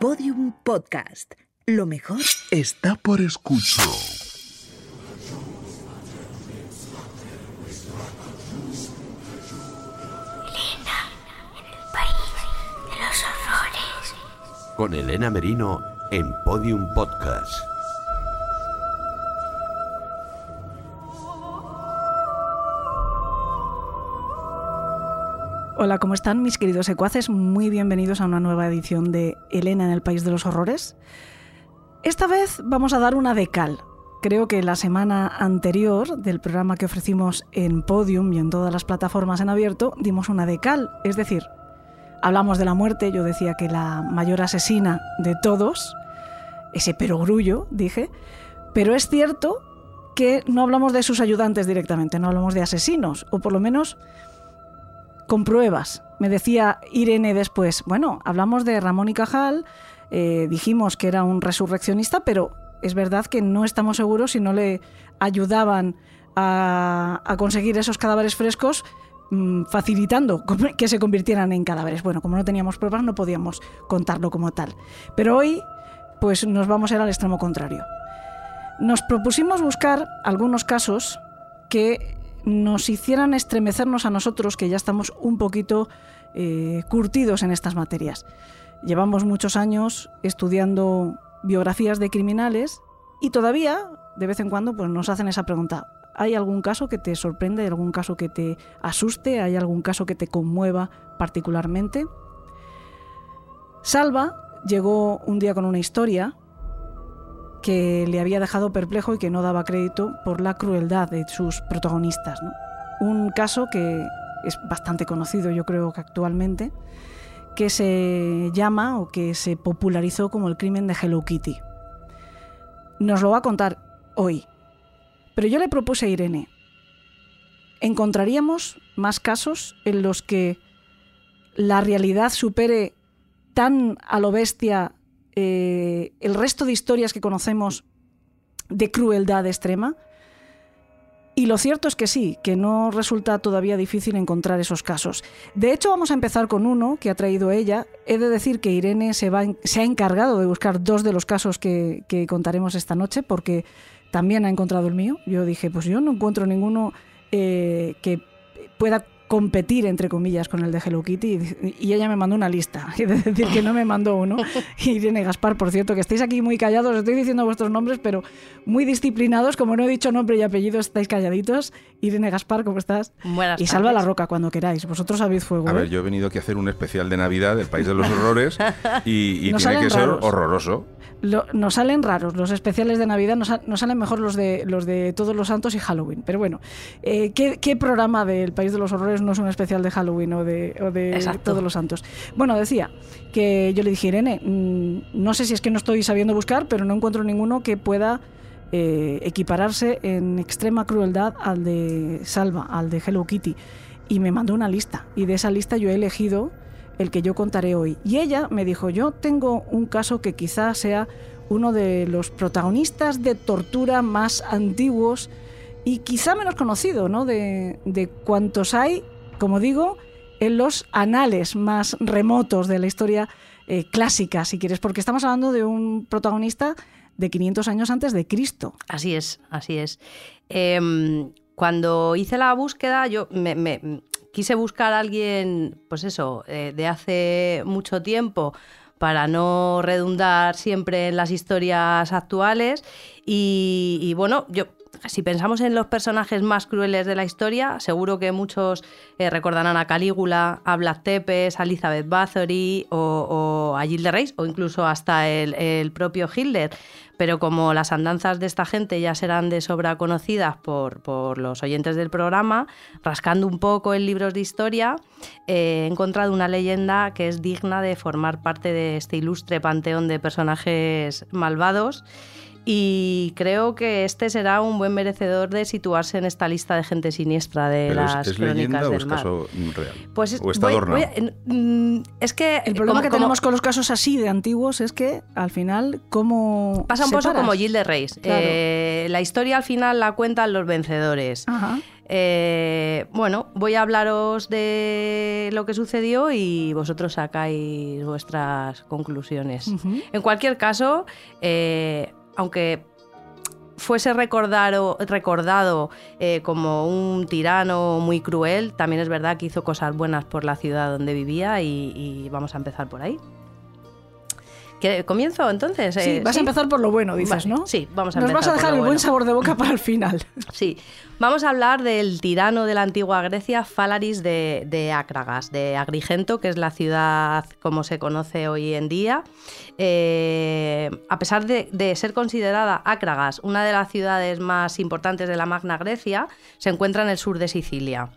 Podium Podcast. Lo mejor está por escuchar. con Elena Merino en Podium Podcast. Hola, ¿cómo están mis queridos secuaces? Muy bienvenidos a una nueva edición de Elena en el País de los Horrores. Esta vez vamos a dar una de cal. Creo que la semana anterior del programa que ofrecimos en Podium y en todas las plataformas en abierto dimos una de cal, es decir, Hablamos de la muerte, yo decía que la mayor asesina de todos, ese perogrullo, dije, pero es cierto que no hablamos de sus ayudantes directamente, no hablamos de asesinos, o por lo menos con pruebas. Me decía Irene después, bueno, hablamos de Ramón y Cajal, eh, dijimos que era un resurreccionista, pero es verdad que no estamos seguros si no le ayudaban a, conseguir esos cadáveres frescos Mm, facilitando que se convirtieran en cadáveres. Bueno, como no teníamos pruebas no podíamos contarlo como tal. Pero hoy pues nos vamos a ir al extremo contrario. Nos propusimos buscar algunos casos que nos hicieran estremecernos a nosotros, que ya estamos un poquito eh, curtidos en estas materias. Llevamos muchos años estudiando biografías de criminales y todavía, de vez en cuando, pues nos hacen esa pregunta. ¿Hay algún caso que te sorprende? ¿Hay algún caso que te asuste? ¿Hay algún caso que te conmueva particularmente? Salva llegó un día con una historia que le había dejado perplejo y que no daba crédito por la crueldad de sus protagonistas. Un caso que es bastante conocido, yo creo que actualmente, que se llama o que se popularizó como el crimen de Hello Kitty. Nos lo va a contar hoy pero yo le propuse a Irene, ¿encontraríamos más casos en los que la realidad supere tan a lo bestia eh, el resto de historias que conocemos de crueldad extrema? Y lo cierto es que sí, que no resulta todavía difícil encontrar esos casos. De hecho, vamos a empezar con uno que ha traído ella. He de decir que Irene se, va, se ha encargado de buscar dos de los casos que, contaremos esta noche, porque también ha encontrado el mío. Yo dije, pues yo no encuentro ninguno eh, que pueda competir, entre comillas, con el de Hello Kitty y, ella me mandó una lista. Es decir, que no me mandó uno. Y Irene Gaspar, por cierto, que estáis aquí muy callados, estoy diciendo vuestros nombres, pero muy disciplinados. Como no he dicho nombre y apellido, estáis calladitos. Irene Gaspar, ¿cómo estás? Buenas y salva la roca cuando queráis. Vosotros habéis fuego. A ver, ¿eh? yo he venido aquí a hacer un especial de Navidad del País de los Horrores y, tiene que ser horroroso. nos salen raros los especiales de Navidad, nos, salen mejor los de, los de Todos los Santos y Halloween. Pero bueno, eh, ¿qué, ¿qué programa del País de los Horrores no es un especial de Halloween o de, Todos los Santos. Bueno, decía que yo le dije, Irene, mm, no sé si es que no estoy sabiendo buscar, pero no encuentro ninguno que pueda eh, equipararse en extrema crueldad al de Salva, al de Hello Kitty. Y me mandó una lista. Y de esa lista yo he elegido el que yo contaré hoy. Y ella me dijo, yo tengo un caso que quizás sea uno de los protagonistas de tortura más antiguos y quizá menos conocido, ¿no? De, de cuantos hay, como digo, en los anales más remotos de la historia eh, clásica, si quieres, porque estamos hablando de un protagonista de 500 años antes de Cristo. Así es, así es. Em, cuando hice la búsqueda, yo me, quise buscar a alguien, pues eso, eh, de hace mucho tiempo para no redundar siempre en las historias actuales. y bueno, yo si pensamos en los personajes más crueles de la historia, seguro que muchos eh, recordarán a Calígula, a Black Tepes, a Elizabeth Bathory o, a Gilles de Reis o incluso hasta el, propio Hitler. Pero como las andanzas de esta gente ya serán de sobra conocidas por, los oyentes del programa, rascando un poco en libros de historia, eh, he encontrado una leyenda que es digna de formar parte de este ilustre panteón de personajes malvados y creo que este será un buen merecedor de situarse en esta lista de gente siniestra de las es, crónicas leyenda del o es caso real? Pues ¿O está adornado? Mm, es que el problema que tenemos con los casos así de antiguos es que al final cómo pasa un poco como Gilles de Reis. Eh, la historia al final la cuentan los vencedores. Eh, bueno, voy a hablaros de lo que sucedió y vosotros sacáis vuestras conclusiones. En cualquier caso, eh, aunque fuese recordado, eh, como un tirano muy cruel, también es verdad que hizo cosas buenas por la ciudad donde vivía y vamos a empezar por ahí. ¿Comienzo entonces? Sí, eh, vas a empezar por lo bueno, dices, ¿no? Sí, vamos a Nos empezar. vas a dejar el buen sabor de boca para el final. Sí, vamos a hablar del tirano de la antigua Grecia, Falaris de, de Ácragas, de Agrigento, que es la ciudad como se conoce hoy en día. Eh, a pesar de, de, ser considerada Ácragas una de las ciudades más importantes de la Magna Grecia, se encuentra en el sur de Sicilia.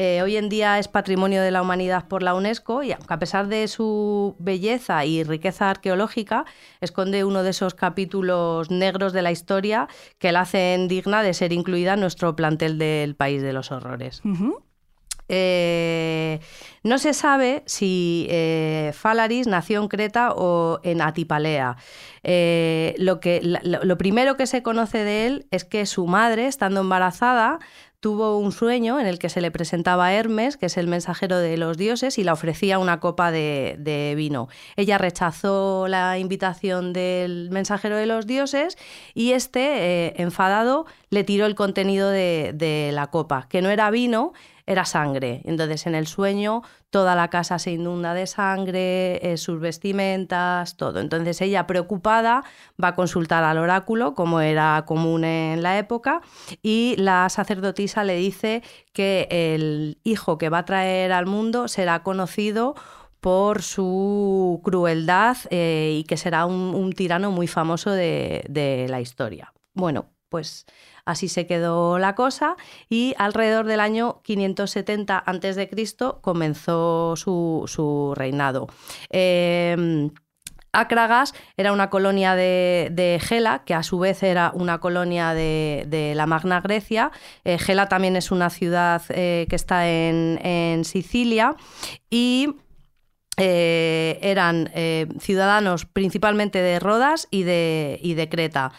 Eh, hoy en día es patrimonio de la humanidad por la UNESCO y a pesar de su belleza y riqueza arqueológica, esconde uno de esos capítulos negros de la historia que la hacen digna de ser incluida en nuestro plantel del País de los Horrores. Eh, no se sabe si eh, Falaris nació en Creta o en Atipalea. lo, que, lo, primero que se conoce de él es que su madre, estando embarazada, tuvo un sueño en el que se le presentaba Hermes, que es el mensajero de los dioses, y le ofrecía una copa de, vino. Ella rechazó la invitación del mensajero de los dioses y este, eh, enfadado, le tiró el contenido de la copa, que no era vino, era sangre. Entonces en el sueño toda la casa se inunda de sangre, eh, sus vestimentas, todo. Entonces ella preocupada va a consultar al oráculo, como era común en la época, y la sacerdotisa le dice que el hijo que va a traer al mundo será conocido por su crueldad eh, y que será un, tirano muy famoso de, de la historia. Bueno, pues Así se quedó la cosa y alrededor del año 570 a.C. comenzó su, reinado. Eh, Acragas era una colonia de, Gela, que a su vez era una colonia de, la Magna Grecia. Eh, Gela también es una ciudad eh, que está en, Sicilia y eran ciudadanos principalmente de Rodas y de, y de Creta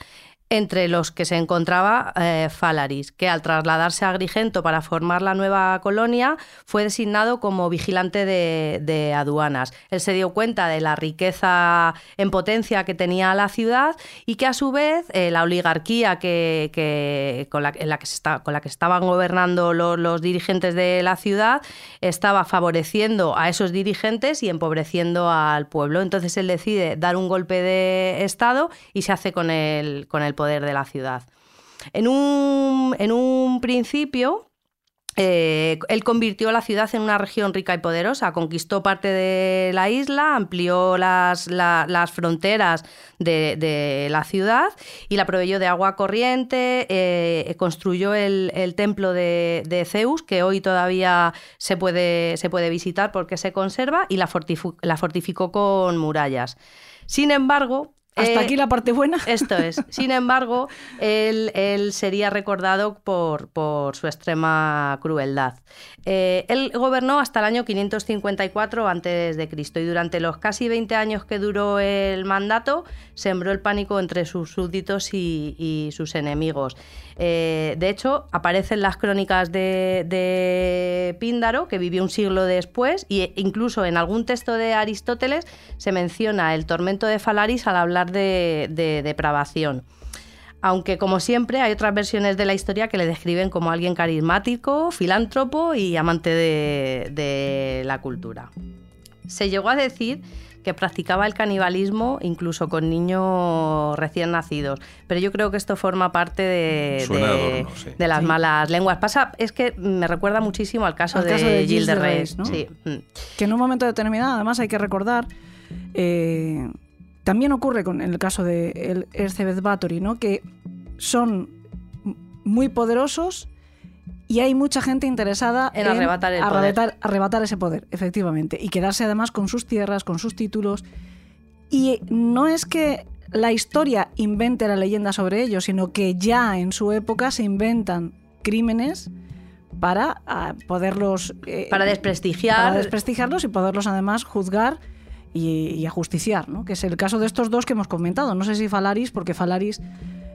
entre los que se encontraba eh, Falaris, que al trasladarse a Agrigento para formar la nueva colonia fue designado como vigilante de, aduanas. Él se dio cuenta de la riqueza en potencia que tenía la ciudad y que a su vez eh, la oligarquía que, con, la, que con, la, que estaban gobernando los, dirigentes de la ciudad estaba favoreciendo a esos dirigentes y empobreciendo al pueblo. Entonces él decide dar un golpe de Estado y se hace con el, con el poder de la ciudad. En un, en un principio, eh, él convirtió la ciudad en una región rica y poderosa, conquistó parte de la isla, amplió las, las fronteras de, la ciudad y la proveyó de agua corriente, eh, construyó el, templo de, Zeus, que hoy todavía se puede, se puede visitar porque se conserva, y la, la fortificó con murallas. Sin embargo, hasta eh, aquí la parte buena. Esto es. Sin embargo, él, él sería recordado por, por, su extrema crueldad. Eh, él gobernó hasta el año 554 a.C. y durante los casi 20 años que duró el mandato sembró el pánico entre sus súbditos y, sus enemigos. Eh, de hecho, aparecen las crónicas de, Píndaro, que vivió un siglo después, e incluso en algún texto de Aristóteles se menciona el tormento de Falaris al hablar de depravación aunque como siempre hay otras versiones de la historia que le describen como alguien carismático, filántropo y amante de, la cultura. Se llegó a decir que practicaba el canibalismo incluso con niños recién nacidos. Pero yo creo que esto forma parte de, de, las malas lenguas. Pasa, es que me recuerda muchísimo al caso, de, Gilles de Reis. Mm. Que en un momento determinado, además hay que recordar, eh, también ocurre con en el caso de el Ercebet Bathory, ¿no? que son muy poderosos y hay mucha gente interesada en, arrebatar, el arrebatar, ese poder, efectivamente, y quedarse además con sus tierras, con sus títulos. Y no es que la historia invente la leyenda sobre ellos, sino que ya en su época se inventan crímenes para ah, poderlos... Eh, para desprestigiar. Para desprestigiarlos y poderlos además juzgar y, ajusticiar, ¿no? que es el caso de estos dos que hemos comentado. No sé si Falaris, porque Falaris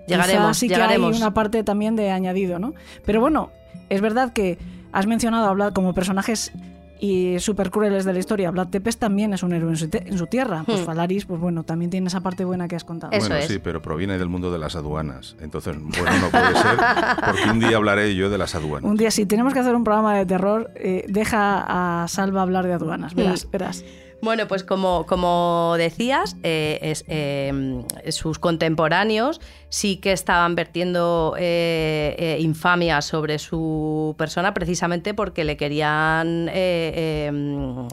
llegaremos, sí que hay una parte también de añadido, ¿no? Pero bueno, Es verdad que has mencionado hablar como personajes y súper crueles de la historia. Vlad Tepes también es un héroe en su, tierra. Pues hmm. Falaris, pues bueno, también tiene esa parte buena que has contado. bueno, sí, pero proviene del mundo de las aduanas. Entonces, bueno, no puede ser, porque un día hablaré yo de las aduanas. Un día, si tenemos que hacer un programa de terror, eh, deja a Salva hablar de aduanas. Verás, hmm. verás. Bueno, pues como, como decías, eh, em, sus contemporáneos sí que estaban vertiendo eh, eh, infamia sobre su persona precisamente porque le querían em,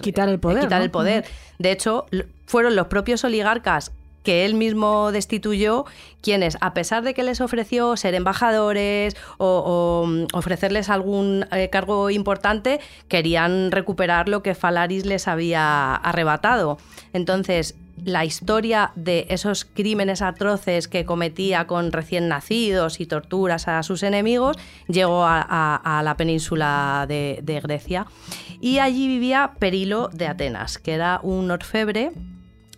quitar el poder. Quitar el poder. De hecho, fueron los propios oligarcas que él mismo destituyó, quienes, a pesar de que les ofreció ser embajadores o, mm, ofrecerles algún eh, cargo importante, querían recuperar lo que Falaris les había arrebatado. Entonces, la historia de esos crímenes atroces que cometía con recién nacidos y torturas a sus enemigos llegó a, la península de, de Grecia. Y allí vivía Perilo de Atenas, que era un orfebre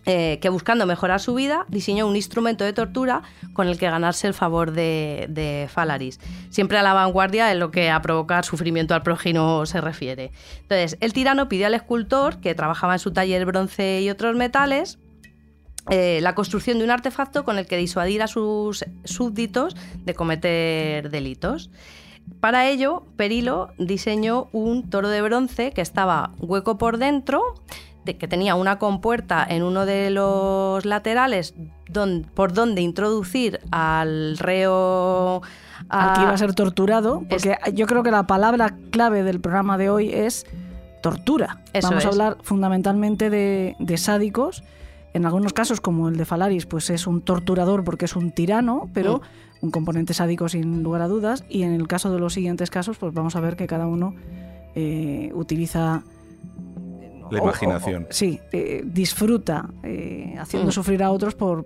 eh, que buscando mejorar su vida diseñó un instrumento de tortura con el que ganarse el favor de, Falaris, siempre a la vanguardia en lo que a provocar sufrimiento al prójimo se refiere. Entonces, el tirano pidió al escultor, que trabajaba en su taller bronce y otros metales, eh, la construcción de un artefacto con el que disuadir a sus súbditos de cometer delitos. Para ello, Perilo diseñó un toro de bronce que estaba hueco por dentro, que tenía una compuerta en uno de los laterales por donde introducir al reo... Al que iba a ser torturado, porque yo creo que la palabra clave del programa de hoy es tortura. Vamos a hablar fundamentalmente de, sádicos. En algunos casos, como el de Falaris, pues es un torturador porque es un tirano, pero mm. un componente sádico sin lugar a dudas. Y en el caso de los siguientes casos, pues vamos a ver que cada uno eh, utiliza la imaginación. sí, eh, disfruta eh, haciendo mm. sufrir a otros por,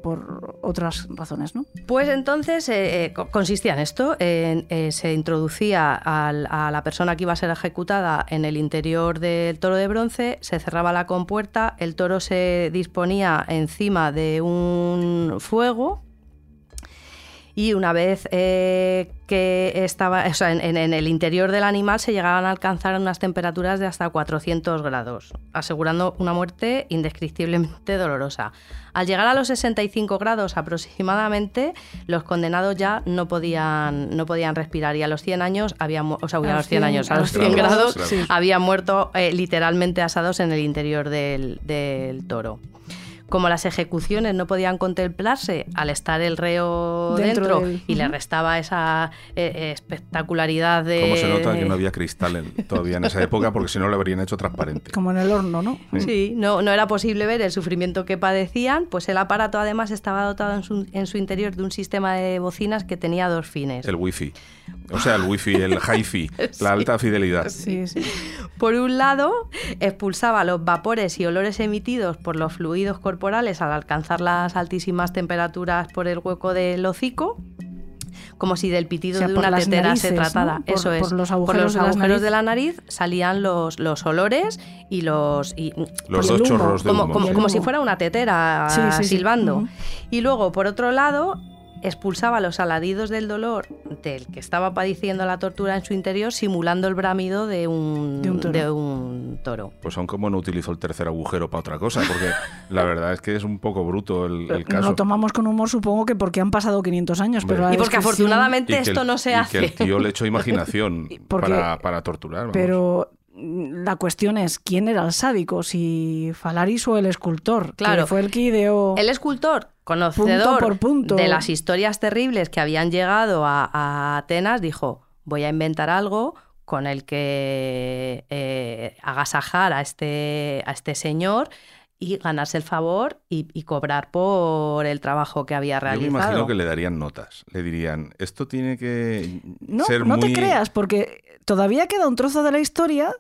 otras razones, ¿no? Pues entonces eh, consistía en esto, se introducía a la persona que iba a ser ejecutada en el interior del toro de bronce, se cerraba la compuerta, el toro se disponía encima de un fuego y una vez eh, que estaba o sea, en, el interior del animal se llegaban a alcanzar unas temperaturas de hasta 400 grados, asegurando una muerte indescriptiblemente dolorosa. Al llegar a los 65 grados aproximadamente, los condenados ya no podían, no podían respirar y a los 100 años, había, o sea, a los 100 años, a los 100 grados, habían muerto eh, literalmente asados en el interior del, del toro como las ejecuciones no podían contemplarse al estar el reo dentro, y le restaba esa eh, eh, espectacularidad de... Como se nota que no había cristal todavía en esa época, porque si no lo habrían hecho transparente. Como en el horno, ¿no? Sí, no, no era posible ver el sufrimiento que padecían, pues el aparato además estaba dotado en su, en su interior de un sistema de bocinas que tenía dos fines. El wifi. O sea, el wifi, el hi-fi, la alta fidelidad. Sí, sí. Por un lado, expulsaba los vapores y olores emitidos por los fluidos corporales al alcanzar las altísimas temperaturas por el hueco del hocico como si del pitido de una tetera se tratara. Eso es. Por los agujeros, de, la nariz salían los, los olores y los. Y, los dos chorros de como, como, si fuera una tetera silbando. Y luego, por otro lado, expulsaba los aladidos del dolor del que estaba padeciendo la tortura en su interior, simulando el bramido de un, de un, toro. Pues aún como no utilizó el tercer agujero para otra cosa, porque la verdad es que es un poco bruto el, caso. Lo tomamos con humor, supongo que porque han pasado 500 años. Pero y porque afortunadamente esto no se hace. Y que el tío le echó imaginación para, para, torturar. Pero la cuestión es quién era el sádico, si Falaris o el escultor. Claro. Que fue el que ideó. El escultor, conocedor de las historias terribles que habían llegado a, Atenas, dijo: Voy a inventar algo con el que eh, agasajar a este, a este señor y ganarse el favor y, cobrar por el trabajo que había realizado. Yo me imagino que le darían notas. Le dirían, esto tiene que no, ser no muy... te creas, porque todavía queda un trozo de la historia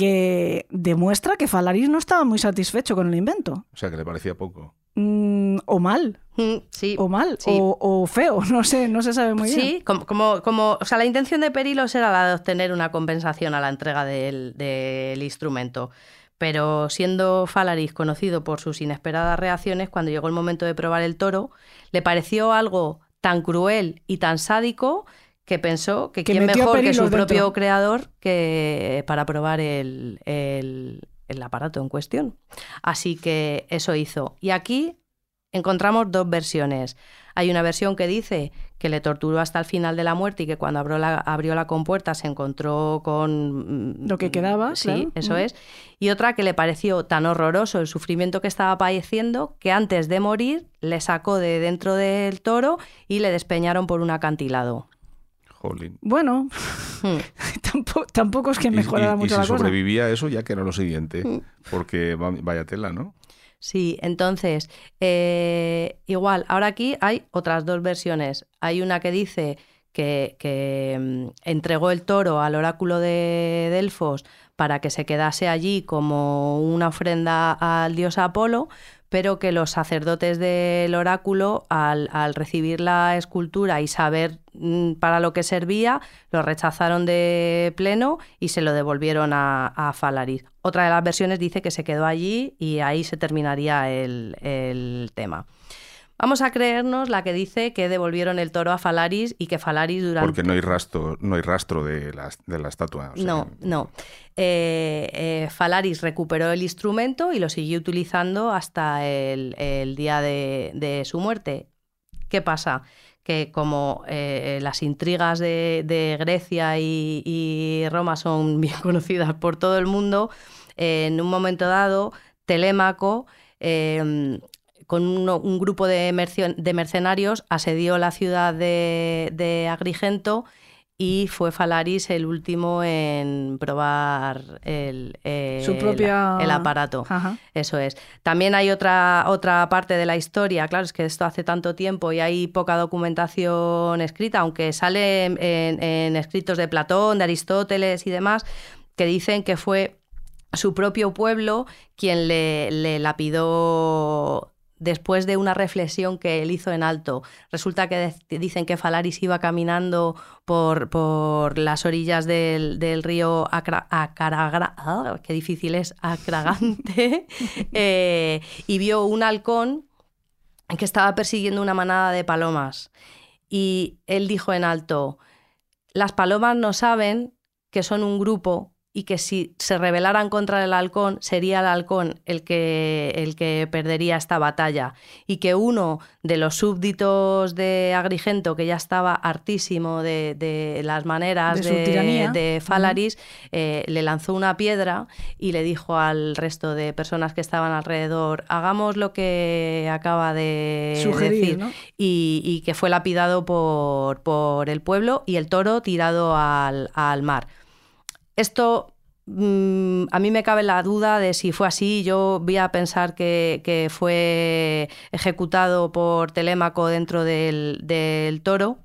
que demuestra que Falaris no estaba muy satisfecho con el invento. O sea, que le parecía poco. Mm, o mal. Mm, sí. O mal. O, feo. No sé, no se sabe muy bien. Sí, como, como, o sea, la intención de Perilos era la de obtener una compensación a la entrega del, del instrumento pero siendo Falaris conocido por sus inesperadas reacciones, cuando llegó el momento de probar el toro, le pareció algo tan cruel y tan sádico que pensó que, quién mejor que su propio creador que para probar el, el, el aparato en cuestión. Así que eso hizo. Y aquí encontramos dos versiones. Hay una versión que dice que le torturó hasta el final de la muerte y que cuando abrió la, abrió la compuerta se encontró con... Mm, Lo que quedaba. Sí, eso es. Y otra que le pareció tan horroroso el sufrimiento que estaba padeciendo que antes de morir le sacó de dentro del toro y le despeñaron por un acantilado. Bueno, hmm. tampoco, es que mejorara mucho y si sobrevivía eso ya que era lo siguiente, hmm. porque vaya tela, ¿no? Sí, entonces, eh, igual, ahora aquí hay otras dos versiones. Hay una que dice que, mm, entregó el toro al oráculo de Delfos para que se quedase allí como una ofrenda al dios Apolo, pero que los sacerdotes del oráculo, al, recibir la escultura y saber mm, para lo que servía, lo rechazaron de pleno y se lo devolvieron a, a Falaris. Otra de las versiones dice que se quedó allí y ahí se terminaría el tema. Vamos a creernos la que dice que devolvieron el toro a Falaris y que Falaris durante... Porque no hay rastro, no hay rastro de, la, de la estatua. No, no. Eh, eh, Falaris recuperó el instrumento y lo siguió utilizando hasta el, día de, su muerte. ¿Qué pasa? Que como eh, las intrigas de, Grecia y, Roma son bien conocidas por todo el mundo, en un momento dado, Telémaco con un, grupo de, mercenarios asedió la ciudad de, Agrigento y fue Falaris el último en probar el, el aparato. Eso es. También hay otra, otra parte de la historia, claro, es que esto hace tanto tiempo y hay poca documentación escrita, aunque sale en, escritos de Platón, de Aristóteles y demás, que dicen que fue su propio pueblo quien le, le lapidó después de una reflexión que él hizo en alto. Resulta que dicen que Falaris iba caminando por, por las orillas del, río Acaragra, ah, qué difícil es, Acragante, eh, y vio un halcón que estaba persiguiendo una manada de palomas. Y él dijo en alto, las palomas no saben que son un grupo y que si se rebelaran contra el halcón sería el halcón el que, el que perdería esta batalla. Y que uno de los súbditos de Agrigento que ya estaba hartísimo de, las maneras de, Falaris eh, le lanzó una piedra y le dijo al resto de personas que estaban alrededor hagamos lo que acaba de decir y, que fue lapidado por, por el pueblo y el toro tirado al, al mar. Esto mm, a mí me cabe la duda de si fue así. Yo voy a pensar que, fue ejecutado por Telémaco dentro del, toro.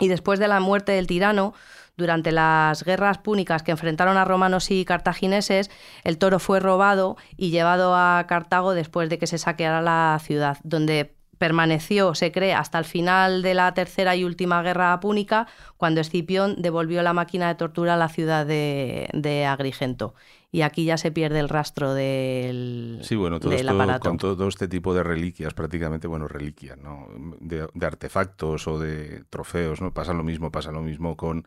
Y después de la muerte del tirano, durante las guerras púnicas que enfrentaron a romanos y cartagineses, el toro fue robado y llevado a Cartago después de que se saqueara la ciudad, donde permaneció, se cree, hasta el final de la tercera y última guerra púnica, cuando Escipión devolvió la máquina de tortura a la ciudad de, Agrigento. Y aquí ya se pierde el rastro del, sí, bueno, todo esto, Con todo este tipo de reliquias, prácticamente, bueno, reliquias, ¿no? De, de, artefactos o de trofeos, ¿no? Pasa lo mismo, pasa lo mismo con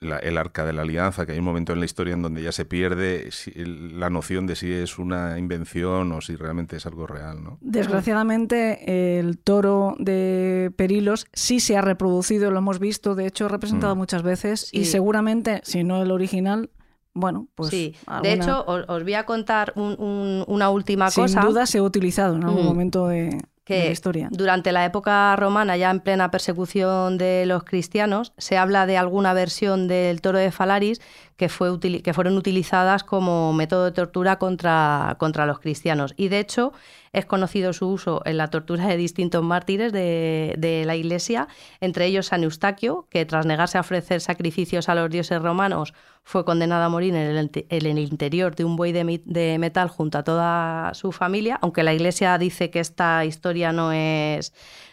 el arca de la alianza, que hay un momento en la historia en donde ya se pierde la noción de si es una invención o si realmente es algo real. ¿no? Desgraciadamente, el toro de Perilos sí se ha reproducido, lo hemos visto, de hecho, representado mm. muchas veces, y seguramente, si no el original, bueno, pues. Sí, de hecho, os, voy a contar una última cosa. Sin duda se ha utilizado en algún mm. momento de, que historia. durante la época romana, ya en plena persecución de los cristianos, se habla de alguna versión del toro de Falaris que, fue que fueron utilizadas como método de tortura contra, contra los cristianos. Y de hecho, es conocido su uso en la tortura de distintos mártires de, la Iglesia, entre ellos San Eustaquio, que tras negarse a ofrecer sacrificios a los dioses romanos, fue condenado a morir en el, interior de un buey de, metal junto a toda su familia, aunque la Iglesia dice que esta historia no es,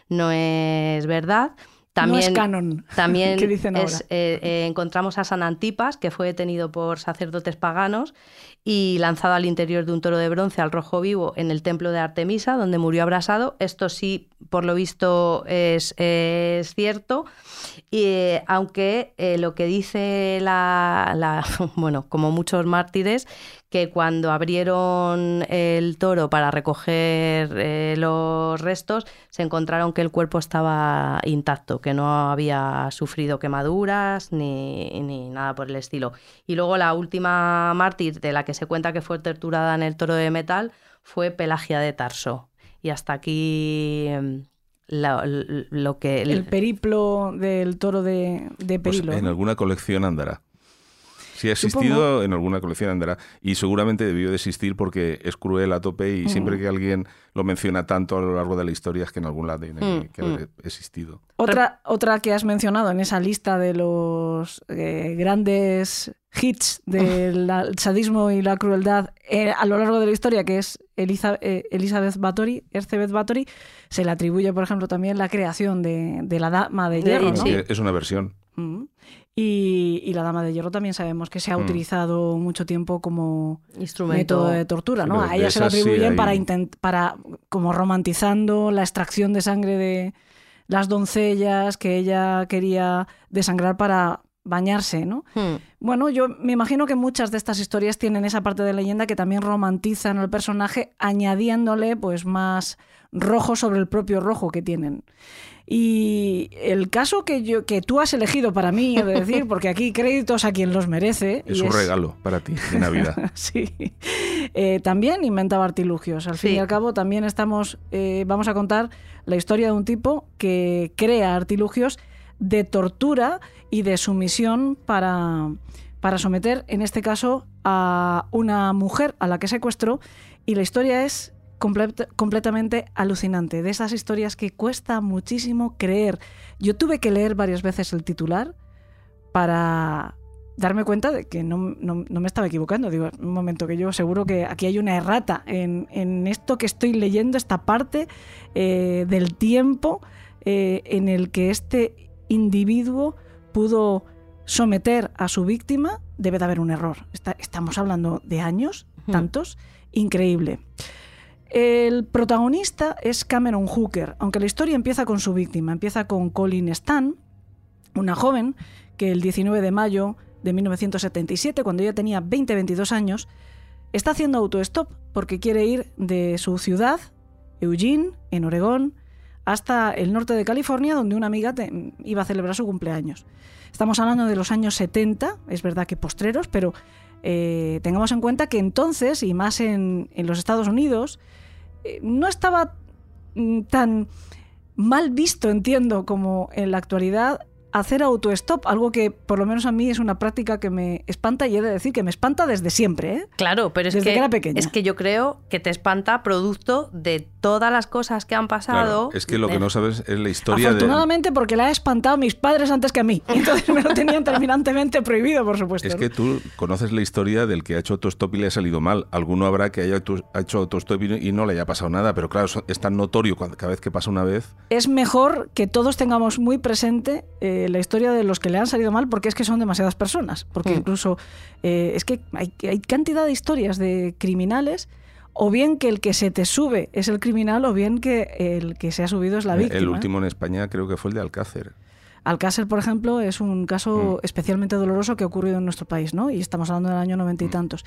no es verdad. También, no es canon. También ¿Qué dicen es, ahora? eh, eh, encontramos a San Antipas, que fue detenido por sacerdotes paganos y lanzado al interior de un toro de bronce al rojo vivo en el templo de Artemisa, donde murió abrasado. Esto sí, por lo visto, es, es cierto. Y, eh, aunque eh, lo que dice la, bueno, como muchos mártires, que cuando abrieron el toro para recoger eh, los restos, se encontraron que el cuerpo estaba intacto, que no había sufrido quemaduras ni, ni nada por el estilo. Y luego la última mártir de la que se cuenta que fue torturada en el toro de metal fue Pelagia de Tarso. Y hasta aquí lo, que... El periplo del toro de, de Pues Perilo. en ¿no? alguna colección andará. Si ha Supongo. existido, en alguna colección andará. Y seguramente debió de existir porque es cruel a tope y siempre Mm. que alguien lo menciona tanto a lo largo de la historia es que en algún lado tiene Mm, que haber existido. Otra, otra que has mencionado en esa lista de los eh, grandes hits del sadismo y la crueldad eh, a lo largo de la historia, que es Eliza- eh, Elizabeth Bathory, Elizabeth Bathory, se le atribuye, por ejemplo, también la creación de, de la Dama de Hierro. ¿no? sí. Es una versión. Mm. Y, y la Dama de Hierro también sabemos que se ha Mm. utilizado mucho tiempo como Instrumento. método de tortura, ¿no? A ella se sí atribuyen hay- para, intent- para como romantizando la extracción de sangre de las doncellas que ella quería desangrar para bañarse, ¿no? Hmm. Bueno, yo me imagino que muchas de estas historias tienen esa parte de leyenda que también romantizan al personaje añadiéndole pues más rojo sobre el propio rojo que tienen. Y el caso que yo que tú has elegido para mí, he de decir, porque aquí créditos a quien los merece. Es y un regalo para ti de Navidad. Sí. Eh, también inventaba artilugios. Al fin Sí. y al cabo, también estamos. eh, vamos a contar la historia de un tipo que crea artilugios de tortura y de sumisión para, para someter, en este caso, a una mujer a la que secuestró. Y la historia es comple- completamente alucinante. De esas historias que cuesta muchísimo creer. Yo tuve que leer varias veces el titular para darme cuenta de que no, no- no me estaba equivocando. Digo, un momento, que yo seguro que aquí hay una errata en, en esto que estoy leyendo, esta parte eh, del tiempo eh, en el que este individuo pudo someter a su víctima. Debe de haber un error. Está- estamos hablando de años, tantos. Increíble. El protagonista es Cameron Hooker, aunque la historia empieza con su víctima. Empieza con Colin Stan, una joven que el 19 de mayo de 1977, cuando ella tenía 20-22 años, está haciendo autostop porque quiere ir de su ciudad, Eugene, en Oregón, hasta el norte de California, donde una amiga te- iba a celebrar su cumpleaños. Estamos hablando de los años 70, es verdad que postreros, pero eh, tengamos en cuenta que entonces, y más en, los Estados Unidos, eh, no estaba mm, tan mal visto, entiendo, como en la actualidad, hacer autostop, algo que por lo menos a mí es una práctica que me espanta y he de decir que me espanta desde siempre. ¿eh? Claro, pero es Desde que, que era pequeña. es que yo creo que te espanta producto de todas las cosas que han pasado. Claro, es que lo que no sabes es la historia de... Afortunadamente porque la he espantado a mis padres antes que a mí. Entonces me lo tenían terminantemente prohibido, por supuesto. Es ¿no? que tú conoces la historia del que ha hecho autostop y le ha salido mal. Alguno habrá que haya ha hecho autostop y no- y no le haya pasado nada, pero claro, es tan notorio cada vez que pasa una vez. es mejor que todos tengamos muy presente eh, la historia de los que le han salido mal porque es que son demasiadas personas. Porque Mm. incluso eh, es que hay, hay cantidad de historias de criminales, o bien que el que se te sube es el criminal, o bien que el que se ha subido es la Eh, víctima. El último en España creo que fue el de Alcácer. Alcácer, por ejemplo, es un caso Mm. especialmente doloroso que ha ocurrido en nuestro país, ¿no? Y estamos hablando del año noventa y Mm. tantos.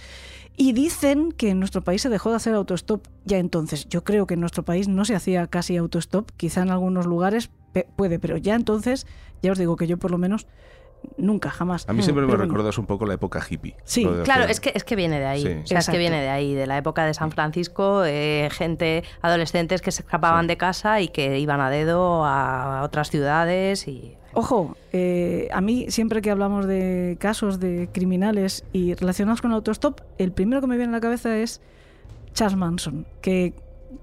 Y dicen que en nuestro país se dejó de hacer autostop ya entonces. Yo creo que en nuestro país no se hacía casi autostop, quizá en algunos lugares puede, pero ya entonces, ya os digo que yo por lo menos nunca, jamás. A mí siempre me recuerdas un poco la época hippie. Sí, Claro, hacer- es que, es que viene de ahí. Sí. O sea, es que viene de ahí, de la época de San Francisco, eh, gente, adolescentes que se escapaban Sí. de casa y que iban a dedo a otras ciudades y... Ojo, eh, a mí siempre que hablamos de casos de criminales y relacionados con el autostop, el primero que me viene a la cabeza es Charles Manson, que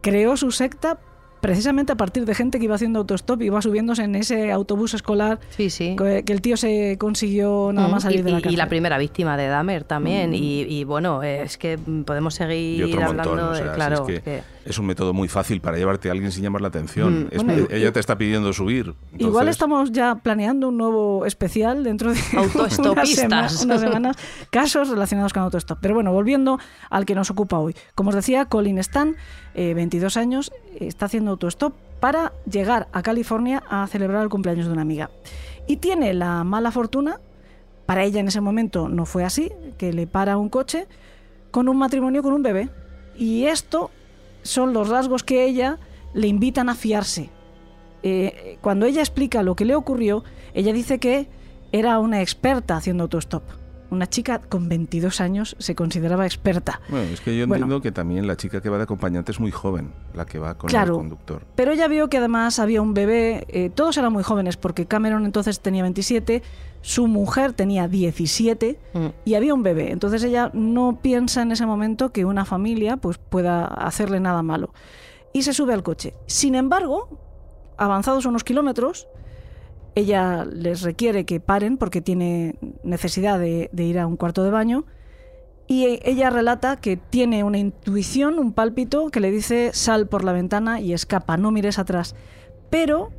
creó su secta precisamente a partir de gente que iba haciendo autostop, iba subiéndose en ese autobús escolar, Sí, sí. que, que el tío se consiguió nada Mm, más salir y, de la y- cárcel. y la primera víctima de Dahmer también. Y, y bueno, es que mm, podemos Y seguir otro hablando montón. o de. si claro, es que que- es un método muy fácil para llevarte a alguien sin llamar la atención. Mm. Es- Bueno, ella te está pidiendo subir. Igual estamos ya planeando un nuevo especial dentro de unas, Autoestopistas. sema- unas semanas, casos relacionados con autostop. Pero bueno, volviendo al que nos ocupa hoy. Como os decía, Colin Stan, eh, 22 años, está haciendo autostop para llegar a California a celebrar el cumpleaños de una amiga. Y tiene la mala fortuna, para ella en ese momento no fue así, que le para un coche con un matrimonio con un bebé. Y esto son los rasgos que ella le invitan a fiarse. Eh, cuando ella explica lo que le ocurrió, ella dice que era una experta haciendo autostop. Una chica con 22 años se consideraba experta. Bueno, es que yo Bueno. entiendo que también la chica que va de acompañante es muy joven, la que va con Claro. el conductor. Pero ella vio que además había un bebé, eh, todos eran muy jóvenes porque Cameron entonces tenía 27, su mujer tenía 17 Mm. y había un bebé. Entonces ella no piensa en ese momento que una familia pues, pueda hacerle nada malo. Y se sube al coche. Sin embargo, avanzados unos kilómetros, ella les requiere que paren porque tiene necesidad de, de ir a un cuarto de baño. Y ella relata que tiene una intuición, un pálpito, que le dice sal por la ventana y escapa, no mires atrás. Pero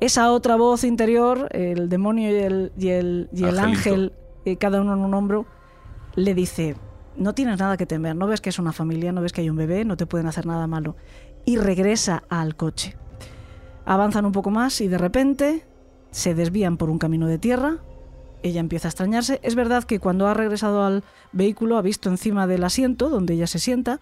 esa otra voz interior, el demonio y el, y el, y el ángel, eh, cada uno en un hombro, le dice, no tienes nada que temer, no ves que es una familia, no ves que hay un bebé, no te pueden hacer nada malo. Y regresa al coche. Avanzan un poco más y de repente se desvían por un camino de tierra. Ella empieza a extrañarse. Es verdad que cuando ha regresado al vehículo ha visto encima del asiento donde ella se sienta,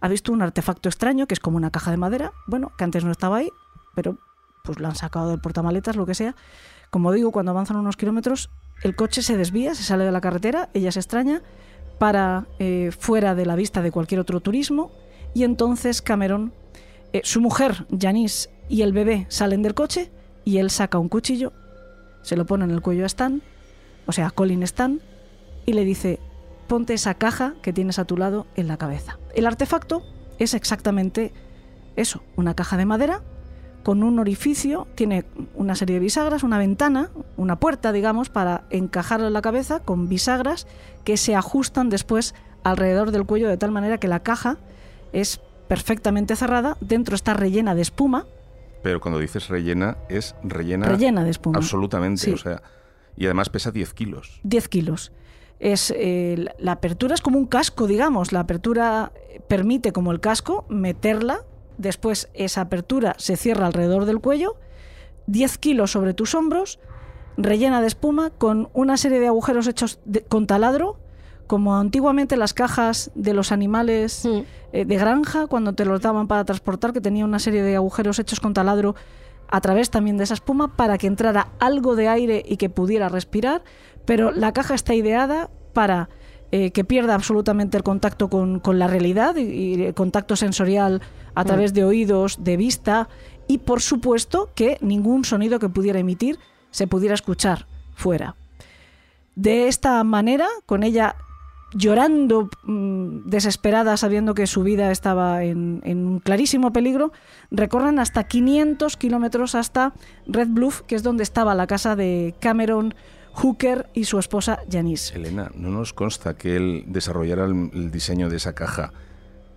ha visto un artefacto extraño que es como una caja de madera, bueno, que antes no estaba ahí, pero pues la han sacado del portamaletas, lo que sea. Como digo, cuando avanzan unos kilómetros, el coche se desvía, se sale de la carretera, ella se extraña, para eh, fuera de la vista de cualquier otro turismo, y entonces Cameron, eh, su mujer, Janice, y el bebé salen del coche, y él saca un cuchillo, se lo pone en el cuello a Stan, o sea, a Colin Stan, y le dice, ponte esa caja que tienes a tu lado en la cabeza. El artefacto es exactamente eso, una caja de madera con un orificio, tiene una serie de bisagras, una ventana, una puerta, digamos, para encajarla en la cabeza con bisagras que se ajustan después alrededor del cuello de tal manera que la caja es perfectamente cerrada, dentro está rellena de espuma, Pero cuando dices rellena, es rellena, rellena de espuma. absolutamente. Sí. O sea, y además pesa 10 kilos. 10 kilos. Es, eh, la- apertura es como un casco, digamos. La apertura permite, como el casco, meterla. Después esa apertura se cierra alrededor del cuello. 10 kilos sobre tus hombros, rellena de espuma, con una serie de agujeros hechos de- con taladro, como antiguamente las cajas de los animales Mm. eh, de granja, cuando te los daban para transportar, que tenía una serie de agujeros hechos con taladro a través también de esa espuma para que entrara algo de aire y que pudiera respirar, pero la caja está ideada para eh, que pierda absolutamente el contacto con, con la realidad y, y el contacto sensorial a través de oídos, de vista y por supuesto que ningún sonido que pudiera emitir se pudiera escuchar fuera. De esta manera, con ella llorando mm, desesperada sabiendo que su vida estaba en, en un clarísimo peligro, recorren hasta 500 kilómetros hasta Red Bluff, que es donde estaba la casa de Cameron Hooker y su esposa Janice. Elena, no nos consta que él desarrollara el, el diseño de esa caja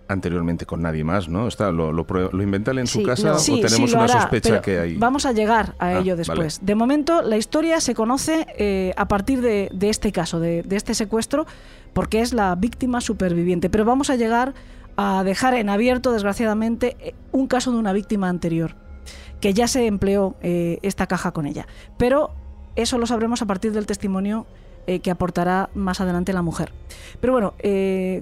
anteriormente con nadie más, ¿no? Está, ¿Lo, lo, inventa él en su casa no. o tenemos sí, una hará, sospecha que hay? Vamos a llegar a Ah, ello después. De momento, la historia se conoce eh, a partir de, de este caso, de, de este secuestro, porque es la víctima superviviente. Pero vamos a llegar a dejar en abierto, desgraciadamente, eh, un caso de una víctima anterior, que ya se empleó eh, esta caja con ella. Pero eso lo sabremos a partir del testimonio eh, que aportará más adelante la mujer. Pero bueno,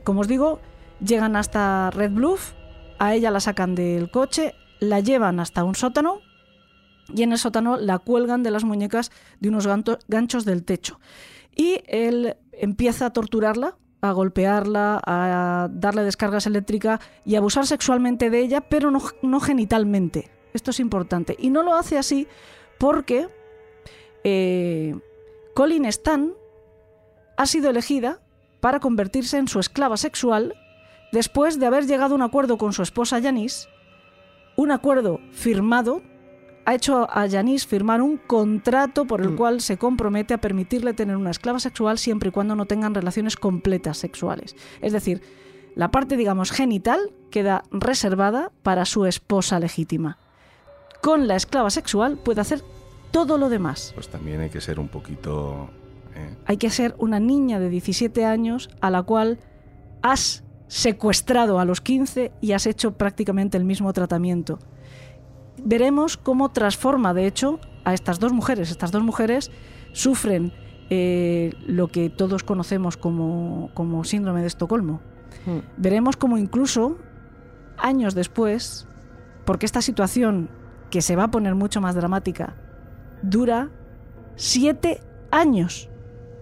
como os digo, llegan hasta Red Bluff, a ella la sacan del coche, la llevan hasta un sótano y en el sótano la cuelgan de las muñecas de unos ganchos del techo. Y él empieza a torturarla, a golpearla, a darle descargas eléctricas y abusar sexualmente de ella, pero no, no genitalmente. Esto es importante. Y no lo hace así porque eh, Colin Stan ha sido elegida para convertirse en su esclava sexual después de haber llegado a un acuerdo con su esposa Janice un acuerdo firmado ha hecho a Yanis firmar un contrato por el Mm. cual se compromete a permitirle tener una esclava sexual siempre y cuando no tengan relaciones completas sexuales. Es decir, la parte, digamos, genital queda reservada para su esposa legítima. Con la esclava sexual puede hacer todo lo demás. Pues también hay que ser un poquito... ¿eh? Hay que ser una niña de 17 años a la cual has secuestrado a los 15 y has hecho prácticamente el mismo tratamiento. Veremos cómo transforma, de hecho, a estas dos mujeres. Estas dos mujeres sufren eh, lo que todos conocemos como, como síndrome de Estocolmo. Mm. Veremos cómo incluso años después, porque esta situación que se va a poner mucho más dramática, dura siete años.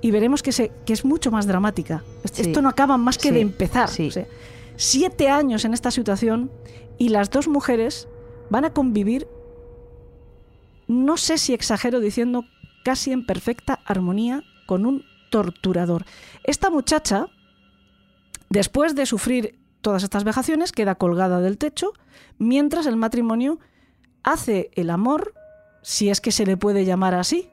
Y veremos que, se, que es mucho más dramática. Sí. Esto no acaba más que Sí, de empezar. sí. O sea, siete años en esta situación y las dos mujeres van a convivir, no sé si exagero diciendo casi en perfecta armonía con un torturador. Esta muchacha, después de sufrir todas estas vejaciones, queda colgada del techo, mientras el matrimonio hace el amor, si es que se le puede llamar así,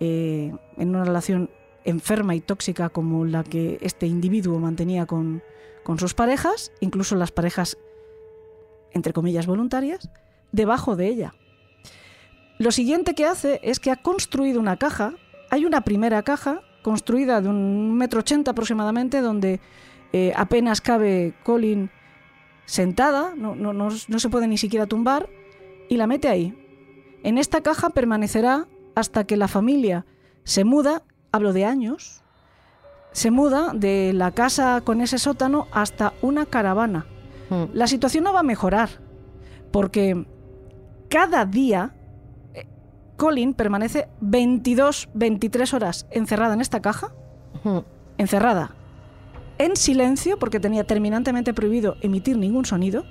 eh, en una relación enferma y tóxica como la que este individuo mantenía con, con sus parejas, incluso las parejas, entre comillas, voluntarias, debajo de ella. Lo siguiente que hace es que ha construido una caja, hay una primera caja construida de un metro ochenta aproximadamente, donde eh, apenas cabe Colin sentada, no, no- no- no se puede ni siquiera tumbar, y la mete ahí. En esta caja permanecerá hasta que la familia se muda, hablo de años, se muda de la casa con ese sótano hasta una caravana. Mm. La situación no va a mejorar, porque cada día eh, Colin permanece 22, 23 horas encerrada en esta caja, encerrada, en silencio, porque tenía terminantemente prohibido emitir ningún sonido.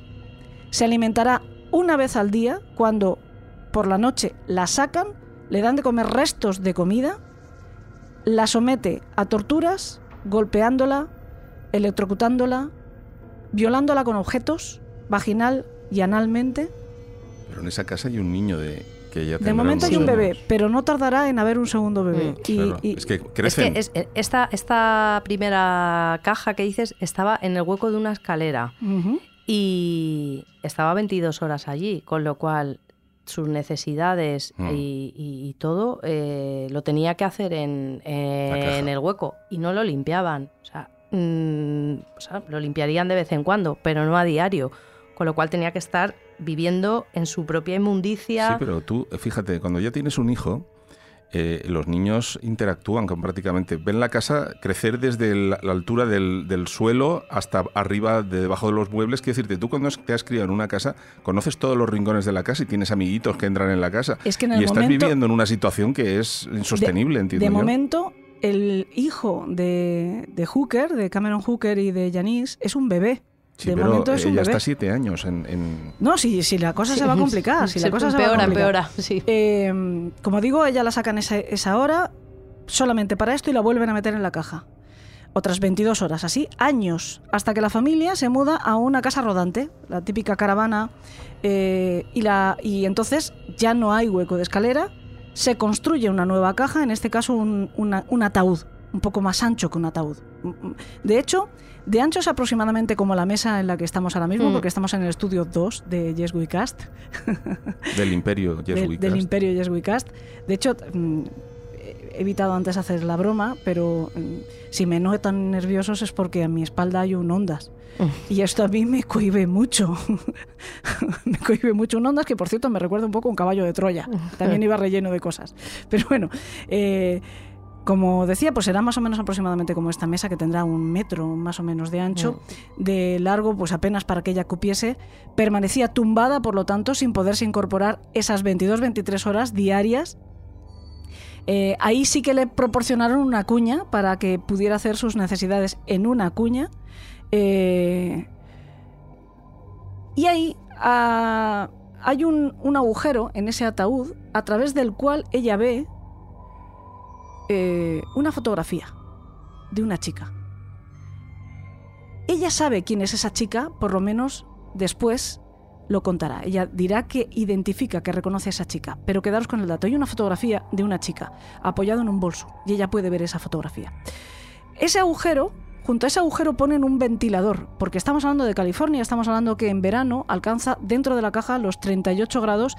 Se alimentará una vez al día, cuando por la noche la sacan, le dan de comer restos de comida, la somete a torturas, golpeándola, electrocutándola, violándola con objetos, vaginal y analmente. Pero en esa casa hay un niño de que ella De momento hay un bebé, pero no tardará en haber un segundo bebé. Mm, Y- Claro, y- es que Es crecen. que es- eh, esta, esta primera caja que dices estaba en el hueco de una escalera y estaba 22 horas allí, con lo cual sus necesidades Mm. y, y- y todo eh, lo tenía que hacer en, en el hueco y no lo limpiaban. O sea, mm, o sea, lo limpiarían de vez en cuando, pero no a diario, con lo cual tenía que estar viviendo en su propia inmundicia. Sí, pero tú, eh, fíjate, cuando ya tienes un hijo, eh, los niños interactúan con prácticamente, ven la casa crecer desde el- la altura del, del suelo hasta arriba, de debajo de los muebles. Quiero decirte, tú cuando te has criado en una casa, conoces todos los rincones de la casa y tienes amiguitos que entran en la casa. Es que en el y estás momento- viviendo en una situación que es insostenible, entiendo De yo. momento, el hijo de, de Hooker, de Cameron Hooker y de Janice, es un bebé. Sí, de pero momento es un ella bebé. está siete años en... en- No, si, si la cosa se va a complicar, si la cosa se va a empeora, sí. Eh, como digo, ella la sacan esa, esa hora solamente para esto y la vuelven a meter en la caja. Otras 22 horas, así, años, hasta que la familia se muda a una casa rodante, la típica caravana, eh, y, la, y entonces ya no hay hueco de escalera, se construye una nueva caja, en este caso un, una- un ataúd, un poco más ancho que un ataúd. De hecho, de ancho es aproximadamente como la mesa en la que estamos ahora mismo, Mm. porque estamos en el estudio 2 de Yes We Cast del imperio Yes del, We del Cast. imperio Yes We Cast. De hecho, mm, he evitado antes hacer la broma, pero mm, si me noto tan nerviosos es porque a mi espalda hay un ondas. Y esto a mí me cohibe mucho. me cohibe mucho un ondas que, por cierto, me recuerda un poco a un caballo de Troya. También iba relleno de cosas. Pero bueno, eh, como decía, pues será más o menos aproximadamente como esta mesa que tendrá un metro más o menos de ancho, de largo, pues apenas para que ella cupiese. Permanecía tumbada, por lo tanto, sin poderse incorporar esas 22-23 horas diarias. Eh, ahí sí que le proporcionaron una cuña para que pudiera hacer sus necesidades en una cuña. Eh, y ahí ah, hay un, un agujero en ese ataúd a través del cual ella ve eh, una fotografía de una chica. Ella sabe quién es esa chica, por lo menos después, lo contará. Ella dirá que identifica, que reconoce a esa chica. Pero quedaros con el dato. Hay una fotografía de una chica apoyada en un bolso y ella puede ver esa fotografía. Ese agujero, junto a ese agujero ponen un ventilador, porque estamos hablando de California, estamos hablando que en verano alcanza dentro de la caja los 38 grados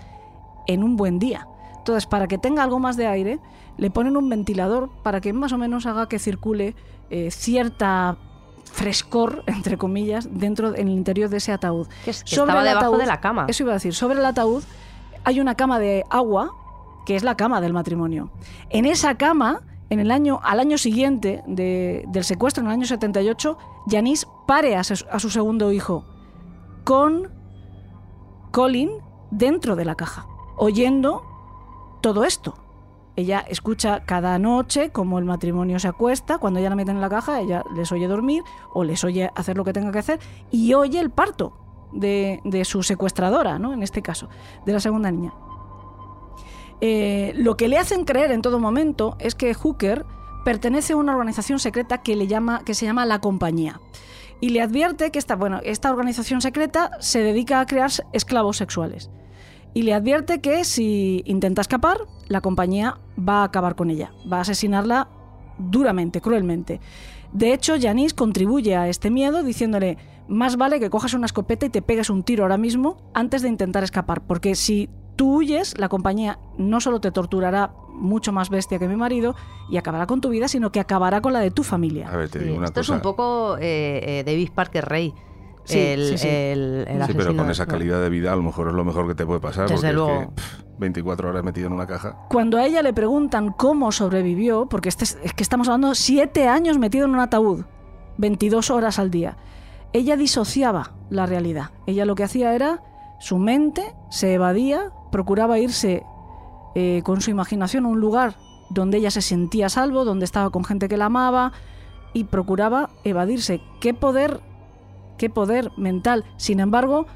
en un buen día. Entonces, para que tenga algo más de aire, le ponen un ventilador para que más o menos haga que circule eh, cierta frescor, entre comillas, dentro en el interior de ese ataúd. Que, es- que estaba debajo de la cama. Eso iba a decir, sobre el ataúd hay una cama de agua, que es la cama del matrimonio. En esa cama, en el año, al año siguiente de- del secuestro, en el año 78, Yanis pare a, su- a su segundo hijo con Colin dentro de la caja, oyendo todo esto. Ella escucha cada noche cómo el matrimonio se acuesta, cuando ella la meten en la caja, ella les oye dormir o les oye hacer lo que tenga que hacer y oye el parto de, su secuestradora, ¿no? en este caso, de la segunda niña. Eh, lo que le hacen creer en todo momento es que Hooker pertenece a una organización secreta que, le llama, que se llama La Compañía. Y le advierte que esta, bueno, esta organización secreta se dedica a crear esclavos sexuales. Y le advierte que si intenta escapar, la compañía va a acabar con ella, va a asesinarla duramente, cruelmente. De hecho, Janice contribuye a este miedo diciéndole, más vale que cojas una escopeta y te pegues un tiro ahora mismo antes de intentar escapar, porque si tú huyes, la compañía no solo te torturará mucho más bestia que mi marido y acabará con tu vida, sino que acabará con la de tu familia. A ver, te Sí, digo una Esto cosa. es un poco eh, eh, David Parker Rey. Sí, el, sí, sí. el- el Sí, pero con esa calidad de vida a lo mejor es lo mejor que te puede pasar. Desde porque es luego. que, pff, 24 horas metido en una caja. Cuando a ella le preguntan cómo sobrevivió, porque este es, es que estamos hablando siete años metido en un ataúd, 22 horas al día, ella disociaba la realidad. Ella lo que hacía era, su mente se evadía, procuraba irse eh, con su imaginación a un lugar donde ella se sentía a salvo, donde estaba con gente que la amaba y procuraba evadirse. ¿Qué poder, qué poder mental? Sin embargo,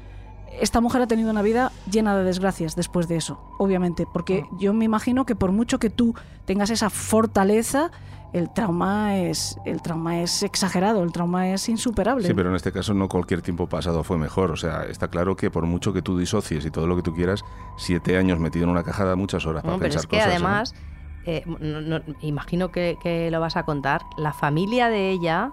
esta mujer ha tenido una vida llena de desgracias después de eso, obviamente, porque yo me imagino que por mucho que tú tengas esa fortaleza, el trauma es el trauma es exagerado, el trauma es insuperable. Sí, pero en este caso no cualquier tiempo pasado fue mejor. O sea, está claro que por mucho que tú disocies y todo lo que tú quieras, siete años metido en una caja da muchas horas para No, pero pensar es que cosas. ¿eh? además, eh, no- no- imagino que, que lo vas a contar, la familia de ella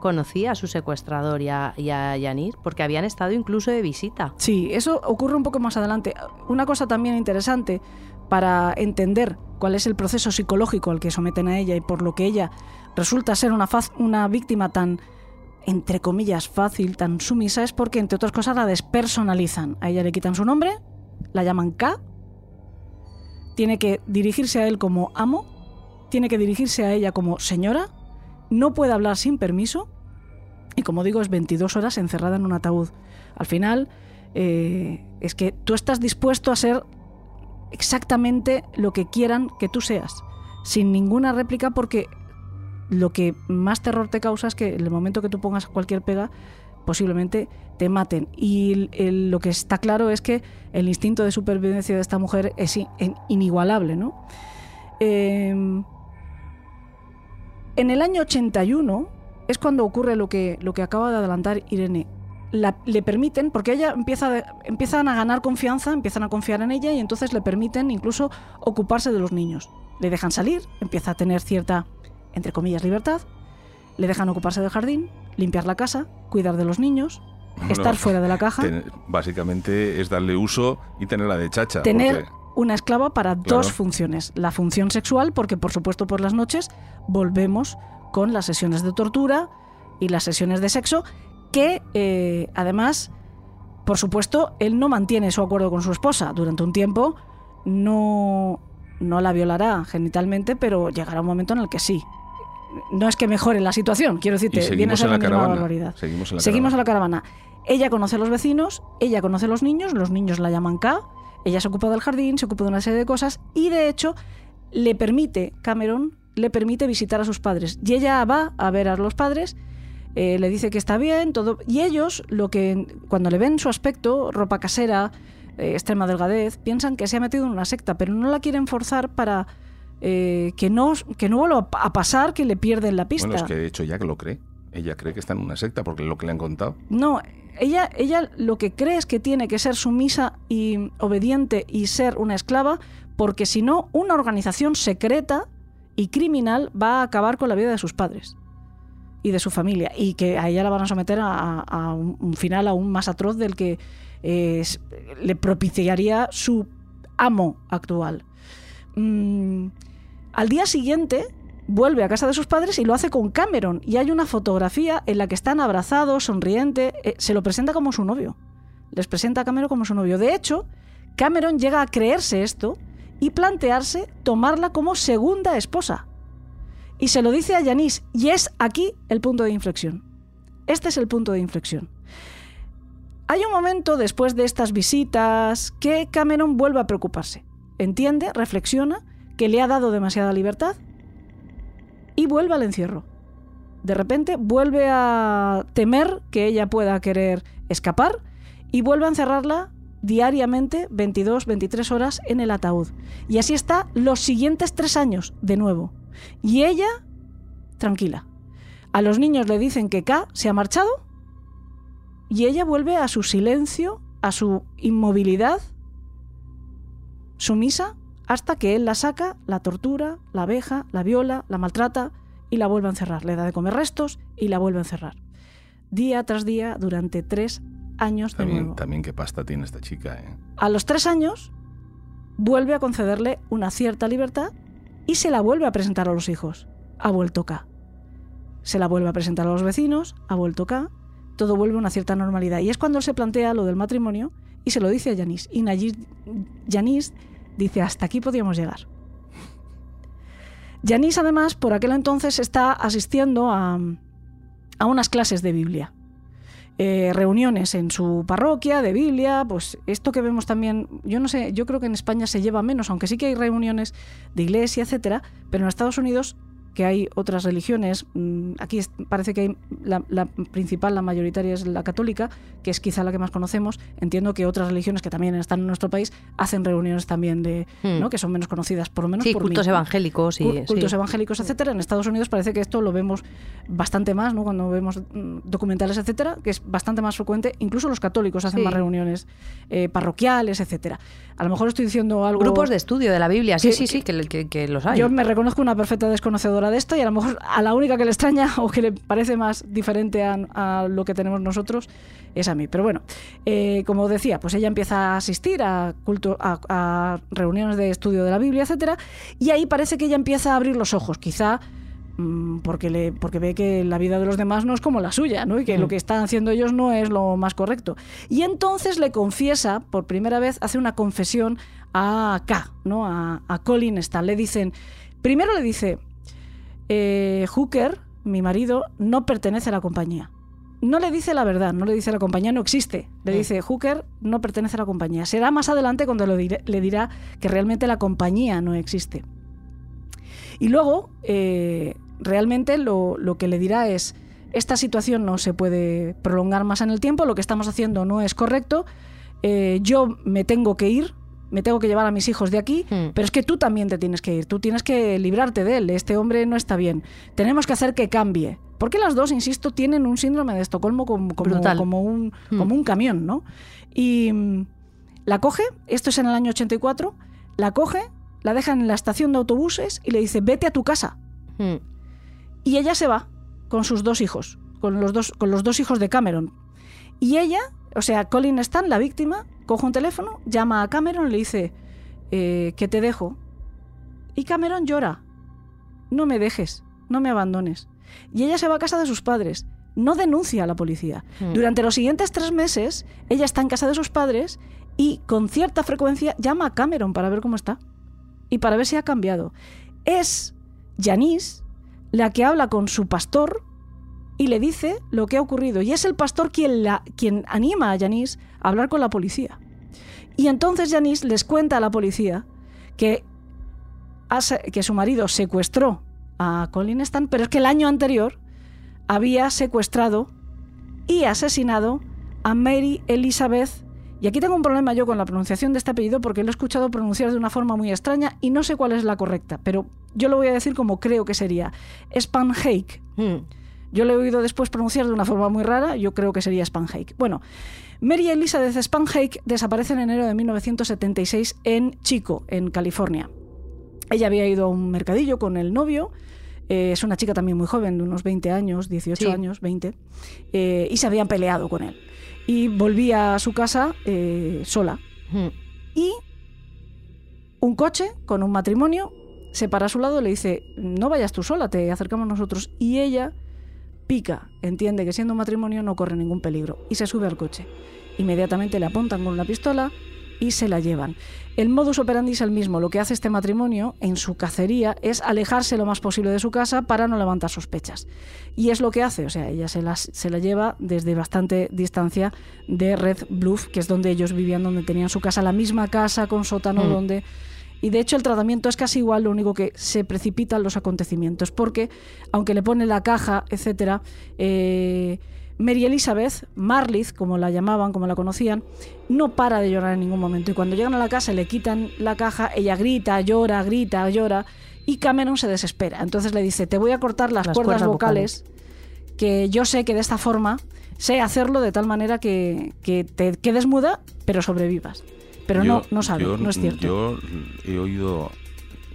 conocía a su secuestrador y a, y Yanis porque habían estado incluso de visita. Sí, eso ocurre un poco más adelante. Una cosa también interesante para entender cuál es el proceso psicológico al que someten a ella y por lo que ella resulta ser una, una víctima tan, entre comillas, fácil, tan sumisa, es porque, entre otras cosas, la despersonalizan. A ella le quitan su nombre, la llaman K, tiene que dirigirse a él como amo, tiene que dirigirse a ella como señora, no puede hablar sin permiso y como digo es 22 horas encerrada en un ataúd. Al final eh, es que tú estás dispuesto a ser exactamente lo que quieran que tú seas, sin ninguna réplica porque lo que más terror te causa es que en el momento que tú pongas cualquier pega posiblemente te maten. Y lo que está claro es que el instinto de supervivencia de esta mujer es inigualable, ¿no? Em, en el año 81 es cuando ocurre lo que, lo que acaba de adelantar Irene. La- le permiten, porque ella empieza de- empiezan a ganar confianza, empiezan a confiar en ella y entonces le permiten incluso ocuparse de los niños. Le dejan salir, empieza a tener cierta, entre comillas, libertad, le dejan ocuparse del jardín, limpiar la casa, cuidar de los niños, estar fuera de la caja, ten- básicamente es darle uso y tenerla de chacha. tener porque- una esclava para Claro. dos funciones. La función sexual, porque por supuesto por las noches volvemos con las sesiones de tortura y las sesiones de sexo, que eh, además, por supuesto, él no mantiene su acuerdo con su esposa. Durante un tiempo no, no la violará genitalmente, pero llegará un momento en el que sí. No es que mejore la situación, quiero decirte, viene a ser la misma caravana. barbaridad. Seguimos en la Seguimos a caravana. la caravana. Ella conoce a los vecinos, ella conoce a los niños, los niños la llaman K, ella se ocupa del jardín, se ocupa de una serie de cosas y de hecho le permite, Cameron, le permite visitar a sus padres. Y ella va a ver a los padres, eh, le dice que está bien, todo. Y ellos, lo que cuando le ven su aspecto, ropa casera, eh, extrema delgadez, piensan que se ha metido en una secta, pero no la quieren forzar para eh, que, no, que no vuelva a pasar que le pierden la pista. Bueno, es que de hecho Jack lo cree. Ella cree que está en una secta porque lo que le han contado. No, ella, ella lo que cree es que tiene que ser sumisa y obediente y ser una esclava, porque si no, una organización secreta y criminal va a acabar con la vida de sus padres y de su familia, y que a ella la van a someter a, a un, final aún más atroz del que eh, le propiciaría su amo actual. Mm, al día siguiente vuelve a casa de sus padres y lo hace con Cameron. Y hay una fotografía en la que están abrazados, sonriente. eh, se lo presenta como su novio. Les presenta a Cameron como su novio. De hecho, Cameron llega a creerse esto y plantearse tomarla como segunda esposa. Y se lo dice a Janice. Y es aquí el punto de inflexión. Este es el punto de inflexión. Hay un momento después de estas visitas que Cameron vuelve a preocuparse. Entiende, reflexiona que le ha dado demasiada libertad y vuelve al encierro. De repente vuelve a temer que ella pueda querer escapar y vuelve a encerrarla diariamente 22, 23 horas en el ataúd. Y así está los siguientes tres años de nuevo. Y ella, tranquila. A los niños le dicen que K se ha marchado y ella vuelve a su silencio, a su inmovilidad, sumisa, hasta que él la saca, la tortura, la abeja, la viola, la maltrata y la vuelve a encerrar. Le da de comer restos y la vuelve a encerrar. Día tras día durante tres años de También, nuevo. también qué pasta tiene esta chica, ¿eh? A los tres años vuelve a concederle una cierta libertad y se la vuelve a presentar a los hijos. Ha vuelto K. Se la vuelve a presentar a los vecinos, ha vuelto K. Todo vuelve a una cierta normalidad. Y es cuando él se plantea lo del matrimonio y se lo dice a Yanis. Y Yanis dice, hasta aquí podíamos llegar. Yanis, además, por aquel entonces está asistiendo a, a unas clases de Biblia. Eh, reuniones en su parroquia de Biblia, pues esto que vemos también, yo no sé, yo creo que en España se lleva menos, aunque sí que hay reuniones de iglesia, etcétera, pero en Estados Unidos que hay otras religiones, mm, aquí parece que hay la, la principal, la mayoritaria es la católica, que es quizá la que más conocemos. Entiendo que otras religiones que también están en nuestro país hacen reuniones también de, Hmm. ¿no? que son menos conocidas, por lo menos Sí, por cultos mí. evangélicos y Cul- cultos sí. evangélicos, etcétera. En Estados Unidos parece que esto lo vemos bastante más, ¿no? Cuando vemos mm, documentales, etcétera, que es bastante más frecuente. Incluso los católicos hacen Sí. más reuniones eh, parroquiales, etcétera. A lo mejor estoy diciendo algo. Grupos de estudio de la Biblia, sí, que- sí, sí, que, que- que los hay. Yo me reconozco una perfecta desconocedora de esto y a lo mejor a la única que le extraña o que le parece más diferente a, a lo que tenemos nosotros es a mí. Pero bueno, eh, como decía, pues ella empieza a asistir a, culto, a, a reuniones de estudio de la Biblia, etcétera, y ahí parece que ella empieza a abrir los ojos, quizá mm, porque, le, porque ve que la vida de los demás no es como la suya, ¿no? y que Mm. lo que están haciendo ellos no es lo más correcto. Y entonces le confiesa, por primera vez, hace una confesión a K, ¿no? a, a Colin Stan. Le dicen, primero le dice, eh, Hooker, mi marido, no pertenece a la compañía. No le dice la verdad, no le dice la compañía no existe. Le Mm. dice Hooker no pertenece a la compañía. Será más adelante cuando lo dire- le dirá que realmente la compañía no existe. Y luego, eh, realmente lo, lo que le dirá es, esta situación no se puede prolongar más en el tiempo, lo que estamos haciendo no es correcto, eh, yo me tengo que ir, me tengo que llevar a mis hijos de aquí, Hmm. pero es que tú también te tienes que ir, tú tienes que librarte de él, este hombre no está bien, tenemos que hacer que cambie. Porque las dos, insisto, tienen un síndrome de Estocolmo como, como, un, Hmm. como un camión, ¿no? Y mm, la coge, esto es en el año 84, la coge, la deja en la estación de autobuses y le dice, vete a tu casa. Mm. Y ella se va con sus dos hijos, con los dos, con los dos hijos de Cameron. Y ella, o sea, Colin Stan, la víctima, coge un teléfono, llama a Cameron le dice eh, que te dejo. Y Cameron llora. No me dejes, no me abandones. Y ella se va a casa de sus padres. No denuncia a la policía. Mm. Durante los siguientes tres meses, ella está en casa de sus padres y con cierta frecuencia llama a Cameron para ver cómo está y para ver si ha cambiado. Es Janice la que habla con su pastor y le dice lo que ha ocurrido. Y es el pastor quien, quien anima a Janice a hablar con la policía. Y entonces Janice les cuenta a la policía que, que su marido secuestró a Colin Stan, pero es que el año anterior había secuestrado y asesinado a Mary Elizabeth. Y aquí tengo un problema yo con la pronunciación de este apellido porque lo he escuchado pronunciar de una forma muy extraña y no sé cuál es la correcta, pero yo lo voy a decir como creo que sería. Spanhake. Yo lo he oído después pronunciar de una forma muy rara, yo creo que sería Spanhake. Bueno, Mary Elizabeth Spanhake desaparece en enero de 1976 en Chico, en California. Ella había ido a un mercadillo con el novio, eh, es una chica también muy joven, de unos 20 años, 18 Sí. años, 20, eh, y se habían peleado con él. Y volvía a su casa eh, sola. Mm. Y un coche con un matrimonio se para a su lado y le dice, no vayas tú sola, te acercamos nosotros. Y ella pica, entiende que siendo un matrimonio no corre ningún peligro y se sube al coche. Inmediatamente le apuntan con una pistola y se la llevan. El modus operandi es el mismo. Lo que hace este matrimonio en su cacería es alejarse lo más posible de su casa para no levantar sospechas. Y es lo que hace, o sea, ella se, las- se la lleva desde bastante distancia de Red Bluff, que es donde ellos vivían, donde tenían su casa, la misma casa con sótano Mm. donde... Y de hecho el tratamiento es casi igual, lo único que se precipitan los acontecimientos, porque aunque le pone la caja, etcétera, eh, Mary Elizabeth, Marliz, como la llamaban, como la conocían, no para de llorar en ningún momento. Y cuando llegan a la casa le quitan la caja, ella grita, llora, grita, llora, y Cameron se desespera. Entonces le dice, te voy a cortar las, Las cuerdas, cuerdas vocales, que yo sé que de esta forma sé hacerlo de tal manera que, que te quedes muda, pero sobrevivas. Pero no, Yo- no sabe, yo- no es cierto. Yo he oído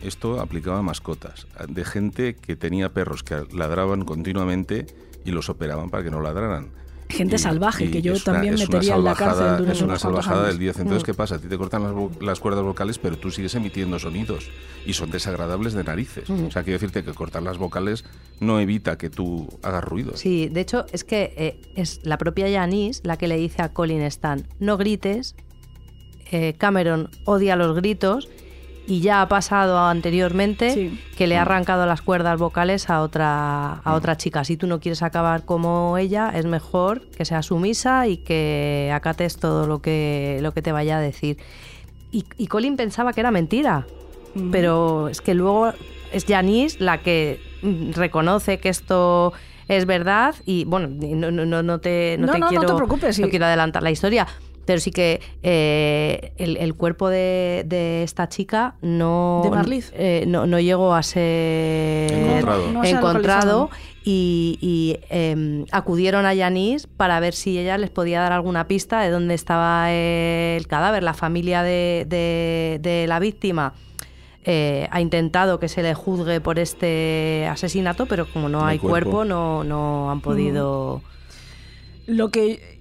esto aplicado a mascotas, de gente que tenía perros que ladraban continuamente y los operaban para que no ladraran. Gente Y- salvaje, y que yo es una- también es una metería en la salvajada- cárcel durante Es una salvajada años. del 10. Entonces, Mm. ¿qué pasa? A ti te cortan las cuerdas vocales, pero tú sigues emitiendo sonidos y son desagradables de narices. Mm. O sea, quiero decirte que cortar las vocales no evita que tú hagas ruido. Sí, de hecho es que eh, es la propia Janice la que le dice a Colin Stan, no grites, eh, Cameron odia los gritos y ya ha pasado anteriormente Sí. que le ha arrancado las cuerdas vocales a otra, a otra chica. Si tú no quieres acabar como ella, es mejor que seas sumisa y que acates todo lo que, lo que te vaya a decir. Y, y Colin pensaba que era mentira, Mm. pero es que luego es Janice la que mm, reconoce que esto es verdad y bueno, no, no, no, te, no No, te no, no quiero, te preocupes, sí. no quiero adelantar la historia. Pero sí que eh, el, el cuerpo de, de esta chica no, De Marliz. eh, no, no llegó a ser Encontrado. No y, y, em, acudieron a Yanis para ver si ella les podía dar alguna pista de dónde estaba el cadáver. La familia de, de- de la víctima eh, ha intentado que se le juzgue por este asesinato, pero como no hay cuerpo, cuerpo. no, no han podido... Lo que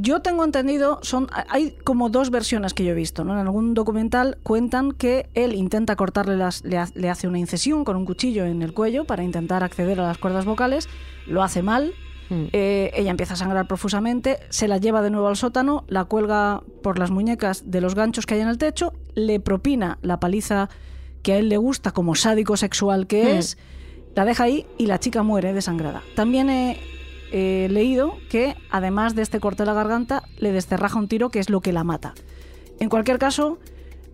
yo tengo entendido son hay como dos versiones que yo he visto, ¿no? En algún documental cuentan que él intenta cortarle las le, ha- le hace una incisión con un cuchillo en el cuello para intentar acceder a las cuerdas vocales, lo hace mal. Mm. eh, ella empieza a sangrar profusamente, se la lleva de nuevo al sótano, la cuelga por las muñecas de los ganchos que hay en el techo, le propina la paliza que a él le gusta como sádico sexual que Hmm. es, la deja ahí y la chica muere desangrada. También he he leído que además de este corte de la garganta le desterraja un tiro que es lo que la mata. En cualquier caso,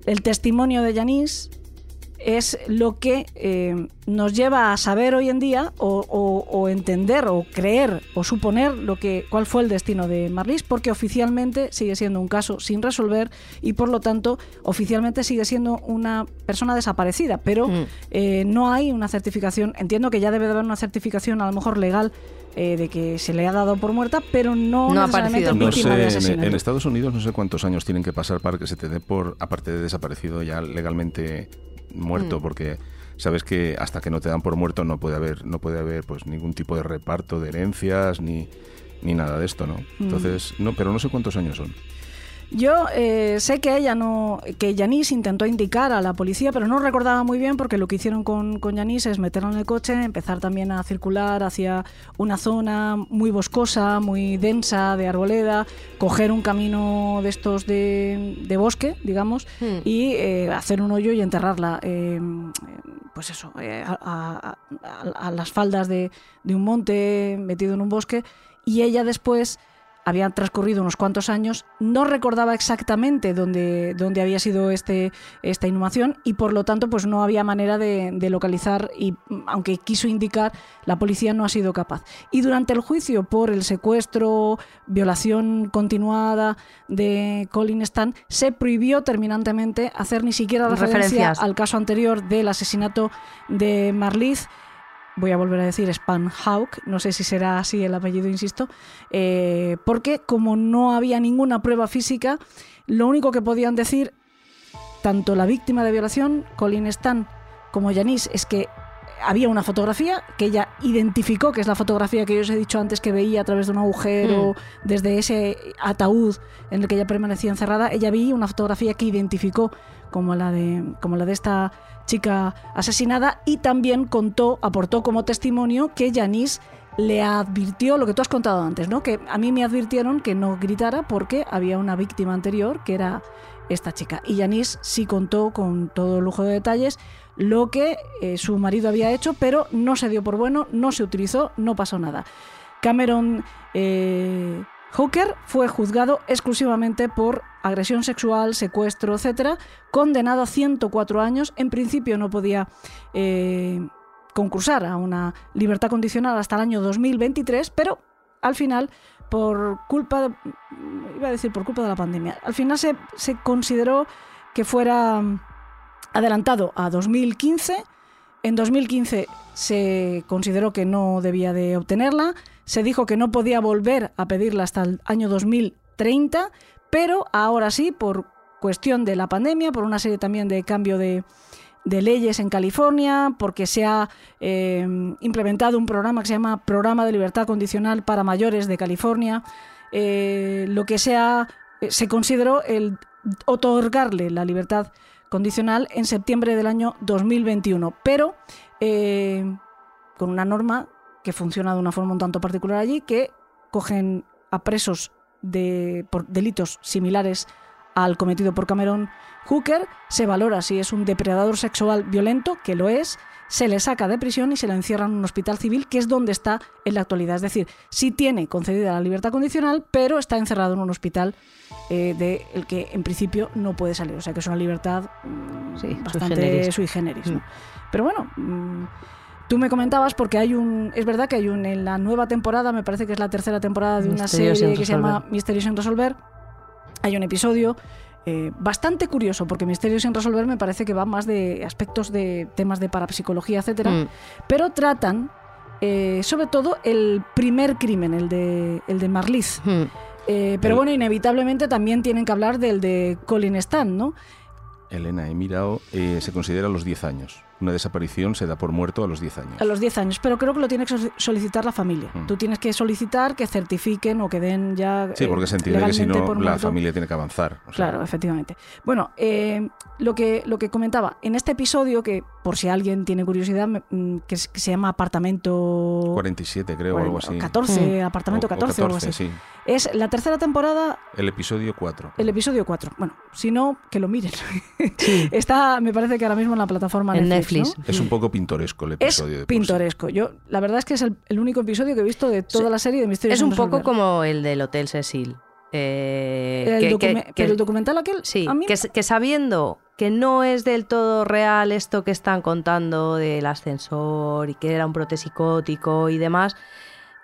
el testimonio de Yanis es lo que eh, nos lleva a saber hoy en día o, o- o entender o creer o suponer lo que cuál fue el destino de Marlis porque oficialmente sigue siendo un caso sin resolver y por lo tanto oficialmente sigue siendo una persona desaparecida pero Mm. eh, no hay una certificación entiendo que ya debe de haber una certificación a lo mejor legal eh, de que se le ha dado por muerta pero no, No ha aparecido. No víctima de sé, en, asesinato en Estados Unidos no sé cuántos años tienen que pasar para que se te dé por, aparte de desaparecido, ya legalmente muerto, Mm. porque sabes que hasta que no te dan por muerto no puede haber, no puede haber pues ningún tipo de reparto de herencias ni, ni nada de esto, ¿no? Mm. Entonces, no, pero no sé cuántos años son. Yo eh, sé que ella no, que Yanis intentó indicar a la policía, pero no recordaba muy bien porque lo que hicieron con, con Yanis es meterla en el coche, empezar también a circular hacia una zona muy boscosa, muy densa de arboleda, coger un camino de estos de, de bosque, digamos, Hmm. y eh, hacer un hoyo y enterrarla. eh, pues eso, eh, a, a- a- a las faldas de, de un monte metido en un bosque. Y ella después había transcurrido unos cuantos años, no recordaba exactamente dónde, dónde había sido este, esta inhumación y por lo tanto pues no había manera de, de localizar y aunque quiso indicar, la policía no ha sido capaz. Y durante el juicio por el secuestro, violación continuada de Colin Stan, se prohibió terminantemente hacer ni siquiera referencia al caso anterior del asesinato de Marliz voy a volver a decir Span Hawk, no sé si será así el apellido, insisto, eh, porque como no había ninguna prueba física, lo único que podían decir tanto la víctima de violación, Colin Stan, como Janice, es que había una fotografía que ella identificó, que es la fotografía que yo os he dicho antes que veía a través de un agujero, desde ese ataúd en el que ella permanecía encerrada, ella vi una fotografía que identificó como la de, como la de esta chica asesinada y también contó, aportó como testimonio que Janice le advirtió lo que tú has contado antes, ¿no? Que a mí me advirtieron que no gritara porque había una víctima anterior que era esta chica. Y Janice sí contó con todo lujo de detalles lo que eh, su marido había hecho, pero no se dio por bueno, no se utilizó, no pasó nada. Cameron eh, Hooker fue juzgado exclusivamente por agresión sexual, secuestro, etcétera, condenado a 104 años. En principio no podía eh, concursar a una libertad condicional hasta el año 2023, pero al final, por culpa, de, iba a decir por culpa de la pandemia, al final se, se consideró que fuera adelantado a 2015. En 2015 se consideró que no debía de obtenerla, se dijo que no podía volver a pedirla hasta el año 2030, pero ahora sí, por cuestión de la pandemia, por una serie también de cambio de, leyes en California, porque se ha eh, implementado un programa que se llama Programa de Libertad Condicional para Mayores de California, eh, lo que sea, eh, se consideró el otorgarle la libertad condicional en septiembre del año 2021, pero con una norma que funciona de una forma un tanto particular allí, que cogen a presos de, por delitos similares al cometido por Cameron Hooker, se valora si es un depredador sexual violento, que lo es, se le saca de prisión y se le encierra en un hospital civil, que es donde está en la actualidad. Es decir, sí tiene concedida la libertad condicional, pero está encerrado en un hospital eh, del que en principio no puede salir. O sea que es una libertad mm, bastante sui generis. Mm. Pero bueno. Mm, tú me comentabas porque hay un, es verdad que hay un en la nueva temporada, me parece que es la tercera temporada de una serie que se llama Misterios sin resolver. Hay un episodio eh, bastante curioso, porque Misterios sin resolver me parece que va más de aspectos de temas de parapsicología, etcétera, pero tratan eh, sobre todo el primer crimen, el de, el de Marliz. Eh, pero bueno, inevitablemente también tienen que hablar del de Colin Stan, ¿no? Elena, he mirado, eh, se considera a los 10 años. Una desaparición se da por muerto a los 10 años. A los 10 años, pero creo que lo tiene que solicitar la familia. Mm. Tú tienes que solicitar que certifiquen o que den ya. Sí, porque se entiende que si no, la familia tiene que avanzar. Claro, efectivamente. Bueno, eh, lo, que, lo que comentaba, en este episodio, que por si alguien tiene curiosidad, mm, que, se llama Apartamento. 47, creo, o algo así. 14, mm. Apartamento 14, o, algo así. Es la tercera temporada. El episodio 4. El episodio 4. Bueno, si no, que lo miren. Está, me parece que ahora mismo en la plataforma Netflix. Es un poco pintoresco el episodio. Es pintoresco. Yo, la verdad es que es el, único episodio que he visto de toda la serie de Misterios. Es un poco como el del Hotel Cecil. Eh, el, documental aquel. Sí, que, sabiendo que no es del todo real esto que están contando del ascensor y que era un protesicótico y demás,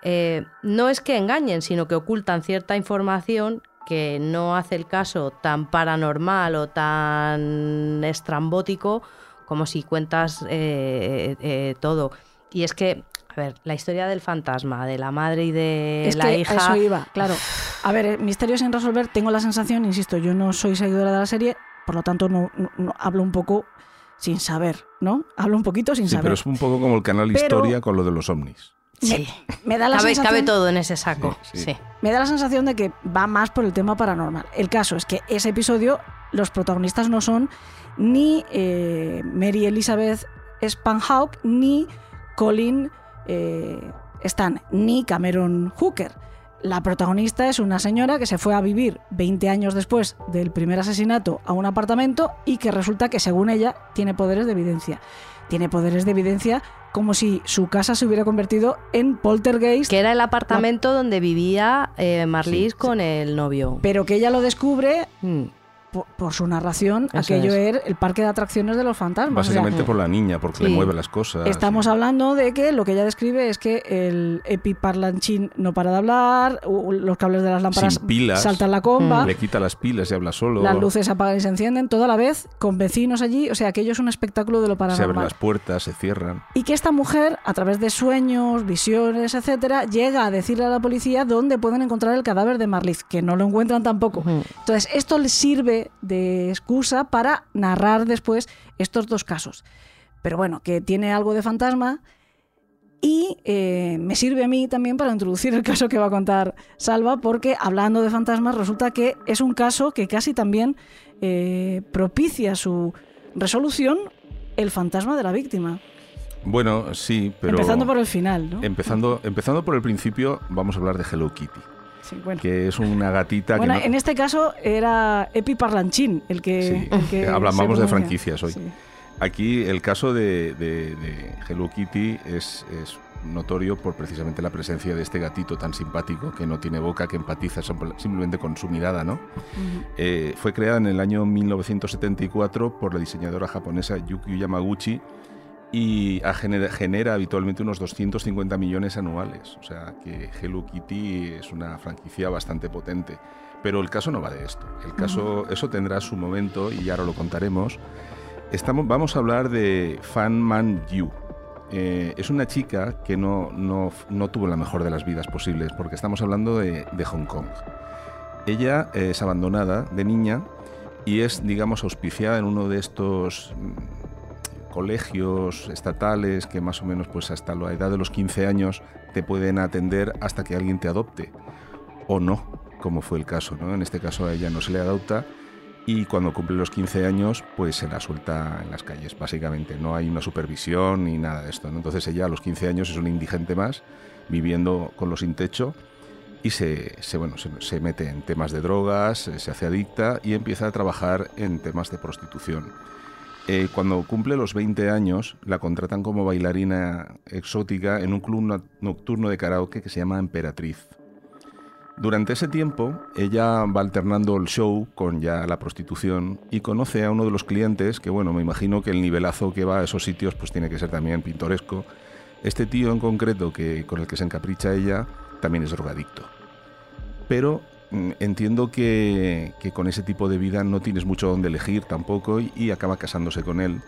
eh, no es que engañen, sino que ocultan cierta información que no hace el caso tan paranormal o tan estrambótico como si cuentas eh, eh, todo. Y es que, a ver, la historia del fantasma, de la madre y de la hija. Eso iba, claro. A ver, eh, misterios sin resolver, tengo la sensación, insisto, yo no soy seguidora de la serie, por lo tanto no, hablo un poco sin saber, ¿no? Hablo un poquito sin sí, saber. Pero es un poco como el canal Historia con lo de los ovnis. Sí. Me, da la cabe, sensación, cabe todo en ese saco. Sí, Me da la sensación de que va más por el tema paranormal. El caso es que ese episodio, los protagonistas no son ni eh, Mary Elizabeth Spanhawk, ni Colin eh, Stan, ni Cameron Hooker. La protagonista es una señora que se fue a vivir 20 años después del primer asesinato a un apartamento y que resulta que, según ella, tiene poderes de evidencia tiene poderes de evidencia como si su casa se hubiera convertido en poltergeist. Que era el apartamento donde vivía eh, Marlis con el novio. Pero que ella lo descubre mm. Por, por su narración, Eso aquello es. era el parque de atracciones de los fantasmas. O sea, Básicamente por la niña, porque le mueve las cosas. Estamos hablando de que lo que ella describe es que el epiparlanchín no para de hablar, los cables de las lámparas pilas. saltan la comba, Le quita las pilas y habla solo. las luces se apagan y se encienden, toda la vez con vecinos allí, o sea, aquello es un espectáculo de lo Se abren paranormal. las puertas, se cierran. Y que esta mujer, a través de sueños, visiones, etcétera, llega a decirle a la policía dónde pueden encontrar el cadáver de Marliz, que no lo encuentran tampoco. Ujú. Entonces, esto les sirve de excusa para narrar después estos dos casos. Pero bueno, que tiene algo de fantasma y eh, me sirve a mí también para introducir el caso que va a contar Salva, porque hablando de fantasmas, resulta que es un caso que casi también eh, propicia su resolución el fantasma de la víctima. Bueno, sí, pero. Empezando por el final, ¿no? empezando, empezando por el principio, vamos a hablar de Hello Kitty, Sí, bueno. que es una gatita Bueno, que. no- en este caso era Epi Parlanchín el que. Sí, el que de franquicias hoy. Sí. Aquí el caso de, de- de Hello Kitty es, es notorio por precisamente la presencia de este gatito tan simpático que no tiene boca, que empatiza simple- simplemente con su mirada, ¿no? Ujú. Eh, fue creada en el año 1974 por la diseñadora japonesa Yukio Yamaguchi y genera, genera habitualmente unos 250 millones anuales. O sea que Hello Kitty es una franquicia bastante potente. Pero el caso no va de esto. El caso, eso tendrá su momento y ahora lo contaremos. Estamos, vamos a hablar de Fan Man Yu. Eh, es una chica que no, no, no tuvo la mejor de las vidas posibles, porque estamos hablando de, de Hong Kong. Ella es abandonada de niña y es, digamos, auspiciada en uno de estos colegios estatales que más o menos pues hasta la edad de los 15 años te pueden atender hasta que alguien te adopte o no, como fue el caso. En este caso a ella no se le adopta y cuando cumple los 15 años pues se la suelta en las calles, básicamente. No hay una supervisión ni nada de esto. Entonces ella a los 15 años es un indigente más, viviendo con los sin techo y se, bueno, se, mete en temas de drogas, se hace adicta y empieza a trabajar en temas de prostitución. Eh, cuando cumple los 20 años, la contratan como bailarina exótica en un club no- nocturno de karaoke que se llama Emperatriz. Durante ese tiempo, ella va alternando el show con ya la prostitución y conoce a uno de los clientes, que bueno, me imagino que el nivelazo que va a esos sitios pues tiene que ser también pintoresco. Este tío en concreto, que, con el que se encapricha ella, también es drogadicto. Pero entiendo que, que con ese tipo de vida no tienes mucho donde elegir tampoco y, y acaba casándose con él.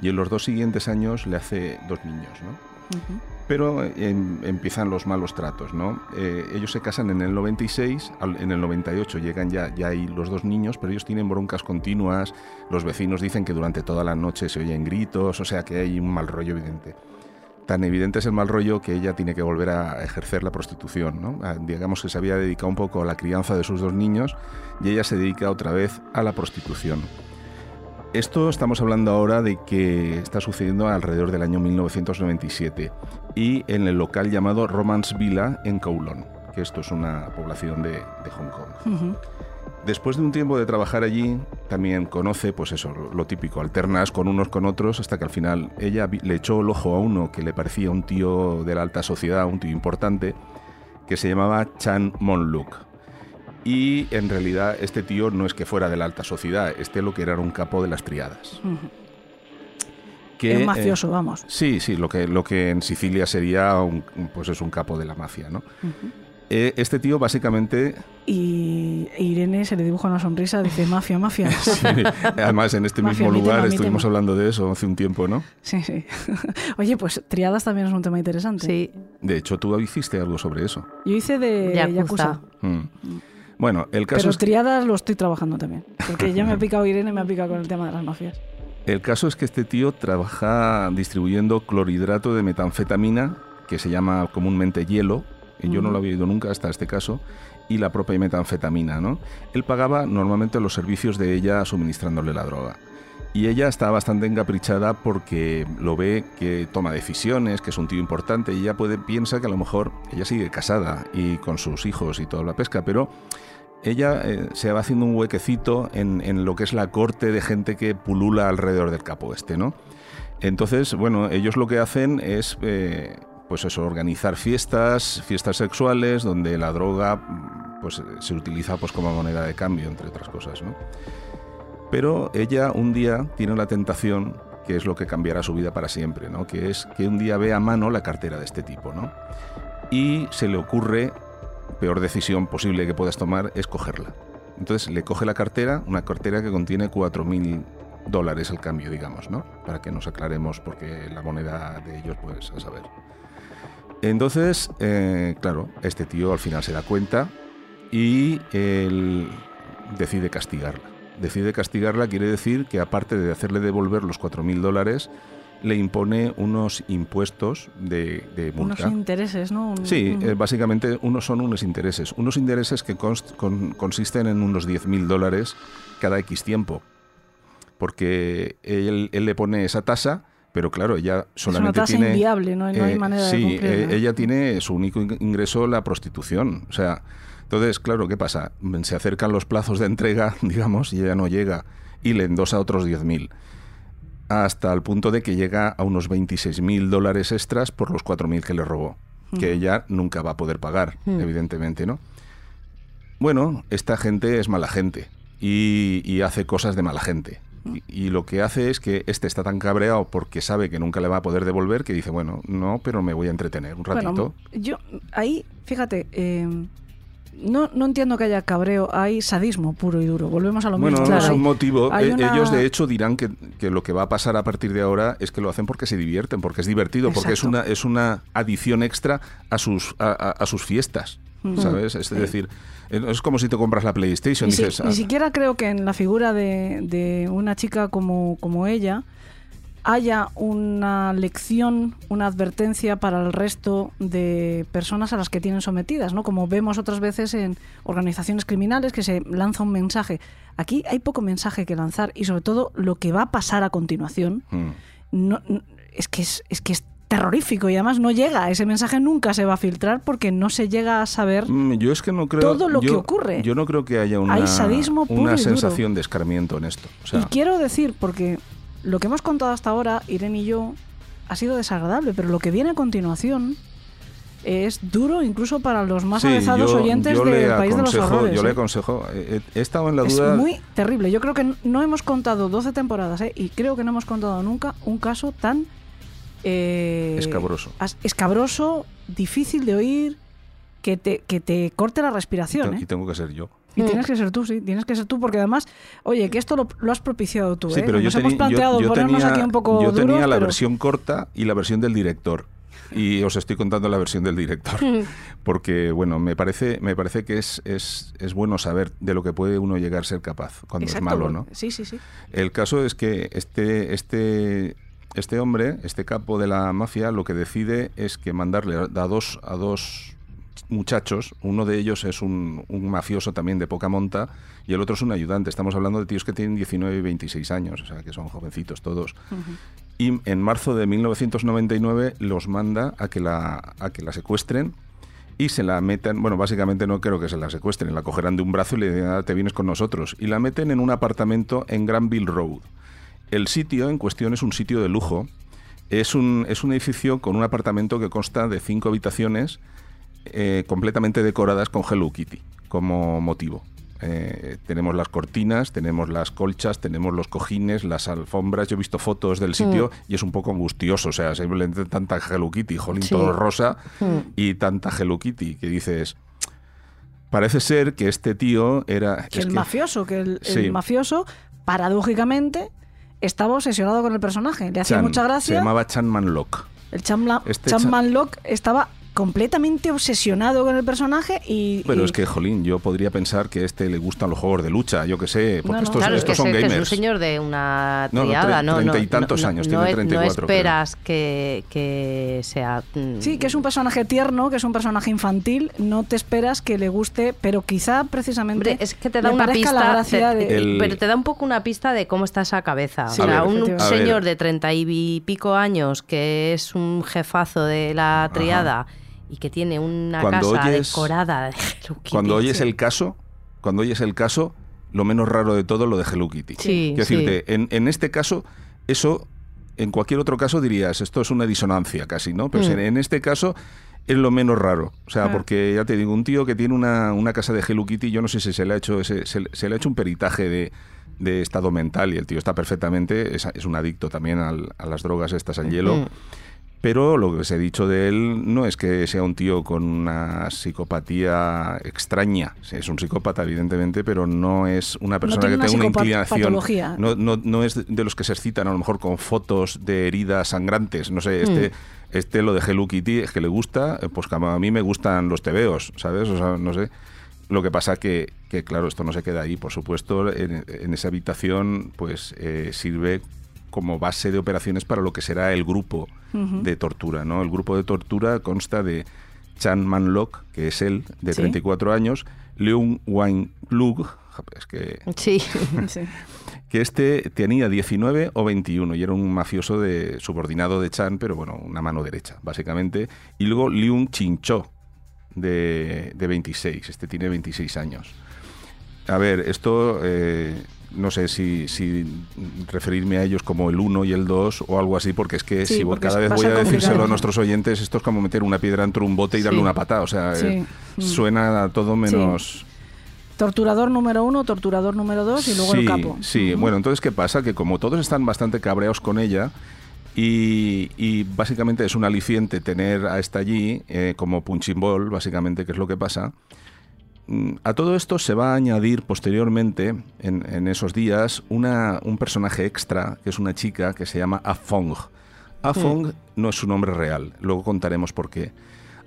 Y en los dos siguientes años le hace dos niños, ¿no? Ujú. Pero eh, em- empiezan los malos tratos, ¿no? Eh, ellos se casan en el 96, al- en el 98 llegan ya, ya hay los dos niños, pero ellos tienen broncas continuas, los vecinos dicen que durante toda la noche se oyen gritos, o sea que hay un mal rollo evidente. Tan evidente es el mal rollo que ella tiene que volver a ejercer la prostitución. Ah, Digamos que se había dedicado un poco a la crianza de sus dos niños y ella se dedica otra vez a la prostitución. Esto estamos hablando ahora de que está sucediendo alrededor del año 1997 y en el local llamado Romance Villa en Kowloon, que esto es una población de, Hong Kong. Después de un tiempo de trabajar allí, también conoce, pues eso, lo, típico, alternas con unos con otros hasta que al final ella le echó el ojo a uno que le parecía un tío de la alta sociedad, un tío importante, que se llamaba Chan Monluk. Y en realidad este tío no es que fuera de la alta sociedad, este lo que era un capo de las triadas. Que, Es eh, mafioso, vamos. Sí, sí, lo que, lo que en Sicilia sería un, pues es un capo de la mafia, ¿no? Eh, este tío básicamente, Y Irene se le dibuja una sonrisa, dice mafia, mafia. sí, además en este Mafia, mismo mi lugar tema, estuvimos hablando de eso hace un tiempo, ¿no? Sí, sí. Oye, pues triadas también es un tema interesante. Sí, De hecho, tú hiciste algo sobre eso. Yo hice de Yakuza. Yakuza. Mm. Bueno, el caso, Pero es que, triadas lo estoy trabajando también. Porque ya me ha picado Irene, me ha picado con el tema de las mafias. el caso es que este tío trabaja distribuyendo clorhidrato de metanfetamina, que se llama comúnmente hielo, y yo no lo había oído nunca hasta este caso, y la propia metanfetamina, ¿no? Él pagaba normalmente los servicios de ella suministrándole la droga. Y ella está bastante encaprichada porque lo ve que toma decisiones, que es un tío importante, y ella puede, piensa que a lo mejor ella sigue casada y con sus hijos y toda la pesca, pero ella eh, se va haciendo un huequecito en, en lo que es la corte de gente que pulula alrededor del capo este, ¿no? Entonces, bueno, ellos lo que hacen es, eh, pues eso, organizar fiestas, fiestas sexuales, donde la droga, pues se utiliza pues como moneda de cambio, entre otras cosas, ¿no? Pero ella un día tiene la tentación, que es lo que cambiará su vida para siempre, ¿no? que es que un día ve a mano la cartera de este tipo. ¿no? Y se le ocurre, peor decisión posible que puedas tomar, es cogerla. Entonces le coge la cartera, una cartera que contiene 4.000 dólares al cambio, digamos, ¿no? Para que nos aclaremos porque la moneda de ellos, pues a saber. Entonces, eh, claro, este tío al final se da cuenta y él decide castigarla. Decide castigarla quiere decir que aparte de hacerle devolver los 4.000 dólares, le impone unos impuestos de, de multa. Unos intereses, ¿no? Un- Sí, eh, básicamente unos son unos intereses. Unos intereses que const- con- consisten en unos 10.000 dólares cada X tiempo. Porque él, él le pone esa tasa, pero claro, ella es una solamente tasa tiene... inviable, no, no hay eh, manera de sí, eh, ella tiene su único in- ingreso la prostitución. O sea, entonces, claro, ¿qué pasa? Se acercan los plazos de entrega, digamos, y ella no llega y le endosa otros 10.000 hasta el punto de que llega a unos 26.000 dólares extras por los 4.000 que le robó, que ella nunca va a poder pagar, Mm. evidentemente, ¿no? Bueno, esta gente es mala gente y, y hace cosas de mala gente. Y, y lo que hace es que este está tan cabreado porque sabe que nunca le va a poder devolver que dice, bueno, no, pero me voy a entretener un ratito. Bueno, yo ahí, fíjate, eh, no, no entiendo que haya cabreo, hay sadismo puro y duro. Volvemos a lo Bueno, mismo. no es Hay- un motivo. Eh, una- Ellos, de hecho, dirán que, que lo que va a pasar a partir de ahora es que lo hacen porque se divierten, porque es divertido, porque es una, es una adición extra a sus, a, a- a sus fiestas. Mm. ¿Sabes? Es decir, eh, es como si te compras la PlayStation. Ni, si- dices, ni "Ah, siquiera creo que en la figura de, de una chica como, como ella haya una lección, una advertencia para el resto de personas a las que tienen sometidas, ¿no? Como vemos otras veces en organizaciones criminales que se lanza un mensaje. Aquí hay poco mensaje que lanzar y sobre todo lo que va a pasar a continuación mm". no, no- es que es, es que es terrorífico y además no llega, ese mensaje nunca se va a filtrar porque no se llega a saber Mm, Yo es que no creo. Todo lo que ocurre. Yo no creo que haya una, Hay sadismo puro una sensación de escarmiento en esto. O sea, y quiero decir, porque lo que hemos contado hasta ahora, Irene y yo, ha sido desagradable, pero lo que viene a continuación es duro incluso para los más sí, avezados yo- oyentes yo del País de los Horrores. Yo le ¿eh? aconsejo. eh, eh, He estado en la es duda. muy terrible. Yo creo que no hemos contado 12 temporadas ¿eh? y creo que no hemos contado nunca un caso tan... eh, Escabroso. escabroso, difícil de oír, que te, que te corte la respiración. ¿eh? Y tengo que ser yo. Y Mm. tienes que ser tú, sí, tienes que ser tú, porque además, oye, que esto lo, lo has propiciado tú, Sí, ¿eh? pero yo, hemos teni- yo- planteado yo ponernos tenía, aquí un poco yo tenía duros, la pero- versión corta y la versión del director. Y os estoy contando la versión del director. Porque, bueno, me parece, me parece que es, es, es bueno saber de lo que puede uno llegar a ser capaz cuando Exacto, es malo, ¿no? Sí, sí, sí. El caso es que este, este, este hombre, este capo de la mafia, lo que decide es que mandarle a dos, a dos muchachos, uno de ellos es un, un mafioso también de poca monta y el otro es un ayudante. Estamos hablando de tíos que tienen 19 y 26 años, o sea, que son jovencitos todos. Y en marzo de 1999 los manda a que la, a que la secuestren y se la metan, bueno, básicamente no creo que se la secuestren, la cogerán de un brazo y le dirán, "Ah, te vienes con nosotros. Y la meten en un apartamento en Granville Road. El sitio en cuestión es un sitio de lujo. Es un, es un edificio con un apartamento que consta de cinco habitaciones eh, completamente decoradas con Hello Kitty como motivo. Eh, tenemos las cortinas, tenemos las colchas, tenemos los cojines, las alfombras. Yo he visto fotos del sitio y es un poco angustioso. O sea, simplemente tanta Hello Kitty, jolín, Sí. todo rosa Mm. y tanta Hello Kitty que dices. Parece ser que este tío era. Que es el que- mafioso, que el, mafioso, paradójicamente, estaba obsesionado con el personaje. Le hacía Chan, mucha Se gracia. llamaba Chan Manlock. El Chamla, Este Chapman Locke estaba completamente obsesionado con el personaje y... Pero y- es que, jolín, yo podría pensar que a este le gustan los juegos de lucha, yo que sé, porque No, no. estos, Claro, es que, estos son es, que es un gamers. señor de una No, no, triada, tre- no, no, treinta y tantos no, años, no, tiene es- 34 No esperas que, que sea... mm, Sí, que es un personaje tierno, que es un personaje infantil, no te esperas que le guste, pero quizá precisamente Hombre, es que te da una pista, la gracia te- de... El- pero te da un poco una pista de cómo está esa cabeza. Sí, o sea, ver, un señor de treinta y pico años que es un jefazo de la triada y que tiene una Cuando casa oyes- decorada de Hello Kitty. Cuando oyes el caso, cuando oyes el caso, lo menos raro de todo lo de Hello Kitty. Sí, Quiero sí. decirte, en, en este caso, eso, en cualquier otro caso dirías, esto es una disonancia casi, ¿no? Pero Mm. en, en este caso es lo menos raro. O sea, Ah. porque ya te digo, un tío que tiene una, una casa de Hello Kitty, yo no sé si se le ha hecho, ese- se, le- se le ha hecho un peritaje de de estado mental y el tío está perfectamente, es, es un adicto también al- a las drogas estas al hielo. Mm. Pero lo que os he dicho de él no es que sea un tío con una psicopatía extraña. Es un psicópata, evidentemente, pero no es una persona que tenga una inclinación. No, no, no es de los que se excitan a lo mejor con fotos de heridas sangrantes. No sé, este, este lo de Hello Kitty es que le gusta, eh, pues como a mí me gustan los tebeos, ¿sabes? O sea, no sé. Lo que pasa que, que, claro, esto no se queda ahí. Por supuesto, en, en esa habitación pues eh, sirve como base de operaciones para lo que será el grupo de tortura. ¿no? El grupo de tortura consta de Chan Man-lok, que es él, de Sí. 34 años, Leung Wang Plug, es que, Sí. Sí. que este tenía 19 o 21 y era un mafioso de subordinado de Chan, pero bueno, una mano derecha, básicamente. Y luego Leung Chincho, de, de 26, este tiene 26 años. A ver, esto eh, no sé si, si referirme a ellos como el 1 y el 2 o algo así, porque es que Sí, si cada vez voy a decírselo a nuestros oyentes, esto es como meter una piedra entre un bote y darle Sí. una patada. O sea, Sí. eh, Mm. suena a todo menos... Torturador número uno, torturador número dos y luego sí, el capo. Sí, Ujú. bueno, entonces, ¿qué pasa? Que como todos están bastante cabreados con ella, y, y básicamente es un aliciente tener a esta allí eh, como punching ball, básicamente, que es lo que pasa. Mm, A todo esto se va a añadir posteriormente, en, en esos días, una, un personaje extra, que es una chica que se llama Afong. Afong no es su nombre real, luego contaremos por qué.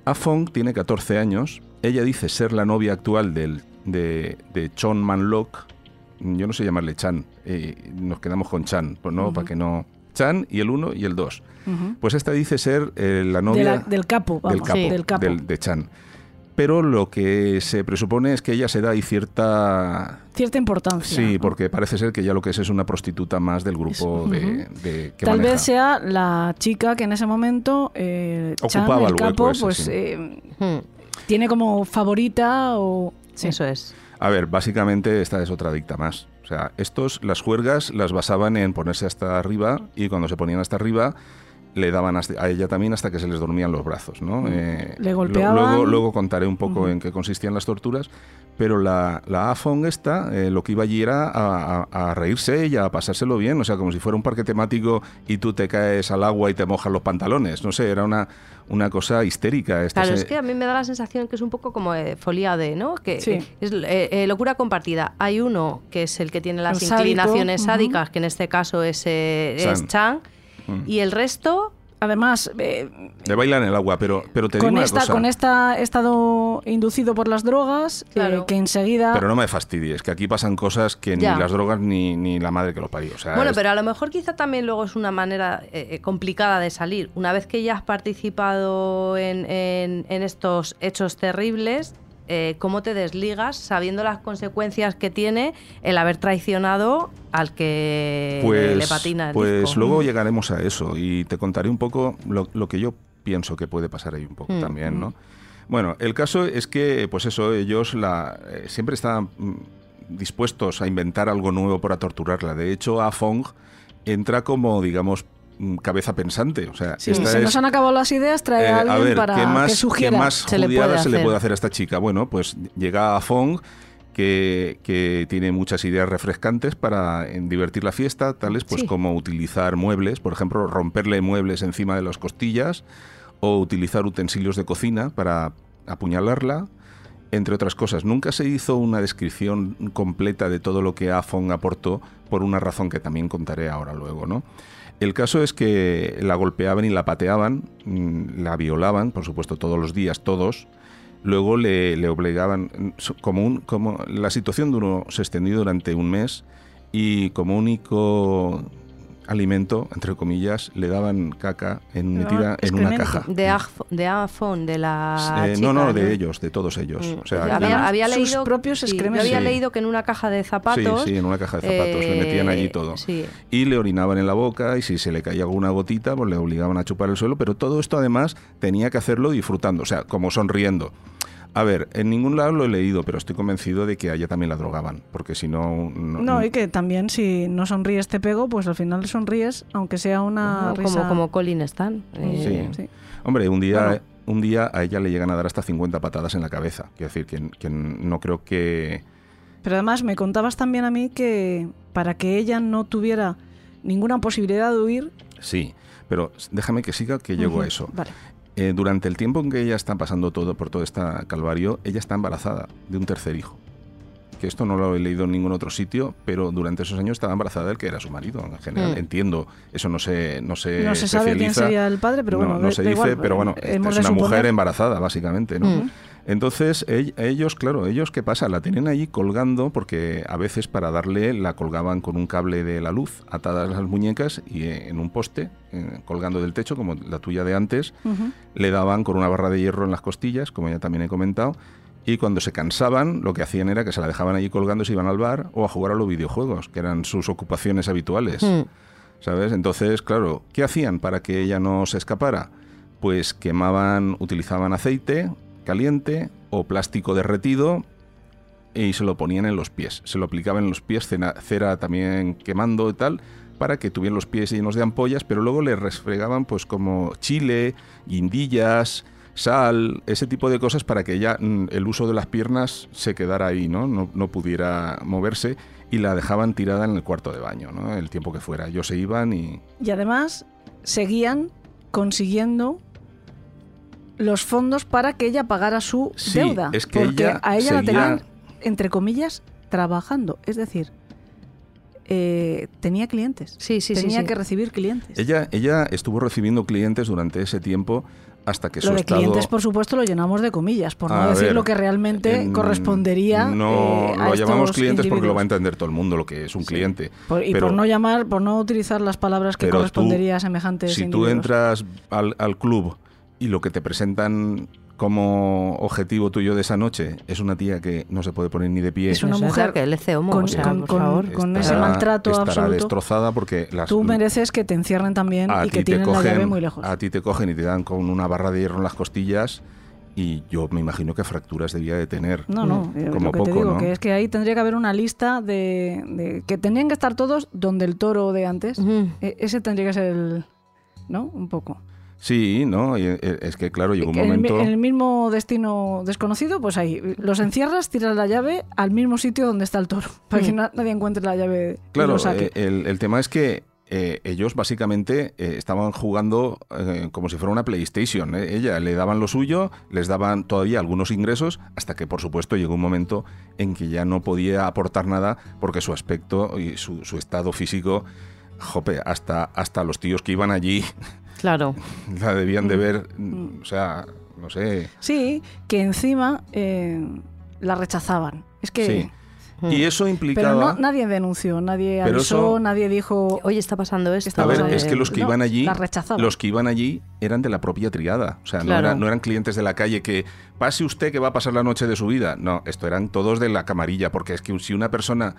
Afong tiene 14 años, ella dice ser la novia actual del, de, de Chon Manlok, yo no sé llamarle Chan, eh, nos quedamos con Chan, pues no, para que no... Chan y el 1 y el 2. Ujú. Pues esta dice ser eh, la De novia la- del capo, vamos. del capo, Sí. Del capo. del- de Chan. Pero lo que se presupone es que ella se da ahí cierta... Cierta importancia. Sí, ¿no? porque parece ser que ya lo que es es una prostituta más del grupo Eso, de, de- que Tal maneja. vez sea la chica que en ese momento eh, Chan, Ocupaba el el hueco capo, ese, pues sí. eh, Mm. tiene como favorita o sí. Eso es. A ver, básicamente esta es otra adicta más. O sea, estos, las juergas las basaban en ponerse hasta arriba y cuando se ponían hasta arriba le daban a ella también hasta que se les dormían los brazos, ¿no? Eh, Le lo- golpeaban. Luego, luego contaré un poco en qué consistían las torturas, pero la, la Afong esta, eh, lo que iba allí era a, a- a reírse y a pasárselo bien, o sea, como si fuera un parque temático y tú te caes al agua y te mojas los pantalones, no sé, era una, una cosa histérica. Esta Claro, se- es que a mí me da la sensación que es un poco como eh, folía de, ¿no? Que Sí. eh, es eh, eh, locura compartida. Hay uno que es el que tiene las El sádico, inclinaciones sádicas, que en este caso es, eh, es Chan. Mm. y el resto, Además, eh, Le bailan el agua, pero, pero te digo con una esta, cosa. con esta estado inducido por las drogas, eh, Claro. que enseguida Pero no me fastidies, que aquí pasan cosas que Ya. ni las drogas ni, ni la madre que lo parió. O sea, Bueno, es- pero a lo mejor quizá también luego es una manera eh, eh, complicada de salir. Una vez que ya has participado en, en- en estos hechos terribles, eh, ¿cómo te desligas sabiendo las consecuencias que tiene el haber traicionado al que pues, le patina el pues disco? luego llegaremos a eso y te contaré un poco lo, lo que yo pienso que puede pasar ahí un poco Mm. también, ¿no? Bueno, el caso es que, pues eso, ellos la, eh, siempre mm, dispuestos a inventar algo nuevo para torturarla. De hecho, a Fong entra como, digamos, mm, cabeza pensante. O sea, Sí, esta se es- nos han acabado las ideas, trae Eh, a alguien a ver, para ¿qué más, que qué sugiera. más Se le puede se le puede hacer a esta chica? Bueno, pues llega a Fong, que, que tiene muchas ideas refrescantes para divertir la fiesta, tales pues Sí. como utilizar muebles, por ejemplo, romperle muebles encima de las costillas, o utilizar utensilios de cocina para apuñalarla, entre otras cosas. Nunca se hizo una descripción completa de todo lo que Afon aportó, por una razón que también contaré ahora luego, ¿no? El caso es que la golpeaban y la pateaban, mm, la violaban, por supuesto, todos los días, todos. Luego le, obligaban, mm, como, un, como la situación duró, se extendió durante un mes y como único alimento, entre comillas, le daban caca en, metida en una caja. De, Agf- de Afon, de la Eh, chica, no, no, de ellos, de todos ellos. Mm, O sea, había, que- había Sus leído, propios sí, yo excrementos. había Sí. leído que en una caja de zapatos... Sí, sí, en una caja de zapatos, le metían allí eh, todo. Sí. Y le orinaban en la boca y si se le caía alguna gotita, pues le obligaban a chupar el suelo, pero todo esto además tenía que hacerlo disfrutando, o sea, como sonriendo. A ver, en ningún lado lo he leído, pero estoy convencido de que a ella también la drogaban, porque si no... No, No, y que también si no sonríes te pego, pues al final sonríes, aunque sea una risa... como, como Colin Stan. eh, Sí. Sí. Hombre, un día, Bueno. un día a ella le llegan a dar hasta 50 patadas en la cabeza. Quiero decir, que, que no creo que, Pero además me contabas también a mí que para que ella no tuviera ninguna posibilidad de huir. Sí, pero déjame que siga que llego a eso. Vale. Eh, durante el tiempo en que ella está pasando todo por todo este calvario, ella está embarazada de un tercer hijo. Que esto no lo he leído en ningún otro sitio, pero durante esos años estaba embarazada del que era su marido. En general, Mm. entiendo, eso no se no se, no se sabe quién sería el padre, pero no, bueno, no se dice, igual, pero bueno, eh, es una mujer embarazada, básicamente, ¿no? Mm. Entonces, ell- ellos, claro, ellos, ¿qué pasa? La tenían allí colgando porque a veces para darle la colgaban con un cable de la luz atadas las muñecas y eh, en un poste, eh, colgando del techo, como la tuya de antes, le daban con una barra de hierro en las costillas, como ya también he comentado, y cuando se cansaban, lo que hacían era que se la dejaban allí colgando y se iban al bar o a jugar a los videojuegos, que eran sus ocupaciones habituales. Mm. ¿Sabes? Entonces, claro, ¿qué hacían para que ella no se escapara? Pues quemaban, utilizaban aceite caliente o plástico derretido y se lo ponían en los pies. Se lo aplicaban en los pies, cera también quemando y tal, para que tuvieran los pies llenos de ampollas, pero luego le resfregaban pues como chile, guindillas, sal, ese tipo de cosas para que ya mm, el uso de las piernas se quedara ahí, ¿no? No, no pudiera moverse y la dejaban tirada en el cuarto de baño. El tiempo que fuera. Ellos se iban y... Y además seguían consiguiendo los fondos para que ella pagara su Sí, deuda. es que porque ella a ella la tenían, entre comillas, trabajando. Es decir, eh, tenía clientes. Sí, sí, sí, tenía sí. que recibir clientes. Ella, ella estuvo recibiendo clientes durante ese tiempo hasta que lo su de estado... clientes, por supuesto, lo llenamos de comillas, por no decir ver, lo que realmente en- correspondería. No, eh, a lo llamamos clientes porque lo va a entender todo el mundo lo que es un Sí. cliente. Por- y pero- por no llamar, por no utilizar las palabras que tú, correspondería a semejantes Si tú entras al, al club y lo que te presentan como objetivo tuyo de esa noche es una tía que no se puede poner ni de pie, Es una mujer que LC homo, con- o sea, con- por con- favor. con estará- ese maltrato estará absoluto, destrozada porque las, Tú mereces que te encierren también y que te tienen la llave cogen, muy lejos. a ti te cogen y te dan con una barra de hierro en las costillas y yo me imagino que fracturas debía de tener. No, no, eh, Como lo que te poco, digo, ¿no? que es que ahí tendría que haber una lista de, de- que tendrían que estar todos donde el toro de antes. E- ese tendría que ser el, ¿no? Un poco. Sí, no, y, eh, es que claro, llegó un momento En el mismo destino desconocido, pues ahí los encierras, tiras la llave al mismo sitio donde está el toro, para que Mm. na- nadie encuentre la llave y Claro, lo saque. eh, el, el tema es que eh, ellos básicamente eh, estaban jugando eh, como si fuera una PlayStation. ¿eh? Ella le daban lo suyo, les daban todavía algunos ingresos, hasta que por supuesto llegó un momento en que ya no podía aportar nada porque su aspecto y su, su estado físico, jope, hasta, hasta los tíos que iban allí Claro. la debían de Mm. ver, mm, o sea, no sé. Sí, que encima eh, la rechazaban. Es que... Sí. Mm. Y eso Pero implicaba... no, nadie denunció, nadie Pero avisó, eso- nadie dijo... Oye, está pasando esto. Está A ver, es que los que No, iban allí, la rechazaban. los que iban allí eran de la propia triada. O sea, no, no eran clientes de la calle que pase usted que va a pasar la noche de su vida. No, esto eran todos de la camarilla, porque es que si una persona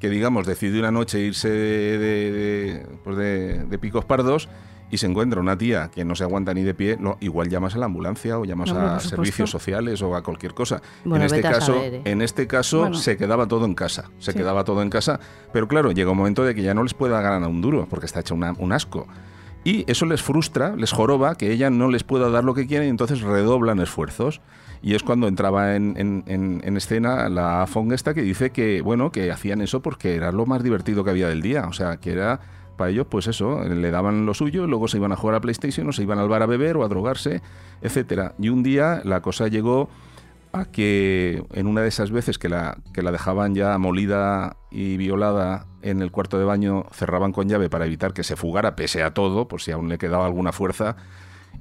que digamos decide una noche irse de, de- de- pues de- de picos pardos y se encuentra una tía que no se aguanta ni de pie, no, igual llamas a la ambulancia o llamas a servicios sociales o a cualquier cosa. Bueno, en este caso, saber, ¿eh? en este caso Bueno. se quedaba todo en casa, se Sí. quedaba todo en casa, pero claro, llega un momento de que ya no les pueda ganar un duro porque está hecho una- un asco. Y eso les frustra, les joroba que ella no les pueda dar lo que quieren y entonces redoblan esfuerzos. Y es cuando entraba en, en- en- en escena la Fong esta que dice que, bueno, que hacían eso porque era lo más divertido que había del día. O sea, que era para ellos, pues eso, le daban lo suyo, luego se iban a jugar a PlayStation o se iban al bar a beber o a drogarse, etcétera. Y un día la cosa llegó a que en una de esas veces que la, que la dejaban ya molida y violada en el cuarto de baño, cerraban con llave para evitar que se fugara pese a todo, por si aún le quedaba alguna fuerza,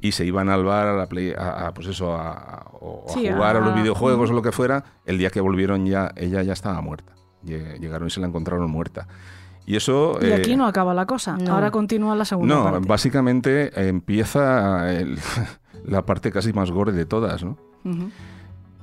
y se iban al bar a, la play- a- a, pues eso, a, a- Sí, jugar a, los videojuegos o lo que fuera, el día que volvieron ya, ella ya estaba muerta. Lle- Llegaron y se la encontraron muerta. Y eso... Y eh, aquí no acaba la cosa. no. Ahora continúa la segunda no, parte. básicamente eh, empieza el- la parte casi más gore de todas, ¿no?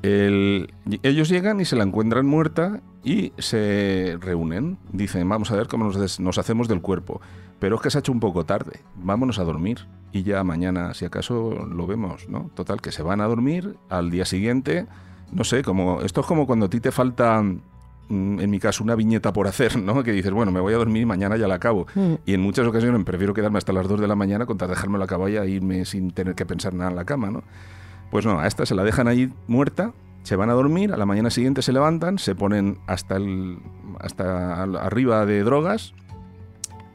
El- ellos llegan y se la encuentran muerta y se reúnen. Dicen, vamos a ver cómo nos, des- nos hacemos del cuerpo. Pero es que se ha hecho un poco tarde. Vámonos a dormir. Y ya mañana, si acaso, lo vemos, ¿no? Total, que se van a dormir al día siguiente. No sé, como esto es como cuando a ti te falta, mm, en mi caso, una viñeta por hacer, ¿no? Que dices, bueno, me voy a dormir y mañana ya la acabo. Mm. Y en muchas ocasiones prefiero quedarme hasta las 2 de la mañana con tal de dejarme la caballa e irme sin tener que pensar nada en la cama, ¿no? Pues no, a esta se la dejan allí muerta, Se van a dormir, a la mañana siguiente se levantan, se ponen hasta, el, hasta arriba de drogas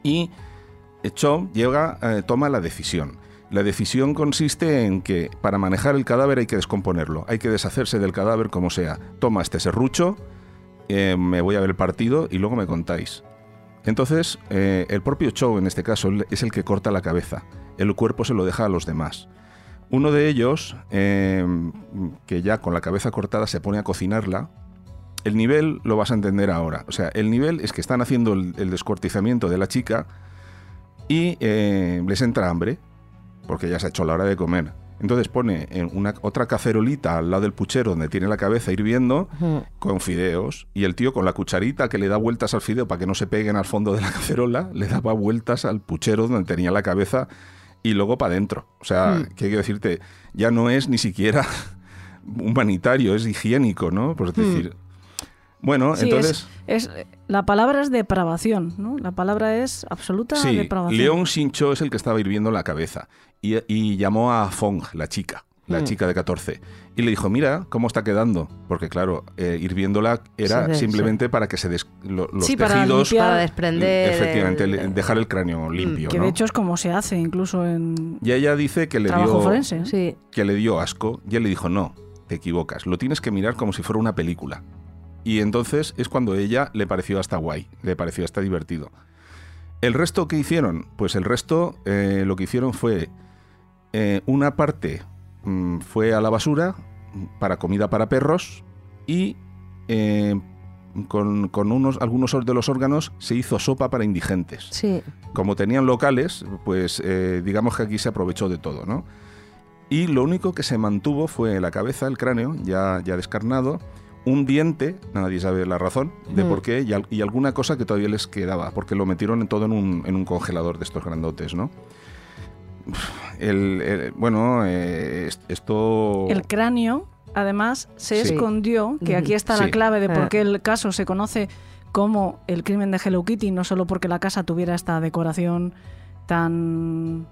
y Chom llega, eh, toma la decisión. La decisión consiste en que para manejar el cadáver hay que descomponerlo, hay que deshacerse del cadáver como sea. Toma este serrucho, eh, me voy a ver el partido y luego me contáis. Entonces, eh, el propio Chow en este caso es el que corta la cabeza. El cuerpo se lo deja a los demás. Uno de ellos, eh, que ya con la cabeza cortada se pone a cocinarla, el nivel lo vas a entender ahora. O sea, el nivel es que están haciendo el, el descuartizamiento de la chica y les entra hambre, porque ya se ha hecho la hora de comer. Entonces pone en una, otra cacerolita al lado del puchero donde tiene la cabeza hirviendo con fideos y el tío con la cucharita que le da vueltas al fideo para que no se peguen al fondo de la cacerola, le daba vueltas al puchero donde tenía la cabeza y luego para adentro. O sea, que quiero decirte, ya no es ni siquiera humanitario, es higiénico, ¿no? Por decir. Bueno, Sí, entonces. es, es- la palabra es depravación, ¿no? La palabra es absoluta Sí, depravación. León Shincho es el que estaba hirviendo la cabeza y, y llamó a Fong, la chica, la Mm. chica de 14, y le dijo, mira cómo está quedando, porque claro, eh, hirviéndola era Sí, simplemente para que se des- lo- los Sí, para tejidos... limpiar- Para desprender. Efectivamente, el- dejar el cráneo limpio, que ¿no? de hecho es como se hace incluso en Y ella dice que le, dio, forense. ¿eh? Sí. que le dio asco, y él le dijo, no, te equivocas, lo tienes que mirar como si fuera una película. Y entonces es cuando ella le pareció hasta guay, le pareció hasta divertido. ¿El resto qué hicieron? Pues el resto eh, lo que hicieron fue eh, una parte mm, fue a la basura para comida para perros y eh, con, con unos, algunos de los órganos se hizo sopa para indigentes Sí. como tenían locales, pues eh, digamos que aquí se aprovechó de todo, ¿no? Y lo único que se mantuvo fue la cabeza, el cráneo, ya, ya descarnado, un diente, nadie sabe la razón de Mm. por qué, y, al- y alguna cosa que todavía les quedaba, porque lo metieron en todo en un, en un congelador de estos grandotes, ¿no? El, el- bueno, eh, es- esto... El cráneo, además, se Sí. escondió, que aquí está Sí. la clave de por Ah. qué el caso se conoce como el crimen de Hello Kitty, no solo porque la casa tuviera esta decoración tan mm,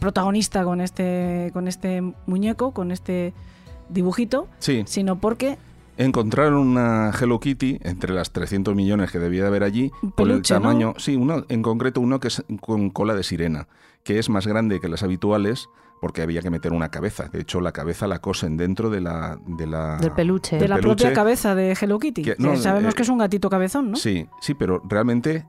protagonista con este, con este muñeco, con este dibujito, Sí, sino porque encontraron una Hello Kitty entre las 300 millones que debía de haber allí, por el peluche, ¿no? tamaño, sí, uno, en concreto uno que es con cola de sirena, que es más grande que las habituales porque había que meter una cabeza. De hecho, la cabeza la cosen dentro de la... De la Del peluche. de la peluche. propia cabeza de Hello Kitty. Que- que no, sabemos eh, que es un gatito cabezón, ¿no? Sí, sí, pero realmente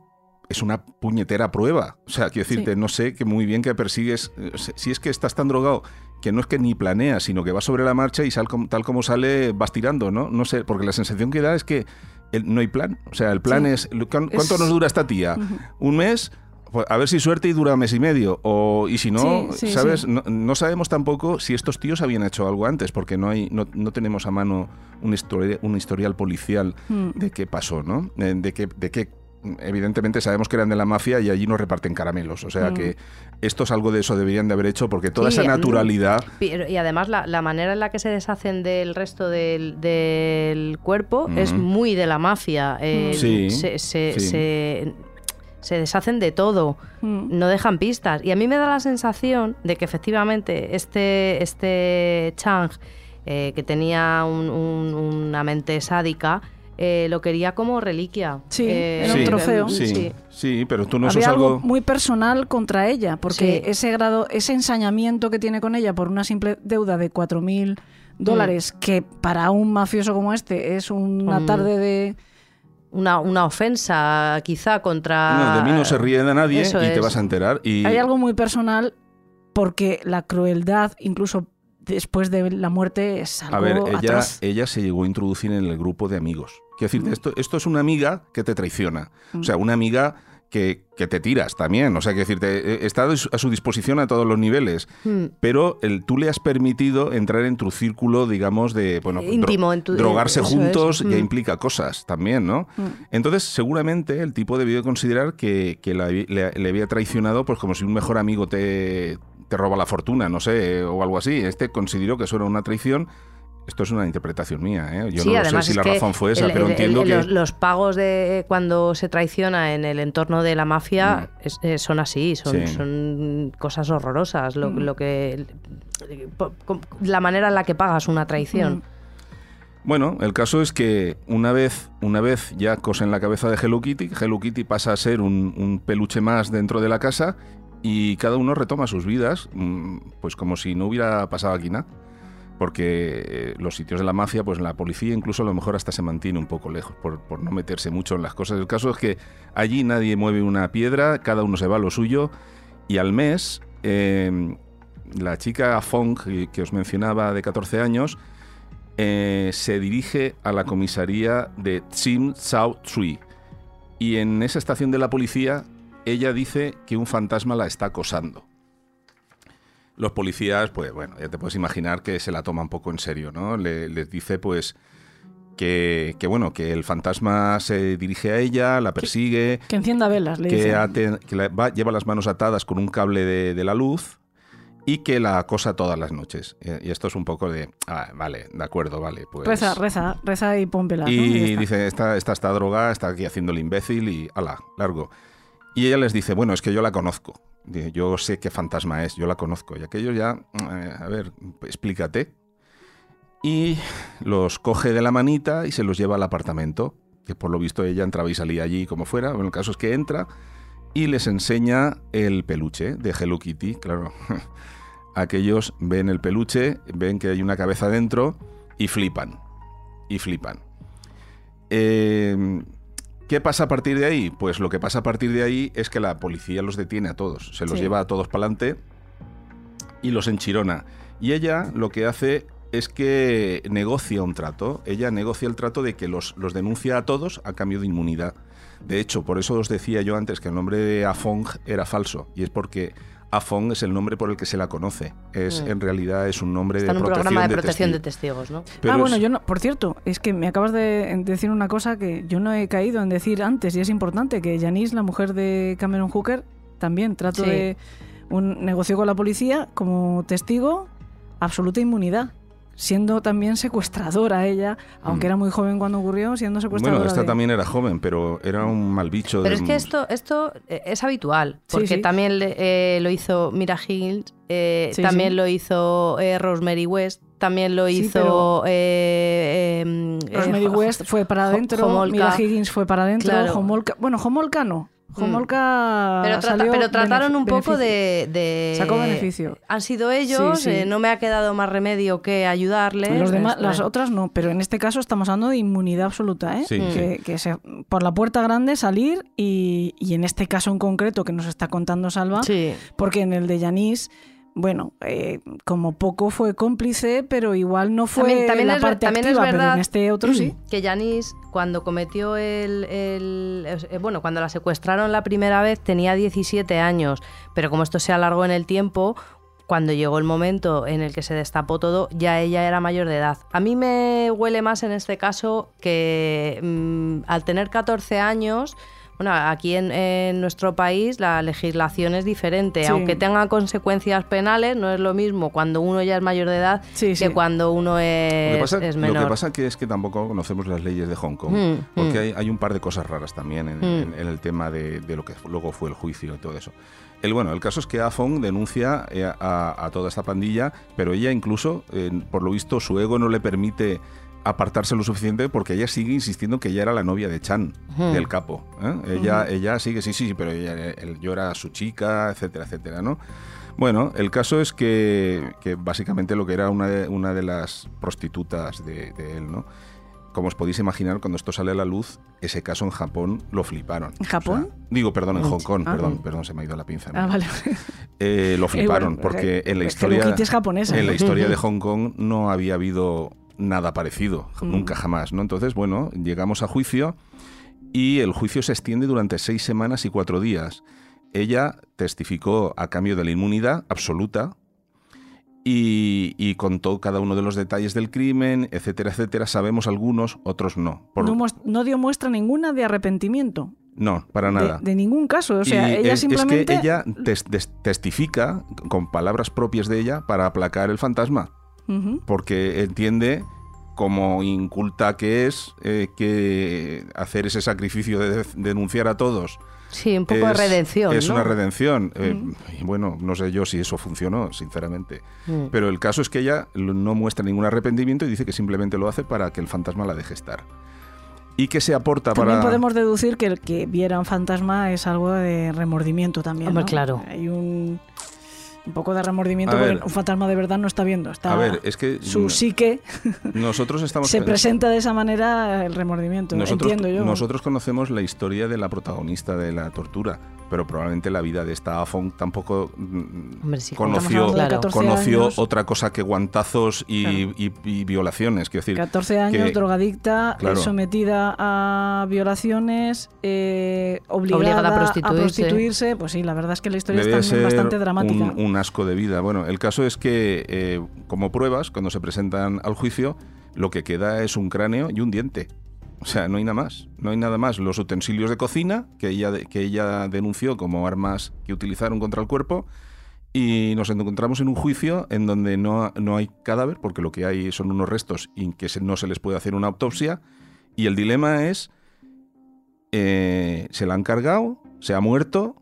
es una puñetera prueba. O sea, quiero decirte, Sí. no sé que muy bien que persigues. eh, Si es que estás tan drogado que no es que ni planeas, sino que vas sobre la marcha y sal tal como sale, vas tirando, ¿no? No sé, porque la sensación que da es que el- no hay plan. O sea, el plan Sí. es. ¿cu- ¿Cuánto Es- nos dura esta tía? ¿Un mes? Pues a ver si suerte y dura mes y medio. O, y si no, Sí, sí, ¿sabes? No, no sabemos tampoco si estos tíos habían hecho algo antes, porque no, hay, no, no tenemos a mano un, histori- un historial policial Mm. de qué pasó, ¿no? Eh, De qué, de qué, evidentemente sabemos que eran de la mafia y allí no reparten caramelos. O sea Mm. que estos algo de eso deberían de haber hecho porque toda Sí, esa mí- naturalidad. Pero- y además la, la manera en la que se deshacen del resto del, del cuerpo es Ujú. muy de la mafia. Eh, Sí, se, se- sí. se- se deshacen de todo, Mm. no dejan pistas. Y a mí me da la sensación de que efectivamente este, este Chang, eh, que tenía un- un- una mente sádica, eh, lo quería como reliquia. Sí, Eh, era un sí, trofeo. Sí, sí. sí, pero tú no Había sos algo algo. muy personal contra ella, porque Sí. ese grado, ese ensañamiento que tiene con ella por una simple deuda de 4.000 dólares, que para un mafioso como este es una Mm. tarde de... Una, una ofensa quizá contra... No, de mí no se ríe de nadie Eso y te vas a enterar. Y, Hay algo muy personal porque la crueldad, incluso después de la muerte, es algo A ver, ella, atroz. ella se llegó a introducir en el grupo de amigos. Quiero decirte, esto, esto es una amiga que te traiciona. O sea, una amiga que, que te tiras también. O sea, quiero decirte, eh, está a su disposición a todos los niveles. Hmm. Pero el, tú le has permitido entrar en tu círculo, digamos, de bueno, dro- Íntimo, en tu- drogarse es. juntos ya Mm. implica cosas también, ¿no? Mm. Entonces, seguramente el tipo debió considerar que, que la habi- le, le había traicionado, pues como si un mejor amigo te, te roba la fortuna, no sé, o algo así. Este consideró que eso era una traición. Esto es una interpretación mía, ¿eh? Yo Sí, no sé si la razón fue esa, el- pero el- entiendo el- que... los, los pagos de cuando se traiciona en el entorno de la mafia Mm. es- eh, son así, son, Sí. son cosas horrorosas. Lo, Mm. lo que la manera en la que pagas una traición. Bueno, el caso es que una vez, una vez ya cosen la cabeza de Hello Kitty, Hello Kitty pasa a ser un, un peluche más dentro de la casa y cada uno retoma sus vidas, mm, pues como si no hubiera pasado aquí nada. Porque eh, los sitios de la mafia, pues la policía incluso a lo mejor hasta se mantiene un poco lejos por, no meterse mucho en las cosas. El caso es que allí nadie mueve una piedra, cada uno se va a lo suyo y al mes eh, la chica Fong, que, que os mencionaba, de 14 años, eh, se dirige a la comisaría de Tsim Sao Tree. Y en esa estación de la policía, ella dice que un fantasma la está acosando. Los policías, pues bueno, ya te puedes imaginar que se la toma un poco en serio, ¿no? Le- les dice, pues, que, que, bueno, que el fantasma se dirige a ella, la persigue, Que encienda velas, le que, que la- va- lleva las manos atadas con un cable de, de la luz y que la acosa todas las noches. Y esto es un poco de, ah, vale, de acuerdo, vale, pues... Reza, reza, reza y pon velas. ¿no? Y Y está. dice, esta, esta está drogada, está aquí haciendo el imbécil y ala, largo. Y ella les dice, bueno, es que yo la conozco. Yo sé qué fantasma es, yo la conozco. Y aquellos ya, eh, a ver, explícate. Y los coge de la manita y se los lleva al apartamento. Que por lo visto ella entraba y salía allí como fuera. Bueno, el caso es que entra y les enseña el peluche de Hello Kitty. Claro, aquellos ven el peluche, ven que hay una cabeza dentro y flipan. Y flipan. Eh, ¿Qué pasa a partir de ahí? Pues lo que pasa a partir de ahí es que la policía los detiene a todos, se los Sí. lleva a todos para adelante y los enchirona. Y ella lo que hace es que negocia un trato. Ella negocia el trato de que los, los denuncia a todos a cambio de inmunidad. De hecho, por eso os decía yo antes que el nombre de Afong era falso. Y es porque Afong es el nombre por el que se la conoce. Es, Mm. En realidad es un nombre Está en de un protección programa de de protección de testigos. testigos, ¿no? Pero ah, bueno, es- yo no, por cierto, es que me acabas de decir una cosa que yo no he caído en decir antes y es importante, que Janice, la mujer de Cameron Hooker, también trato Sí. de un negocio con la policía como testigo, absoluta inmunidad, siendo también secuestradora ella, aunque Mm. era muy joven cuando ocurrió, siendo secuestradora. Bueno, esta de- también era joven, pero era un mal bicho. Pero de- es que esto, esto eh, es habitual, porque sí. también le- eh, lo hizo Mira Higgins, eh, Sí, también sí. lo hizo eh, Rosemary West, también lo Sí, hizo... eh, em, eh, Rosemary Jo- West fue para adentro. Mila Higgins fue para adentro, Claro. Homolka, bueno, Homolka no, Homolka Pero, trata- salió pero trataron un poco de, de- Sacó beneficio. Han sido ellos, Sí, sí. eh, no me ha quedado más remedio que ayudarles. Los demás, las otras no, pero en este caso estamos hablando de inmunidad absoluta, ¿eh? Sí, que, que se- por la puerta grande salir y, y en este caso en concreto que nos está contando Salva, Sí. porque en el de Yanis, bueno, eh, como poco fue cómplice, pero igual no fue También- también la es parte también es activa, pero verdad en este otro sí. que Janice, cuando cometió el, el- eh, Bueno, cuando la secuestraron la primera vez tenía 17 años, pero como esto se alargó en el tiempo, cuando llegó el momento en el que se destapó todo, ya ella era mayor de edad. A mí me huele más en este caso que mm, al tener 14 años. Bueno, aquí en, en nuestro país la legislación es diferente. Sí. Aunque tenga consecuencias penales, no es lo mismo cuando uno ya es mayor de edad Sí, que sí. cuando uno es, Lo que, pasa, es lo menor. que pasa que es que tampoco conocemos las leyes de Hong Kong, Mm, porque mm. hay, hay un par de cosas raras también en, Mm. en- en el tema de, de lo que luego fue el juicio y todo eso. El, bueno, el caso es que Afong denuncia eh, a, a toda esta pandilla, pero ella incluso, eh, por lo visto, su ego no le permite apartarse lo suficiente porque ella sigue insistiendo que ella era la novia de Chan, del capo. ¿eh? Ella, ella sigue, sí, sí, pero ella, él- yo era su chica, etcétera, etcétera, ¿no? Bueno, el caso es que, que básicamente lo que era una de, una de las prostitutas de, de él, ¿no? Como os podéis imaginar, cuando esto sale a la luz, ese caso en Japón lo fliparon. ¿En Japón? O sea, digo, perdón, en Hong Kong, Ah. perdón, perdón, se me ha ido la pinza. Ah, vale. Eh, lo fliparon, bueno, porque en la historia, es japonesa. en la historia de Hong Kong no había habido nada parecido, Mm. nunca jamás, ¿no? Entonces, bueno, llegamos a juicio y el juicio se extiende durante seis semanas y cuatro días. Ella testificó a cambio de la inmunidad absoluta y, y contó cada uno de los detalles del crimen, etcétera, etcétera. Sabemos algunos, otros no. Por- No, dio muestra ninguna de arrepentimiento. no, para nada. de ningún caso. O sea, Y ella es, es simplemente. que ella tes- testifica con palabras propias de ella para aplacar el fantasma, Porque entiende como inculta que es, eh, que hacer ese sacrificio de de- denunciar a todos Sí, un poco de redención. Es ¿no? una redención. Eh, bueno, no sé yo si eso funcionó, sinceramente. Mm. Pero el caso es que ella no muestra ningún arrepentimiento y dice que simplemente lo hace para que el fantasma la deje estar. Y que se aporta También para... podemos deducir que el que viera un fantasma es algo de remordimiento también. Hombre, ¿no? claro. Hay un, un poco de remordimiento A porque ver. un fantasma de verdad no está viendo. Está A ver, es que su psique nosotros estamos... se presenta de esa manera el remordimiento. Nosotros, Entiendo yo. nosotros conocemos la historia de la protagonista de la tortura, pero probablemente la vida de esta Afon tampoco mm, Hombre, conoció, estamos hablando de Claro. 14 conoció años. otra cosa que guantazos y, Claro. y- y violaciones. Quiero decir, 14 años, que- drogadicta, Claro. sometida a violaciones, eh, obligada, Obligada a a prostituirse. prostituirse. Pues sí, la verdad es que la historia Debe es también ser bastante dramática. Un, un asco de vida. Bueno, el caso es que, eh, como pruebas, cuando se presentan al juicio, lo que queda es un cráneo y un diente. O sea, no hay nada más. No hay nada más. Los utensilios de cocina que ella, que ella denunció como armas que utilizaron contra el cuerpo. Y nos encontramos en un juicio en donde no, no hay cadáver, porque lo que hay son unos restos y que no se les puede hacer una autopsia. Y el dilema es, eh, se la han cargado, se ha muerto,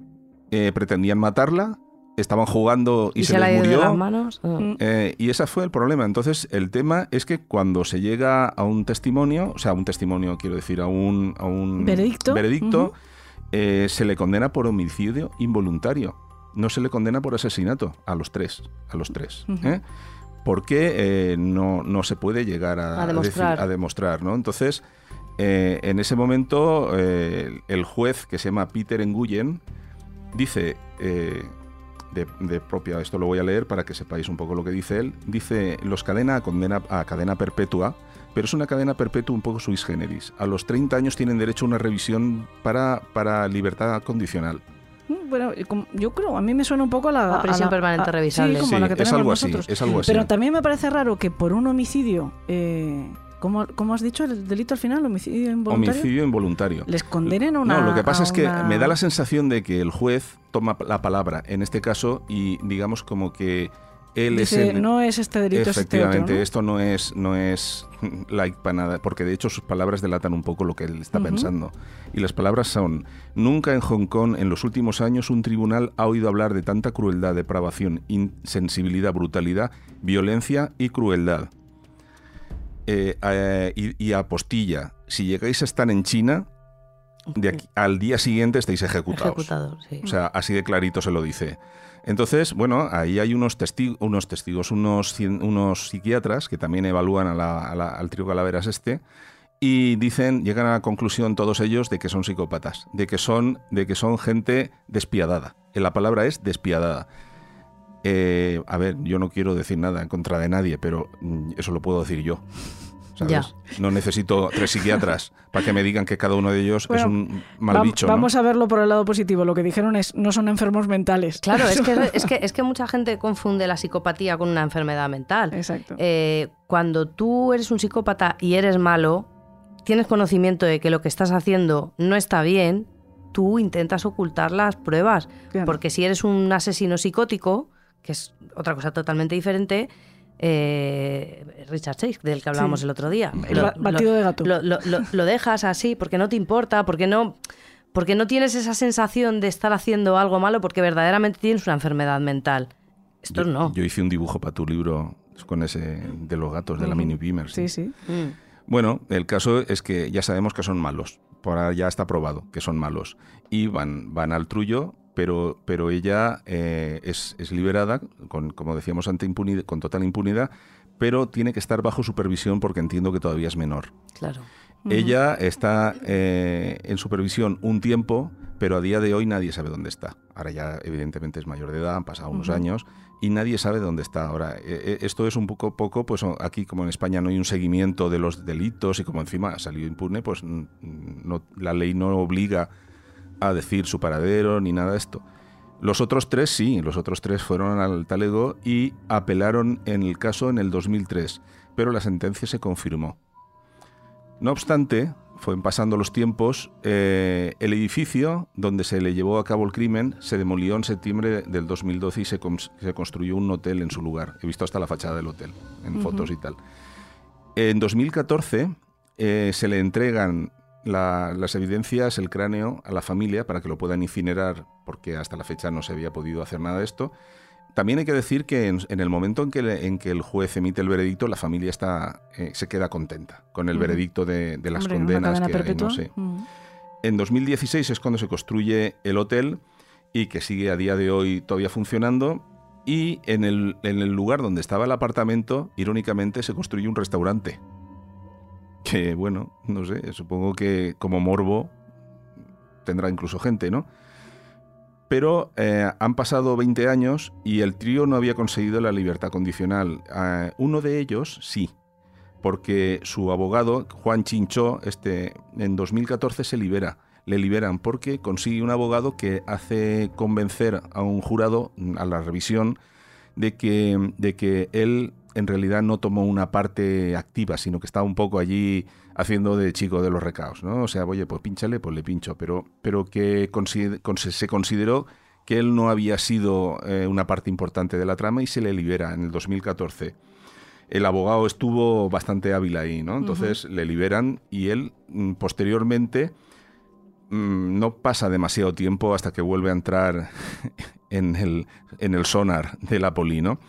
eh, pretendían matarla, estaban jugando y, y se, les de murió. las manos. Ah. Mm. Eh, y ese fue el problema. Entonces, el tema es que cuando se llega a un testimonio, o sea, un testimonio, quiero decir, a un, a un Veredicto. veredicto, eh, se le condena por homicidio involuntario. No se le condena por asesinato a los tres. A los tres. Ujú. ¿eh? Porque eh, no, no se puede llegar a, A demostrar. decir- a demostrar, ¿no? Entonces, eh, en ese momento, eh, el juez, que se llama Peter Enguyen, dice, eh, de, de propia, esto lo voy a leer para que sepáis un poco lo que dice él, dice, los cadena a, condena, a cadena perpetua, pero es una cadena perpetua un poco suis generis. A los 30 años tienen derecho a una revisión para, para libertad condicional. Mm, Bueno, yo creo, a mí me suena un poco a la... A prisión a la- permanente a- revisable. Sí, como Sí, la que es tenemos algo así, nosotros. es algo así. Pero también me parece raro que por un homicidio, eh, ¿cómo, cómo has dicho el delito al final? ¿Homicidio involuntario? Homicidio involuntario. Les condenen a una... No, lo que pasa es que una- me da la sensación de que el juez toma la palabra en este caso y digamos como que él Dice, es el... no es este delito, es este otro, Efectivamente, ¿no? esto no es, no es like para nada, porque de hecho sus palabras delatan un poco lo que él está pensando. Y las palabras son, nunca en Hong Kong en los últimos años un tribunal ha oído hablar de tanta crueldad, depravación, insensibilidad, brutalidad, violencia y crueldad. Eh, eh, y, y apostilla, si llegáis a estar en China, de aquí- al día siguiente estáis ejecutados. Ejecutado, sí. O sea, así de clarito se lo dice. Entonces, bueno, ahí hay unos, testi- unos testigos, unos, unos psiquiatras que también evalúan a la- a la- al trío Calaveras este y dicen, llegan a la conclusión todos ellos de que son psicópatas, de que son, de que son gente despiadada. La palabra es despiadada. Eh, a ver, yo no quiero decir nada en contra de nadie, pero mm, eso lo puedo decir yo. ¿sabes? Ya. No necesito tres psiquiatras para que me digan que cada uno de ellos es un mal Va- bicho. ¿no? Vamos a verlo por el lado positivo. Lo que dijeron es, no son enfermos mentales. Claro, es que, es, que, es que mucha gente confunde la psicopatía con una enfermedad mental. Exacto. Eh, cuando tú eres un psicópata y eres malo, tienes conocimiento de que lo que estás haciendo no está bien, tú intentas ocultar las pruebas. Claro. Porque si eres un asesino psicótico, que es otra cosa totalmente diferente, eh, Richard Chase, del que hablábamos Sí. el otro día. El ba- batido de gato. Lo, lo- lo- lo dejas así porque no te importa, porque no, porque no tienes esa sensación de estar haciendo algo malo porque verdaderamente tienes una enfermedad mental. Esto yo, no. Yo hice un dibujo para tu libro con ese de los gatos de la mini Beamer. Sí, sí. Mm. Bueno, el caso es que ya sabemos que son malos. Por ahora ya está probado que son malos. Y van, van al trullo, pero, pero ella eh, es, es liberada, con, como decíamos ante impunidad, con total impunidad, pero tiene que estar bajo supervisión porque entiendo que todavía es menor. Claro. Ella está eh, en supervisión un tiempo, pero a día de hoy nadie sabe dónde está. Ahora ya evidentemente es mayor de edad, han pasado unos años y nadie sabe dónde está. Ahora, eh, eh, esto es un poco poco, pues aquí como en España no hay un seguimiento de los delitos y como encima ha salido impune, pues no, la ley no obliga a decir su paradero ni nada de esto. Los otros tres sí, los otros tres fueron al talego y apelaron en el caso en el 2003, pero la sentencia se confirmó. No obstante, fueron pasando los tiempos, eh, el edificio donde se le llevó a cabo el crimen se demolió en septiembre del 2012 y se, se construyó un hotel en su lugar. He visto hasta la fachada del hotel, en fotos y tal. En 2014 eh, se le entregan la- las evidencias, el cráneo, a la familia para que lo puedan incinerar, porque hasta la fecha no se había podido hacer nada de esto. También hay que decir que en, en el momento en que, le- en que el juez emite el veredicto, la familia está, eh, se queda contenta con el veredicto de, de las Hombre, condenas que hay, ¿no? Mm. En 2016 es cuando se construye el hotel y que sigue a día de hoy todavía funcionando. Y en el, en el lugar donde estaba el apartamento, irónicamente, se construye un restaurante. Que bueno, no sé, supongo que como morbo tendrá incluso gente, ¿no? Pero eh, han pasado 20 años y el trío no había conseguido la libertad condicional. Ah, uno de ellos sí, porque su abogado, Juan Chinchó, este, en 2014 se libera. Le liberan porque consigue un abogado que hace convencer a un jurado, a la revisión, de que, de que él en realidad no tomó una parte activa, sino que estaba un poco allí haciendo de chico de los recaos, ¿no? O sea, oye, pues pínchale, pues le pincho, pero, pero que se consideró que él no había sido eh, una parte importante de la trama y se le libera en el 2014 el abogado estuvo bastante hábil ahí, ¿no? Entonces le liberan y él mm, posteriormente mm, no pasa demasiado tiempo hasta que vuelve a entrar en el, en el sonar de la poli, ¿no?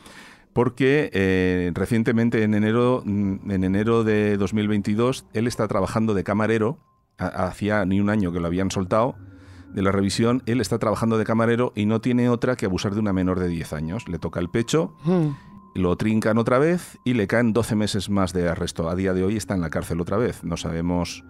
Porque eh, recientemente, en enero, mm, en enero de 2022, él está trabajando de camarero, ha- hacía ni un año que lo habían soltado de la revisión, él está trabajando de camarero y no tiene otra que abusar de una menor de 10 años. Le toca el pecho, Mm. lo trincan otra vez y le caen 12 meses más de arresto. A día de hoy está en la cárcel otra vez. No sabemos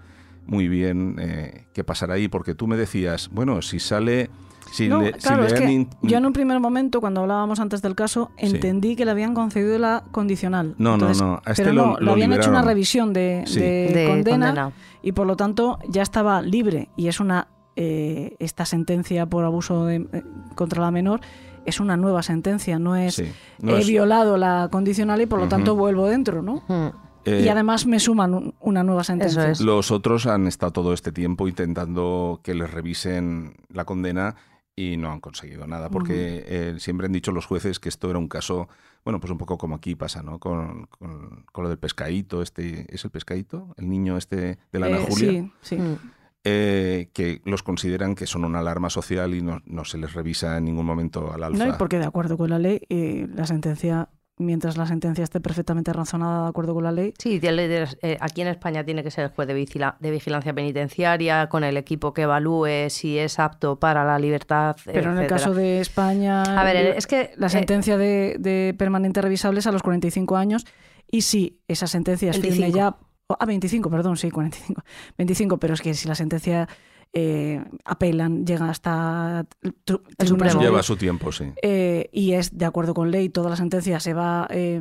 muy bien eh, qué pasará ahí, porque tú me decías, bueno, si sale... Si No, le, claro, es que yo en un primer momento, cuando hablábamos antes del caso, Sí. entendí que le habían concedido la condicional. No, no, Entonces, no, a este pero lo- no, lo habían hecho una revisión de, Sí. de De condena, condena. y por lo tanto ya estaba libre. Y es una eh, esta sentencia por abuso de- eh, contra la menor es una nueva sentencia, no es Sí, no he es- violado la condicional y por lo tanto vuelvo dentro, ¿no? Mm. eh, y además me suman un- una nueva sentencia. es. Los otros han estado todo este tiempo intentando que les revisen la condena y no han conseguido nada, porque eh, siempre han dicho los jueces que esto era un caso, bueno, pues un poco como aquí pasa, ¿no? Con, con- con lo del pescadito, este, ¿es el pescadito? El niño este de la Ana Eh, Julia. sí, sí. Mm. eh, que los consideran que son una alarma social y no, no se les revisa en ningún momento al alfa. No, y porque de acuerdo con la ley, eh, la sentencia, mientras la sentencia esté perfectamente razonada de acuerdo con la ley, Sí, eh, aquí en España tiene que ser el juez de, vigila- de vigilancia penitenciaria con el equipo que evalúe si es apto para la libertad. pero en el caso de España, A ver, es que la eh, sentencia de, de permanente revisable es a los 45 años y si esa sentencia es firme 25. ya... Ah, 25, perdón, sí, 45. 25, pero es que si la sentencia eh, apelan, llega hasta el, Supremo. Lleva su tiempo, sí. eh, y es de acuerdo con ley, toda la sentencia se va eh,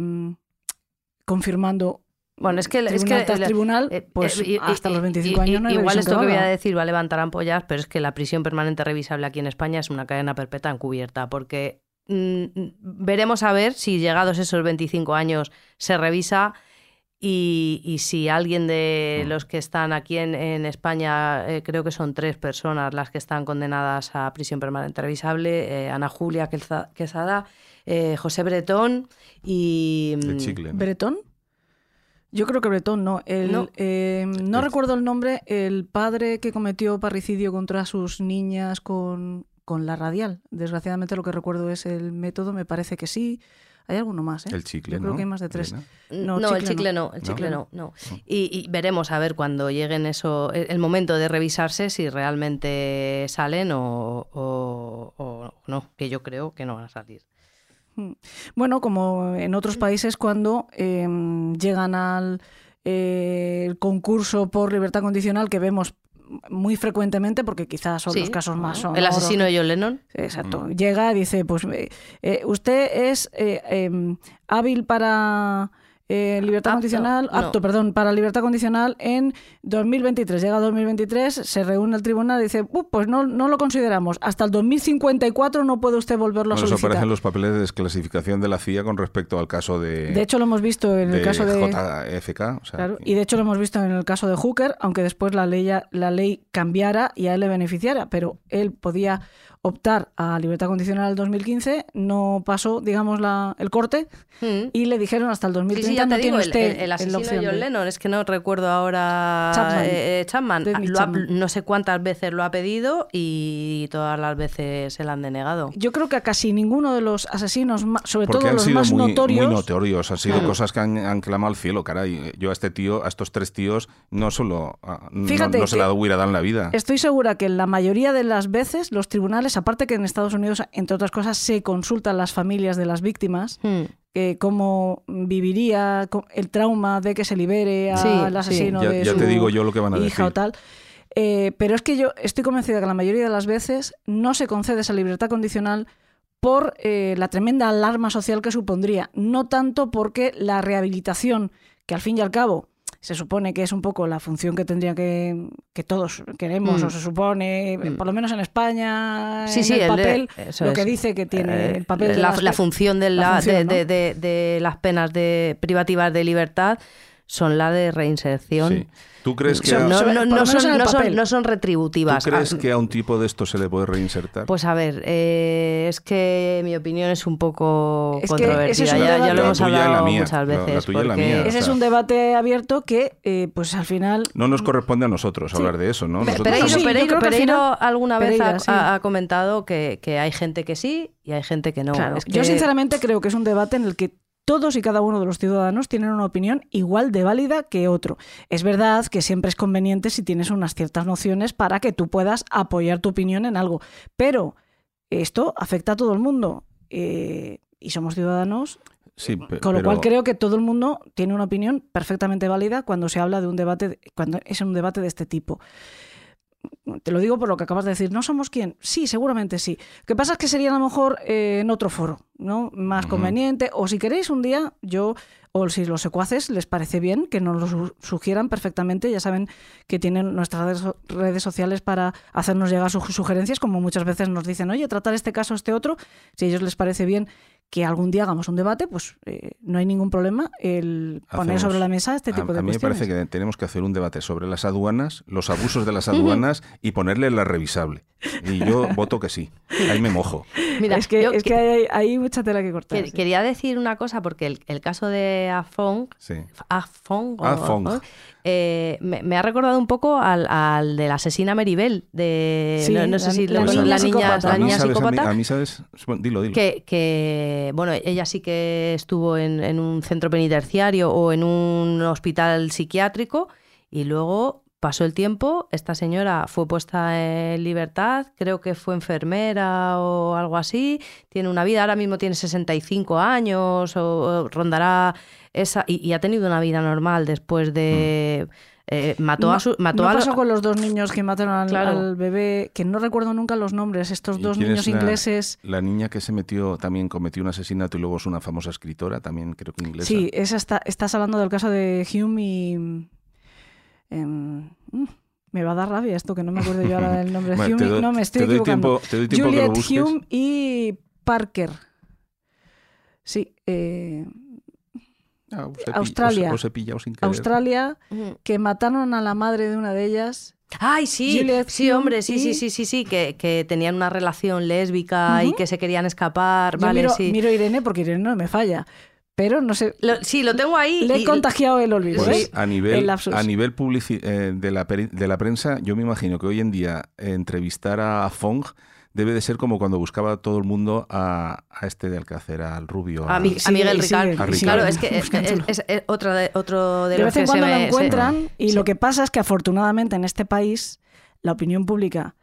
confirmando Bueno, es que, es tribunal que tras el- tribunal, eh, pues y- hasta y- los 25 y- años no hay Igual esto que voy a decir va a levantar ampollas, pero es que la prisión permanente revisable aquí en España es una cadena perpetua encubierta, porque mm, veremos a ver si llegados esos 25 años se revisa y, y si alguien de Mm. los que están aquí en, en España, eh, creo que son tres personas las que están condenadas a prisión permanente revisable, eh, Ana Julia Quesada, eh, José Bretón y... El mm, chicle. ¿no? ¿Bretón? Yo creo que Bretón no. El, No. eh, no Es- recuerdo el nombre, el padre que cometió parricidio contra sus niñas con, con la radial. Desgraciadamente lo que recuerdo es el método, me parece que sí. Hay alguno más, ¿eh? El chicle, Yo creo ¿no? que hay más de tres. No, No, el chicle no. no, el chicle no, no. Y, y veremos a ver cuando lleguen eso, el, el momento de revisarse si realmente salen o, o- o no, que yo creo que no van a salir. Bueno, como en otros países cuando eh, llegan al eh, el concurso por libertad condicional que vemos muy frecuentemente, porque quizás son Sí, los casos más El asesino de John Lennon. Exacto. Llega y dice, pues eh, eh, usted es eh, em, hábil para eh, libertad Apto, condicional, no. apto, perdón, para libertad condicional en 2023. Llega 2023, se reúne el tribunal y dice, "Uh, pues no, no lo consideramos. Hasta el 2054 no puede usted volverlo a Bueno, eso solicitar. aparece en los papeles de desclasificación de la CIA con respecto al caso de, De hecho, lo hemos visto en el caso de... JFK. o sea, Claro, y de hecho lo hemos visto en el caso de Hooker, aunque después la ley, la ley cambiara y a él le beneficiara, pero él podía optar a libertad condicional el 2015, no pasó, digamos, la, el corte Mm. y le dijeron hasta el Sí, 2030 sí, ya no te tiene digo, el, usted el- el la asesino opción John de- Lennon, es que no recuerdo ahora Chapman. eh, eh, Chapman, Lo ha- Chapman. no sé cuántas veces lo ha pedido y todas las veces se la han denegado. Yo creo que a casi ninguno de los asesinos, sobre Porque todo han los sido más muy, notorios, muy notorios, han sido Claro. cosas que han, han clamado al cielo, caray. Yo a este tío, a estos tres tíos, no solo ah, no- Fíjate no, se la hubiera dado en la vida. Estoy segura que la mayoría de las veces los tribunales, aparte que en Estados Unidos, entre otras cosas, se consultan las familias de las víctimas, Mm. que cómo viviría el trauma de que se libere al Sí, sí. asesino Ya, de ya su te digo yo lo que van a hija decir. o tal. Eh, pero es que yo estoy convencida que la mayoría de las veces no se concede esa libertad condicional por eh, la tremenda alarma social que supondría, no tanto porque la rehabilitación, que al fin y al cabo se supone que es un poco la función que tendría que, que todos queremos, Mm. o se supone, eh, Mm. por lo menos en España, Sí, en sí, el el de- papel, lo es. que dice que tiene Eh, el papel la, función, de, la la- función, de, ¿no? de- de- de las penas de privativas de libertad son la de reinserción. Sí. ¿Tú crees que, Son- a, No, son, no son ¿tú retributivas. crees Ah, que a un tipo de esto se le puede reinsertar? Pues a ver, eh, es que mi opinión es un poco Es controvertida. ese es un ya, lo hemos hablado muchas la veces. tuya y la porque- mía. Ese es sea- un debate abierto que, eh, pues al final... no nos corresponde a nosotros hablar de eso, ¿no? Nosotros Pereiro, Sí, Pereiro- Pereiro alguna vez Pereira, ha, comentado que, que hay gente que sí y hay gente que no. Claro, Es Yo sinceramente creo que es un debate en el que todos y cada uno de los ciudadanos tienen una opinión igual de válida que otro. Es verdad que siempre es conveniente si tienes unas ciertas nociones para que tú puedas apoyar tu opinión en algo, pero esto afecta a todo el mundo eh, y somos ciudadanos, sí, con lo cual creo que todo el mundo tiene una opinión perfectamente válida cuando se habla de un debate, cuando es un debate de este tipo. Te lo digo por lo que acabas de decir. ¿No somos quién? Sí, seguramente sí. Lo que pasa es que sería a lo mejor eh, en otro foro, ¿no? Más conveniente. O si queréis un día, yo, o si los secuaces les parece bien, que nos lo su- sugieran perfectamente. Ya saben que tienen nuestras redes sociales para hacernos llegar sus sugerencias, como muchas veces nos dicen, oye, tratar este caso, este otro. Si a ellos les parece bien que algún día hagamos un debate, pues eh, no hay ningún problema el poner sobre la mesa este A- tipo de a, mí me cuestiones. parece que tenemos que hacer un debate sobre las aduanas, los abusos de las aduanas y ponerle la revisable. Y yo voto que sí. Ahí me mojo. Mira, es que, yo es que hay, hay mucha tela que cortar. que- sí. quería decir una cosa porque el, el caso de Afong, Sí. Afong, o- Afong. o- eh, me, me ha recordado un poco al, al de la asesina Meribel, de Sí, no, no sé la- si la niña la niña, psicópata, la A mí, niña ¿sabes? A mí- psicópata. a mí, ¿sabes? Bueno, Dilo, dilo. que, bueno, ella sí que estuvo en, un centro penitenciario o en un hospital psiquiátrico y luego pasó el tiempo, esta señora fue puesta en libertad, creo que fue enfermera o algo así, tiene una vida, ahora mismo tiene 65 años o, rondará esa y, y ha tenido una vida normal después de... eh, mató no, a su... Mató no a, pasó con los dos niños que mataron al, Claro. al bebé, que no recuerdo nunca los nombres, estos ¿Y dos niños la- ingleses. La niña que se metió, también cometió un asesinato y luego es una famosa escritora, también creo que inglesa. Sí, esa está, estás hablando del caso de Hume y... em, mm, me va a dar rabia esto, que no me acuerdo yo ahora del nombre. Bueno, Hume, doy- no, me estoy te doy equivocando. tiempo- te doy tiempo que lo Juliet. Hume y Parker. Sí, eh, Ah, os Australia. Os, os he pillado sin querer. Australia, que mataron a la madre de una de ellas. Ay, sí, Juliet sí, hombre, sí, y- sí, sí, sí, sí, que, que tenían una relación lésbica y que se querían escapar, Yo vale, miro, sí. miro a Irene porque Irene no me falla. Pero no sé, Lo- sí, lo tengo ahí. le he y- contagiado el olvido. Pues ¿eh? a El nivel, a nivel publici- eh, de, la, de la prensa, yo me imagino que hoy en día eh, entrevistar a Fong debe de ser como cuando buscaba todo el mundo a, a este de Alcácer, al rubio. A, Mi- a Sí, Miguel Ricard. Claro, es que es, es- es otro de, otro de, de los vez en que cuando se lo encuentran y sí. lo que pasa es que afortunadamente en este país la opinión pública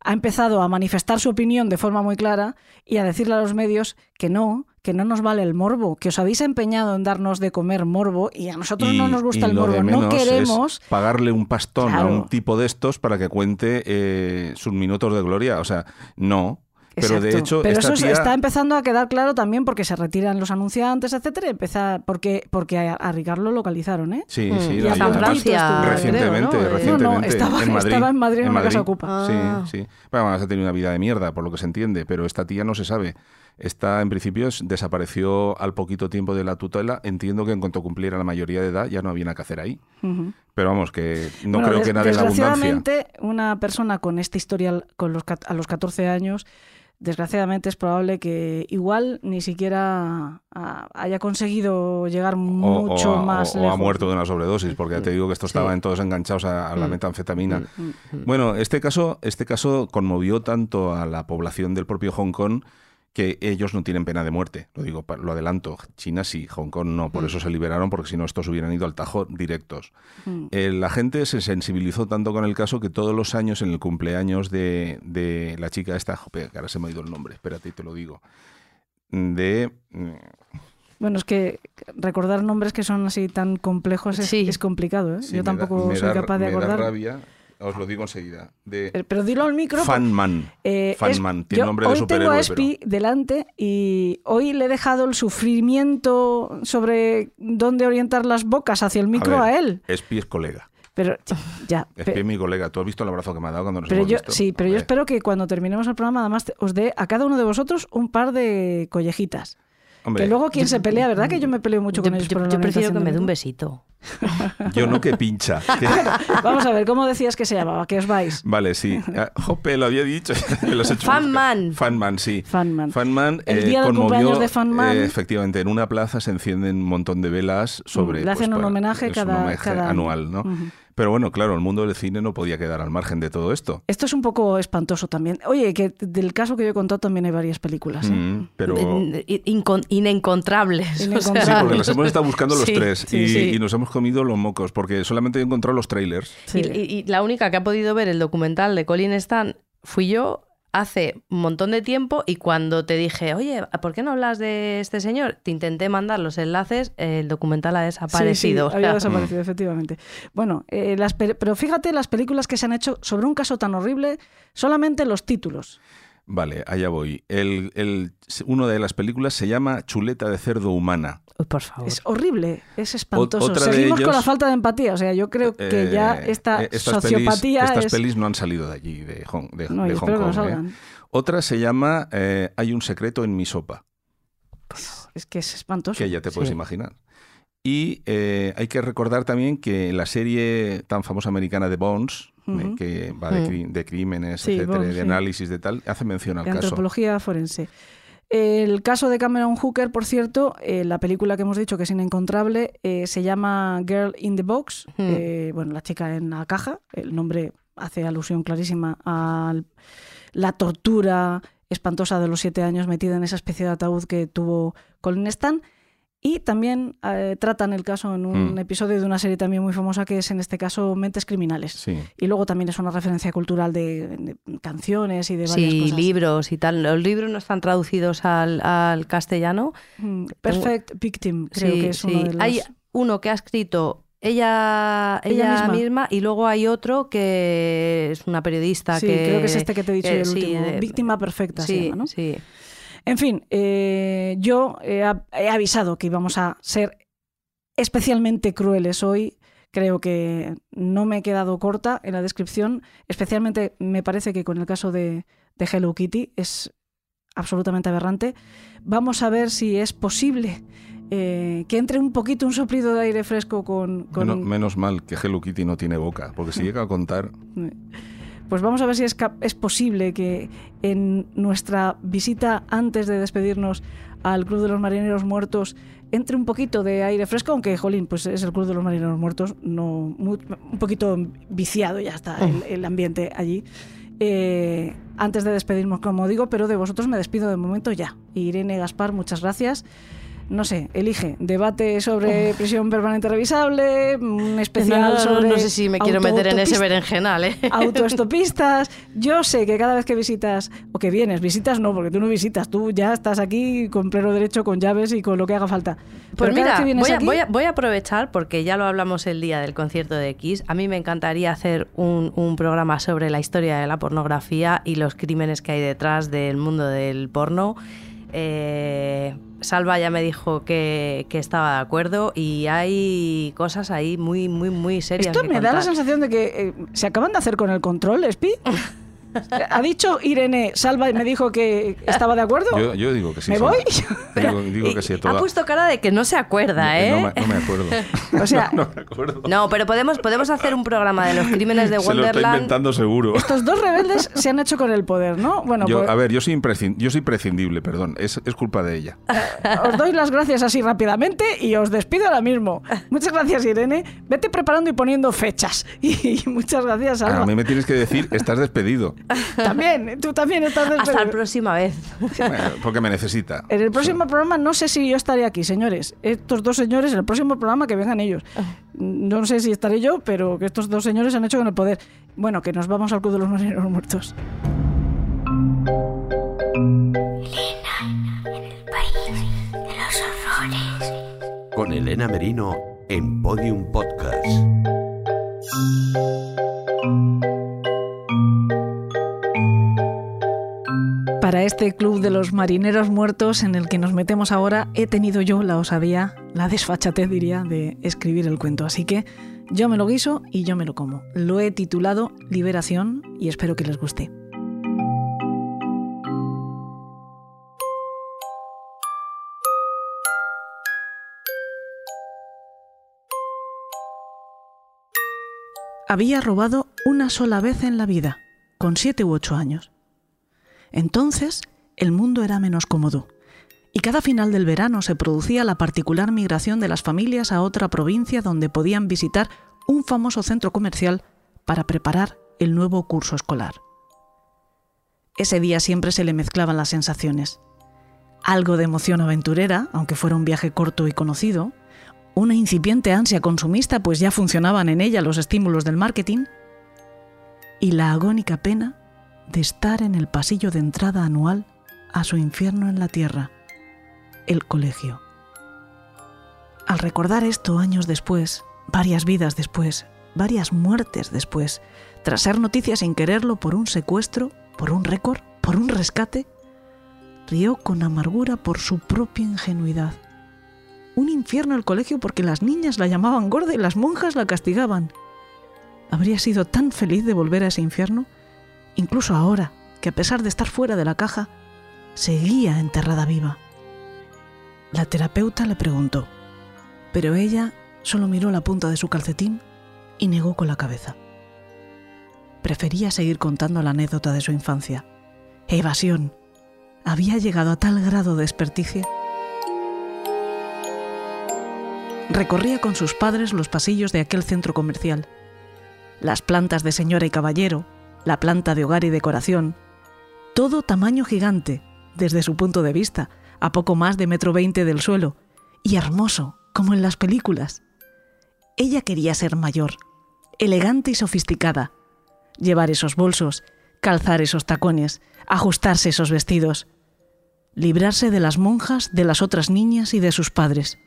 ha empezado a manifestar su opinión de forma muy clara y a decirle a los medios que no, que no nos vale el morbo, que os habéis empeñado en darnos de comer morbo y a nosotros no nos gusta y el lo de morbo, no es queremos... pagarle un pastón a un tipo de estos para que cuente eh, sus minutos de gloria. O sea, no. Pero de hecho, Pero esta eso tía- está empezando a quedar claro también porque se retiran los anunciantes, etcétera, empieza porque porque a, a Ricard lo localizaron, ¿eh? Sí, Mm, sí. y la- hasta en además, Francia, Recientemente, creo, ¿no? No, recientemente. no, estaba en Madrid. estaba en Madrid en, una casa ocupa. Ah. Sí, sí. Bueno, además ha tenido una vida de mierda, por lo que se entiende, pero esta tía no se sabe. Esta, en principio, es- desapareció al poquito tiempo de la tutela. Entiendo que en cuanto cumpliera la mayoría de edad ya no había nada que hacer ahí. Pero vamos, que no Bueno, creo que nadie en la abundancia. Desgraciadamente, una persona con este historial con los, a los 14 años, desgraciadamente es probable que igual ni siquiera ah, haya conseguido llegar mucho o más o- o lejos. ha muerto de una sobredosis, porque ya te digo que estos Sí. estaban todos enganchados a, a la Mm. metanfetamina. Mm. Bueno, este caso, este caso conmovió tanto a la población del propio Hong Kong que ellos no tienen pena de muerte. Lo digo, lo adelanto. China sí, Hong Kong no. Por Mm. eso se liberaron, porque si no estos hubieran ido al tajo directos. Mm. Eh, la gente se sensibilizó tanto con el caso que todos los años en el cumpleaños de, de la chica esta, jope, que ahora se me ha ido el nombre, espérate, te lo digo. De mm, Bueno, es que recordar nombres que son así tan complejos es, Sí. es complicado. ¿eh? sí, Yo da- tampoco soy capaz de me da acordar. rabia, os lo digo enseguida. De Pero, pero dilo al micro. Fan Man. Eh, Fan es- Man, tiene yo nombre de hoy tengo superhéroe, a Espi delante y hoy le he dejado el sufrimiento sobre dónde orientar las bocas hacia el micro a, ver, él. Espi es colega. Pero ya. Pe- es mi colega. ¿Tú has visto el abrazo que me ha dado cuando nos pero hemos yo, visto? sí, pero yo espero que cuando terminemos el programa, además, os dé a cada uno de vosotros un par de collejitas. Hombre, que luego quien se pelea, ¿verdad? Que yo me peleo mucho Yo, con ellos. yo- por la yo prefiero que me dé un besito. yo no que pincha. que- Vamos a ver, ¿cómo decías que se llamaba? Que os vais. Vale, sí. Ah, Jope, lo había dicho. me lo has hecho Fan buscar. Man. Fan Man, sí. Fanman. Fan Man El eh, día del conmovió, cumpleaños de Fan Man. eh, efectivamente, en una plaza se encienden un montón de velas sobre. Mm, Le hacen un para- homenaje un cada- homenaje cada año. anual, ¿no? Pero bueno, claro, el mundo del cine no podía quedar al margen de todo esto. Esto es un poco espantoso también. Oye, que del caso que yo he contado también hay varias películas. ¿eh? Mm, pero. In- inencontrables. o sea, Inencontrables. Sí, porque las hemos estado buscando los Sí, tres sí, y, sí. y nos hemos comido los mocos, porque solamente he encontrado los trailers. Sí. Y, y- y la única que ha podido ver el documental de Colin Stan fui yo hace un montón de tiempo y cuando te dije, oye, ¿por qué no hablas de este señor? Te intenté mandar los enlaces, el documental ha desaparecido. Sí, sí, había desaparecido, efectivamente. Bueno, eh, las pe- pero fíjate las películas que se han hecho sobre un caso tan horrible, solamente los títulos. Vale, allá voy. El, el, uno de las películas se llama Chuleta de cerdo humana. Por favor. Es horrible, es espantoso. otra de Seguimos con ellos- la falta de empatía. O sea, yo creo que ya Eh, esta eh, estas sociopatía pelis, estas es... pelis no han salido de allí, de Hong, de, No, de yo Hong espero que no Kong. ¿eh? salgan. Otra se llama eh, Hay un secreto en mi sopa, Es que es espantoso. que ya te puedes Sí. imaginar. Y eh, hay que recordar también que la serie tan famosa americana de Bones, eh, que va de, Mm. cri- de crímenes, Sí, etcétera, de sí. análisis de tal, hace mención al de caso. antropología forense. El caso de Cameron Hooker, por cierto, eh, la película que hemos dicho que es inencontrable, eh, se llama Girl in the Box, eh, bueno, la chica en la caja, el nombre hace alusión clarísima a la tortura espantosa de los siete años metida en esa especie de ataúd que tuvo Colin Stan. Y también eh, tratan el caso en un Hmm. episodio de una serie también muy famosa que es en este caso Mentes Criminales. Sí. Y luego también es una referencia cultural de, de canciones y de varias Sí, cosas. libros y tal. Los libros no están traducidos al, al castellano. Mm, Perfect Victim, creo Sí, que es sí. uno de los... Hay uno que ha escrito ella, Ella ella, misma. misma. y luego hay otro que es una periodista Sí, que... creo que es este que te he dicho que- yo, el sí, último. de- Víctima perfecta se Sí, llama, ¿no? sí. En fin, eh, yo he, avisado que íbamos a ser especialmente crueles hoy. Creo que no me he quedado corta en la descripción. Especialmente me parece que con el caso de, de Hello Kitty es absolutamente aberrante. Vamos a ver si es posible eh, que entre un poquito un soplido de aire fresco con... con- Menos, menos mal que Hello Kitty no tiene boca, porque si llega a contar... Pues vamos a ver si es, es posible que en nuestra visita antes de despedirnos al Club de los Marineros Muertos entre un poquito de aire fresco, aunque, jolín, pues es el Club de los Marineros Muertos, no, mu- un poquito viciado ya está el, el ambiente allí. Eh, antes de despedirnos, como digo, pero de vosotros me despido de momento ya. Irene Gaspar, muchas gracias. No sé, elige debate sobre prisión permanente revisable, un especial No, sobre. no sé si me quiero meter en ese berenjenal, ¿eh? autoestopistas. Yo sé que cada vez que visitas, o que vienes, visitas no, porque tú no visitas, tú ya estás aquí con pleno derecho, con llaves y con lo que haga falta. Pues Pero mira, voy a, aquí- voy a- voy a aprovechar, porque ya lo hablamos el día del concierto de Kiss. A mí me encantaría hacer un, un programa sobre la historia de la pornografía y los crímenes que hay detrás del mundo del porno. Eh, Salva ya me dijo que, que estaba de acuerdo y hay cosas ahí muy, muy, muy serias. Esto me da la sensación de que eh, se acaban de hacer con el control, Espi. ¿Ha dicho Irene Salva y me dijo que estaba de acuerdo? Yo, yo digo que sí. ¿Me voy? Digo, digo que sí. Ha toda- puesto cara de que no se acuerda, Eh. No, me, no me acuerdo. O sea, no me acuerdo. No, pero podemos, podemos hacer un programa de los crímenes de Se lo está Wonderland. inventando seguro. estos dos rebeldes se han hecho con el poder, ¿no? Bueno, Yo, pues a ver, yo soy, yo soy prescindible, perdón. Es, es culpa de ella. os doy las gracias así rápidamente y os despido ahora mismo. Muchas gracias, Irene. Vete preparando y poniendo fechas. Y, muchas gracias, Alba. A mí me tienes que decir, estás despedido. También, tú también estás despedido. Hasta la próxima vez. Bueno, porque me necesita. En el próximo programa no sé si yo estaré aquí, señores. Estos dos señores, en el próximo programa que vengan ellos. No sé si estaré yo, pero que estos dos señores se han hecho con el poder. Bueno, que nos vamos al Club de los Marineros Muertos. Con Elena Merino en Podium Podcast. Para este Club de los Marineros Muertos en el que nos metemos ahora, he tenido yo la osadía, la desfachatez diría, de escribir el cuento. Así que yo me lo guiso y yo me lo como. Lo he titulado Liberación y espero que les guste. Había robado una sola vez en la vida, con siete u ocho años. Entonces, el mundo era menos cómodo, y cada final del verano se producía la particular migración de las familias a otra provincia donde podían visitar un famoso centro comercial para preparar el nuevo curso escolar. Ese día siempre se le mezclaban las sensaciones. Algo de emoción aventurera, aunque fuera un viaje corto y conocido, una incipiente ansia consumista, pues ya funcionaban en ella los estímulos del marketing, y la agónica pena de estar en el pasillo de entrada anual a su infierno en la tierra, el colegio. Al recordar esto años después, varias vidas después, varias muertes después, tras ser sin quererlo por un secuestro, por un récord, por un rescate, rió con amargura por su propia ingenuidad. Un infierno el colegio porque las niñas la llamaban gorda y las monjas la castigaban. Habría sido tan feliz de volver a ese infierno, incluso ahora, que a pesar de estar fuera de la caja, seguía enterrada viva. La terapeuta le preguntó, pero ella solo miró la punta de su calcetín y negó con la cabeza. Prefería seguir contando la anécdota de su infancia. Evasión. Había llegado a tal grado de desperticie. Recorría con sus padres los pasillos de aquel centro comercial. Las plantas de señora y caballero, la planta de hogar y decoración, todo tamaño gigante, desde su punto de vista, a poco más de metro veinte del suelo, y hermoso, como en las películas. Ella quería ser mayor, elegante y sofisticada, llevar esos bolsos, calzar esos tacones, ajustarse esos vestidos, librarse de las monjas, de las otras niñas y de sus padres.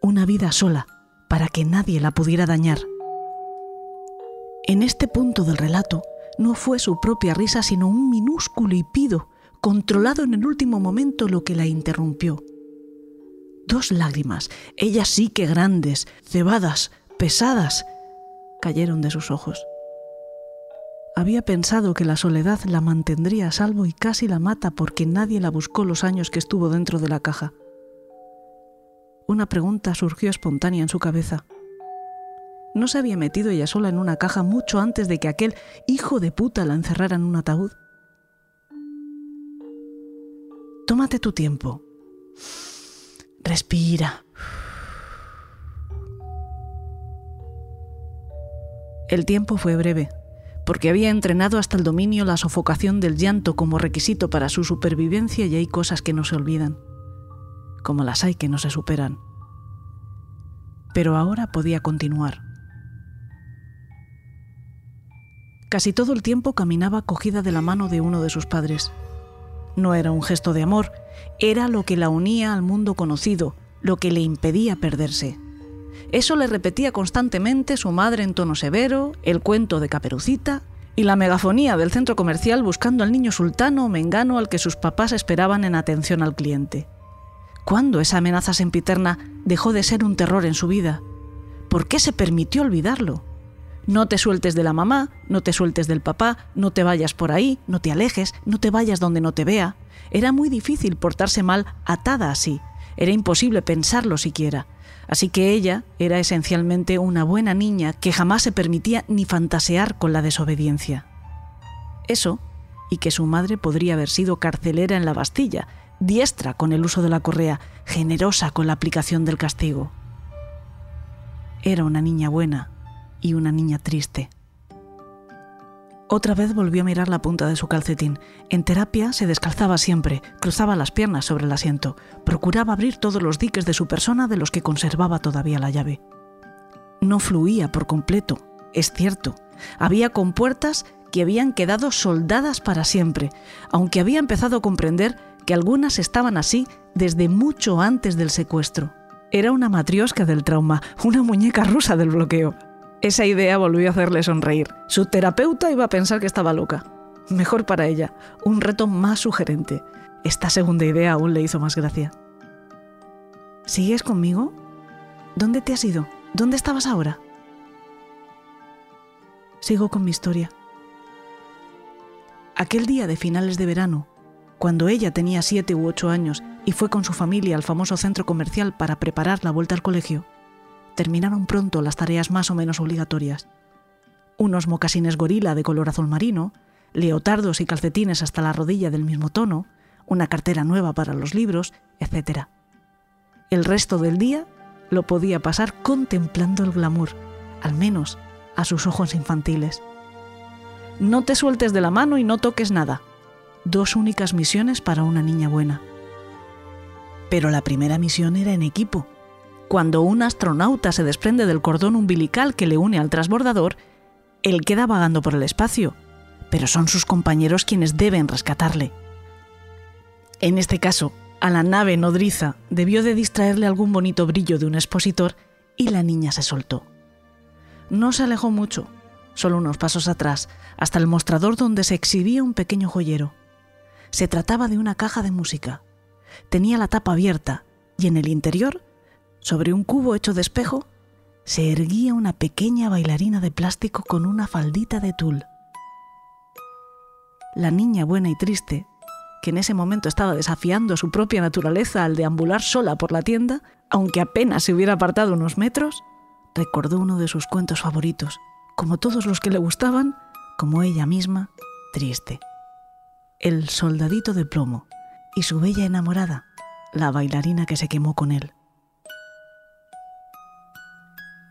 Una vida sola, para que nadie la pudiera dañar. En este punto del relato, no fue su propia risa, sino un minúsculo hipido, controlado en el último momento, lo que la interrumpió. Dos lágrimas, ellas sí que grandes, cebadas, pesadas, cayeron de sus ojos. Había pensado que la soledad la mantendría a salvo y casi la mata porque nadie la buscó los años que estuvo dentro de la caja. Una pregunta surgió espontánea en su cabeza. ¿No se había metido ella sola en una caja mucho antes de que aquel hijo de puta la encerrara en un ataúd? Tómate tu tiempo. Respira. El tiempo fue breve, porque había entrenado hasta el dominio la sofocación del llanto como requisito para su supervivencia y hay cosas que no se olvidan, como las hay que no se superan. Pero ahora podía continuar. Casi todo el tiempo caminaba cogida de la mano de uno de sus padres. No era un gesto de amor, era lo que la unía al mundo conocido, lo que le impedía perderse. Eso le repetía constantemente su madre en tono severo, el cuento de Caperucita y la megafonía del centro comercial buscando al niño sultano o mengano al que sus papás esperaban en atención al cliente. ¿Cuándo esa amenaza sempiterna dejó de ser un terror en su vida? ¿Por qué se permitió olvidarlo? No te sueltes de la mamá, no te sueltes del papá, no te vayas por ahí, no te alejes, no te vayas donde no te vea. Era muy difícil portarse mal atada así. Era imposible pensarlo siquiera. Así que ella era esencialmente una buena niña que jamás se permitía ni fantasear con la desobediencia. Eso, y que su madre podría haber sido carcelera en la Bastilla, diestra con el uso de la correa, generosa con la aplicación del castigo. Era una niña buena y una niña triste. Otra vez volvió a mirar la punta de su calcetín. En terapia se descalzaba siempre, cruzaba las piernas sobre el asiento, procuraba abrir todos los diques de su persona de los que conservaba todavía la llave. No fluía por completo, es cierto. Había compuertas que habían quedado soldadas para siempre, aunque había empezado a comprender que algunas estaban así desde mucho antes del secuestro. Era una matriosca del trauma, una muñeca rusa del bloqueo. Esa idea volvió a hacerle sonreír. Su terapeuta iba a pensar que estaba loca. Mejor para ella, un reto más sugerente. Esta segunda idea aún le hizo más gracia. ¿Sigues conmigo? ¿Dónde te has ido? ¿Dónde estabas ahora? Sigo con mi historia. Aquel día de finales de verano, cuando ella tenía siete u ocho años y fue con su familia al famoso centro comercial para preparar la vuelta al colegio, terminaron pronto las tareas más o menos obligatorias. Unos mocasines gorila de color azul marino, leotardos y calcetines hasta la rodilla del mismo tono, una cartera nueva para los libros, etc. El resto del día lo podía pasar contemplando el glamour, al menos a sus ojos infantiles. No te sueltes de la mano y no toques nada. Dos únicas misiones para una niña buena. Pero la primera misión era en equipo cuando un astronauta se desprende del cordón umbilical que le une al transbordador, él queda vagando por el espacio, pero son sus compañeros quienes deben rescatarle. En este caso, a la nave nodriza debió de distraerle algún bonito brillo de un expositor y la niña se soltó. No se alejó mucho, solo unos pasos atrás, hasta el mostrador donde se exhibía un pequeño joyero. Se trataba de una caja de música. Tenía la tapa abierta y en el interior sobre un cubo hecho de espejo se erguía una pequeña bailarina de plástico con una faldita de tul. La niña buena y triste, que en ese momento estaba desafiando su propia naturaleza al deambular sola por la tienda, aunque apenas se hubiera apartado unos metros, recordó uno de sus cuentos favoritos, como todos los que le gustaban, como ella misma, triste. El soldadito de plomo y su bella enamorada, la bailarina que se quemó con él.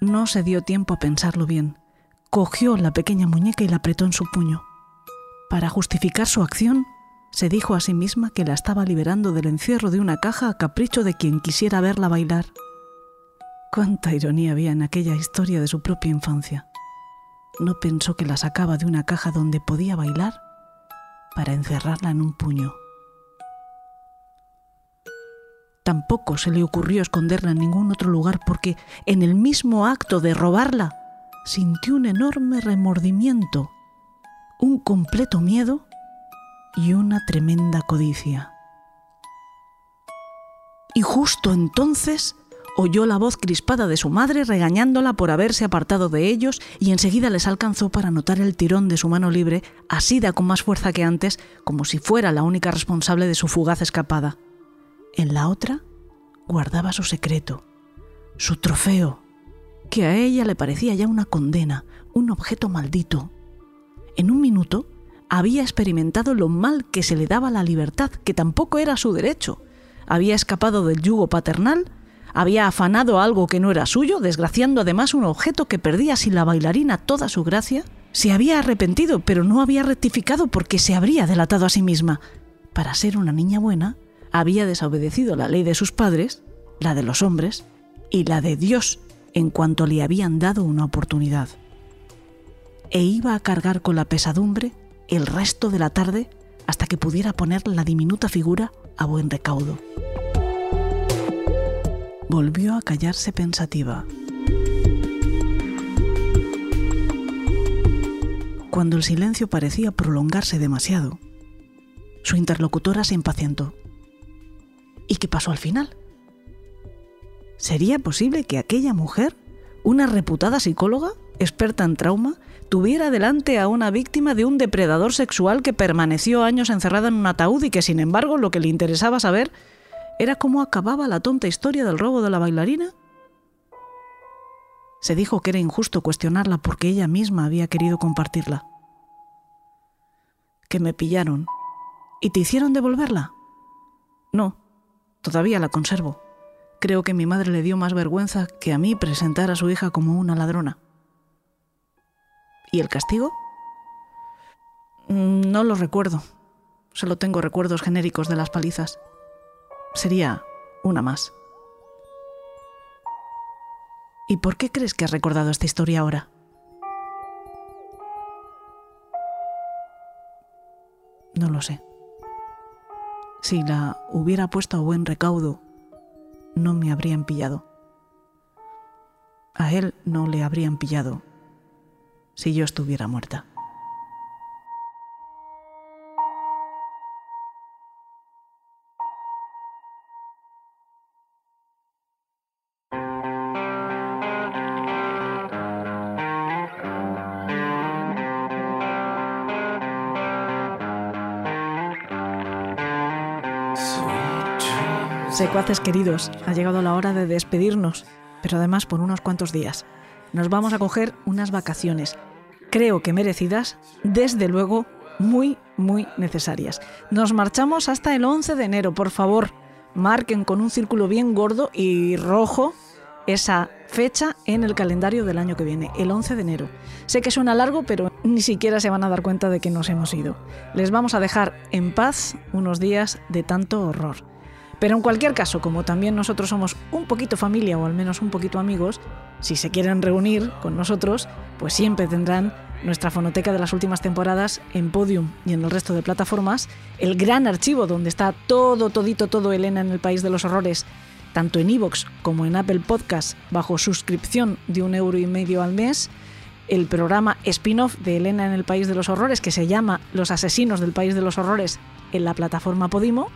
No se dio tiempo a pensarlo bien. Cogió la pequeña muñeca y la apretó en su puño. Para justificar su acción, se dijo a sí misma que la estaba liberando del encierro de una caja a capricho de quien quisiera verla bailar. Cuánta ironía había en aquella historia de su propia infancia. No pensó que la sacaba de una caja donde podía bailar para encerrarla en un puño. Tampoco se le ocurrió esconderla en ningún otro lugar porque en el mismo acto de robarla sintió un enorme remordimiento, un completo miedo y una tremenda codicia. Y justo entonces oyó la voz crispada de su madre regañándola por haberse apartado de ellos y enseguida les alcanzó para notar el tirón de su mano libre, asida con más fuerza que antes, como si fuera la única responsable de su fugaz escapada. En la otra guardaba su secreto, su trofeo, que a ella le parecía ya una condena, un objeto maldito. En un minuto había experimentado lo mal que se le daba la libertad, que tampoco era su derecho. Había escapado del yugo paternal, había afanado algo que no era suyo, desgraciando además un objeto que perdía sin la bailarina toda su gracia. Se había arrepentido, pero no había rectificado porque se habría delatado a sí misma. Para ser una niña buena, había desobedecido la ley de sus padres, la de los hombres y la de Dios en cuanto le habían dado una oportunidad. E iba a cargar con la pesadumbre el resto de la tarde hasta que pudiera poner la diminuta figura a buen recaudo. Volvió a callarse pensativa. Cuando el silencio parecía prolongarse demasiado, su interlocutora se impacientó. ¿Y qué pasó al final? ¿Sería posible que aquella mujer, una reputada psicóloga, experta en trauma, tuviera delante a una víctima de un depredador sexual que permaneció años encerrada en un ataúd y que sin embargo lo que le interesaba saber era cómo acababa la tonta historia del robo de la bailarina? Se dijo que era injusto cuestionarla porque ella misma había querido compartirla. Que me pillaron. ¿Y te hicieron devolverla? No, todavía la conservo. Creo que mi madre le dio más vergüenza que a mí presentar a su hija como una ladrona. ¿Y el castigo? Mm, no lo recuerdo. Solo tengo recuerdos genéricos de las palizas. Sería una más. ¿Y por qué crees que has recordado esta historia ahora? No lo sé. Si la hubiera puesto a buen recaudo, no me habrían pillado. A él no le habrían pillado si yo estuviera muerta. Secuaces queridos, ha llegado la hora de despedirnos, pero además por unos cuantos días. Nos vamos a coger unas vacaciones, creo que merecidas, desde luego muy, muy necesarias. Nos marchamos hasta el 11 de enero, por favor, marquen con un círculo bien gordo y rojo esa fecha en el calendario del año que viene, el 11 de enero. Sé que suena largo, pero ni siquiera se van a dar cuenta de que nos hemos ido. Les vamos a dejar en paz unos días de tanto horror. Pero en cualquier caso, como también nosotros somos un poquito familia o al menos un poquito amigos, si se quieren reunir con nosotros, pues siempre tendrán nuestra fonoteca de las últimas temporadas en Podium y en el resto de plataformas, el gran archivo donde está todo, todito, todo Elena en el País de los Horrores, tanto en iVoox como en Apple Podcast, bajo suscripción de un euro y medio al mes, el programa spin-off de Elena en el País de los Horrores, que se llama Los Asesinos del País de los Horrores, en la plataforma Podimo,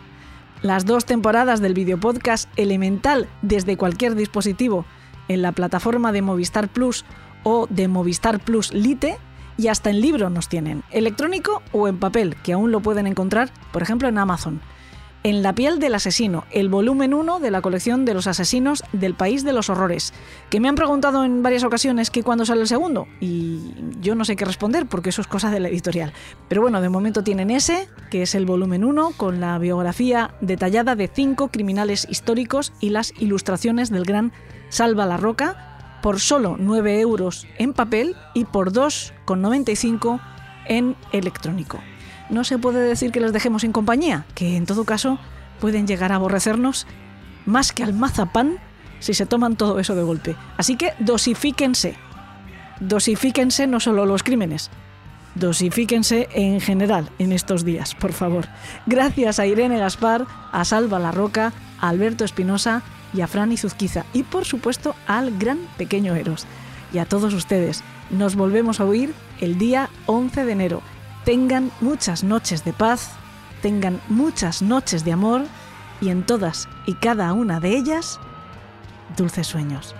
las dos temporadas del videopodcast Elemental desde cualquier dispositivo en la plataforma de Movistar Plus o de Movistar Plus Lite y hasta en libro nos tienen, electrónico o en papel, que aún lo pueden encontrar, por ejemplo, en Amazon. En la piel del asesino, el volumen 1 de la colección de los asesinos del país de los horrores, que me han preguntado en varias ocasiones que cuándo sale el segundo, y yo no sé qué responder porque eso es cosa de la editorial. Pero bueno, de momento tienen ese, que es el volumen 1, con la biografía detallada de cinco criminales históricos y las ilustraciones del gran Salva la Roca, por solo 9 euros en papel y por 2,95 en electrónico no se puede decir que les dejemos en compañía, que en todo caso pueden llegar a aborrecernos más que al mazapán si se toman todo eso de golpe. Así que dosifíquense. Dosifíquense no solo los crímenes, dosifíquense en general en estos días, por favor. Gracias a Irene Gaspar, a Salva La Roca, a Alberto Espinosa y a Fran Zuzquiza. Y por supuesto al gran pequeño Eros. Y a todos ustedes. Nos volvemos a oír el día 11 de enero Tengan muchas noches de paz, tengan muchas noches de amor y en todas y cada una de ellas, dulces sueños.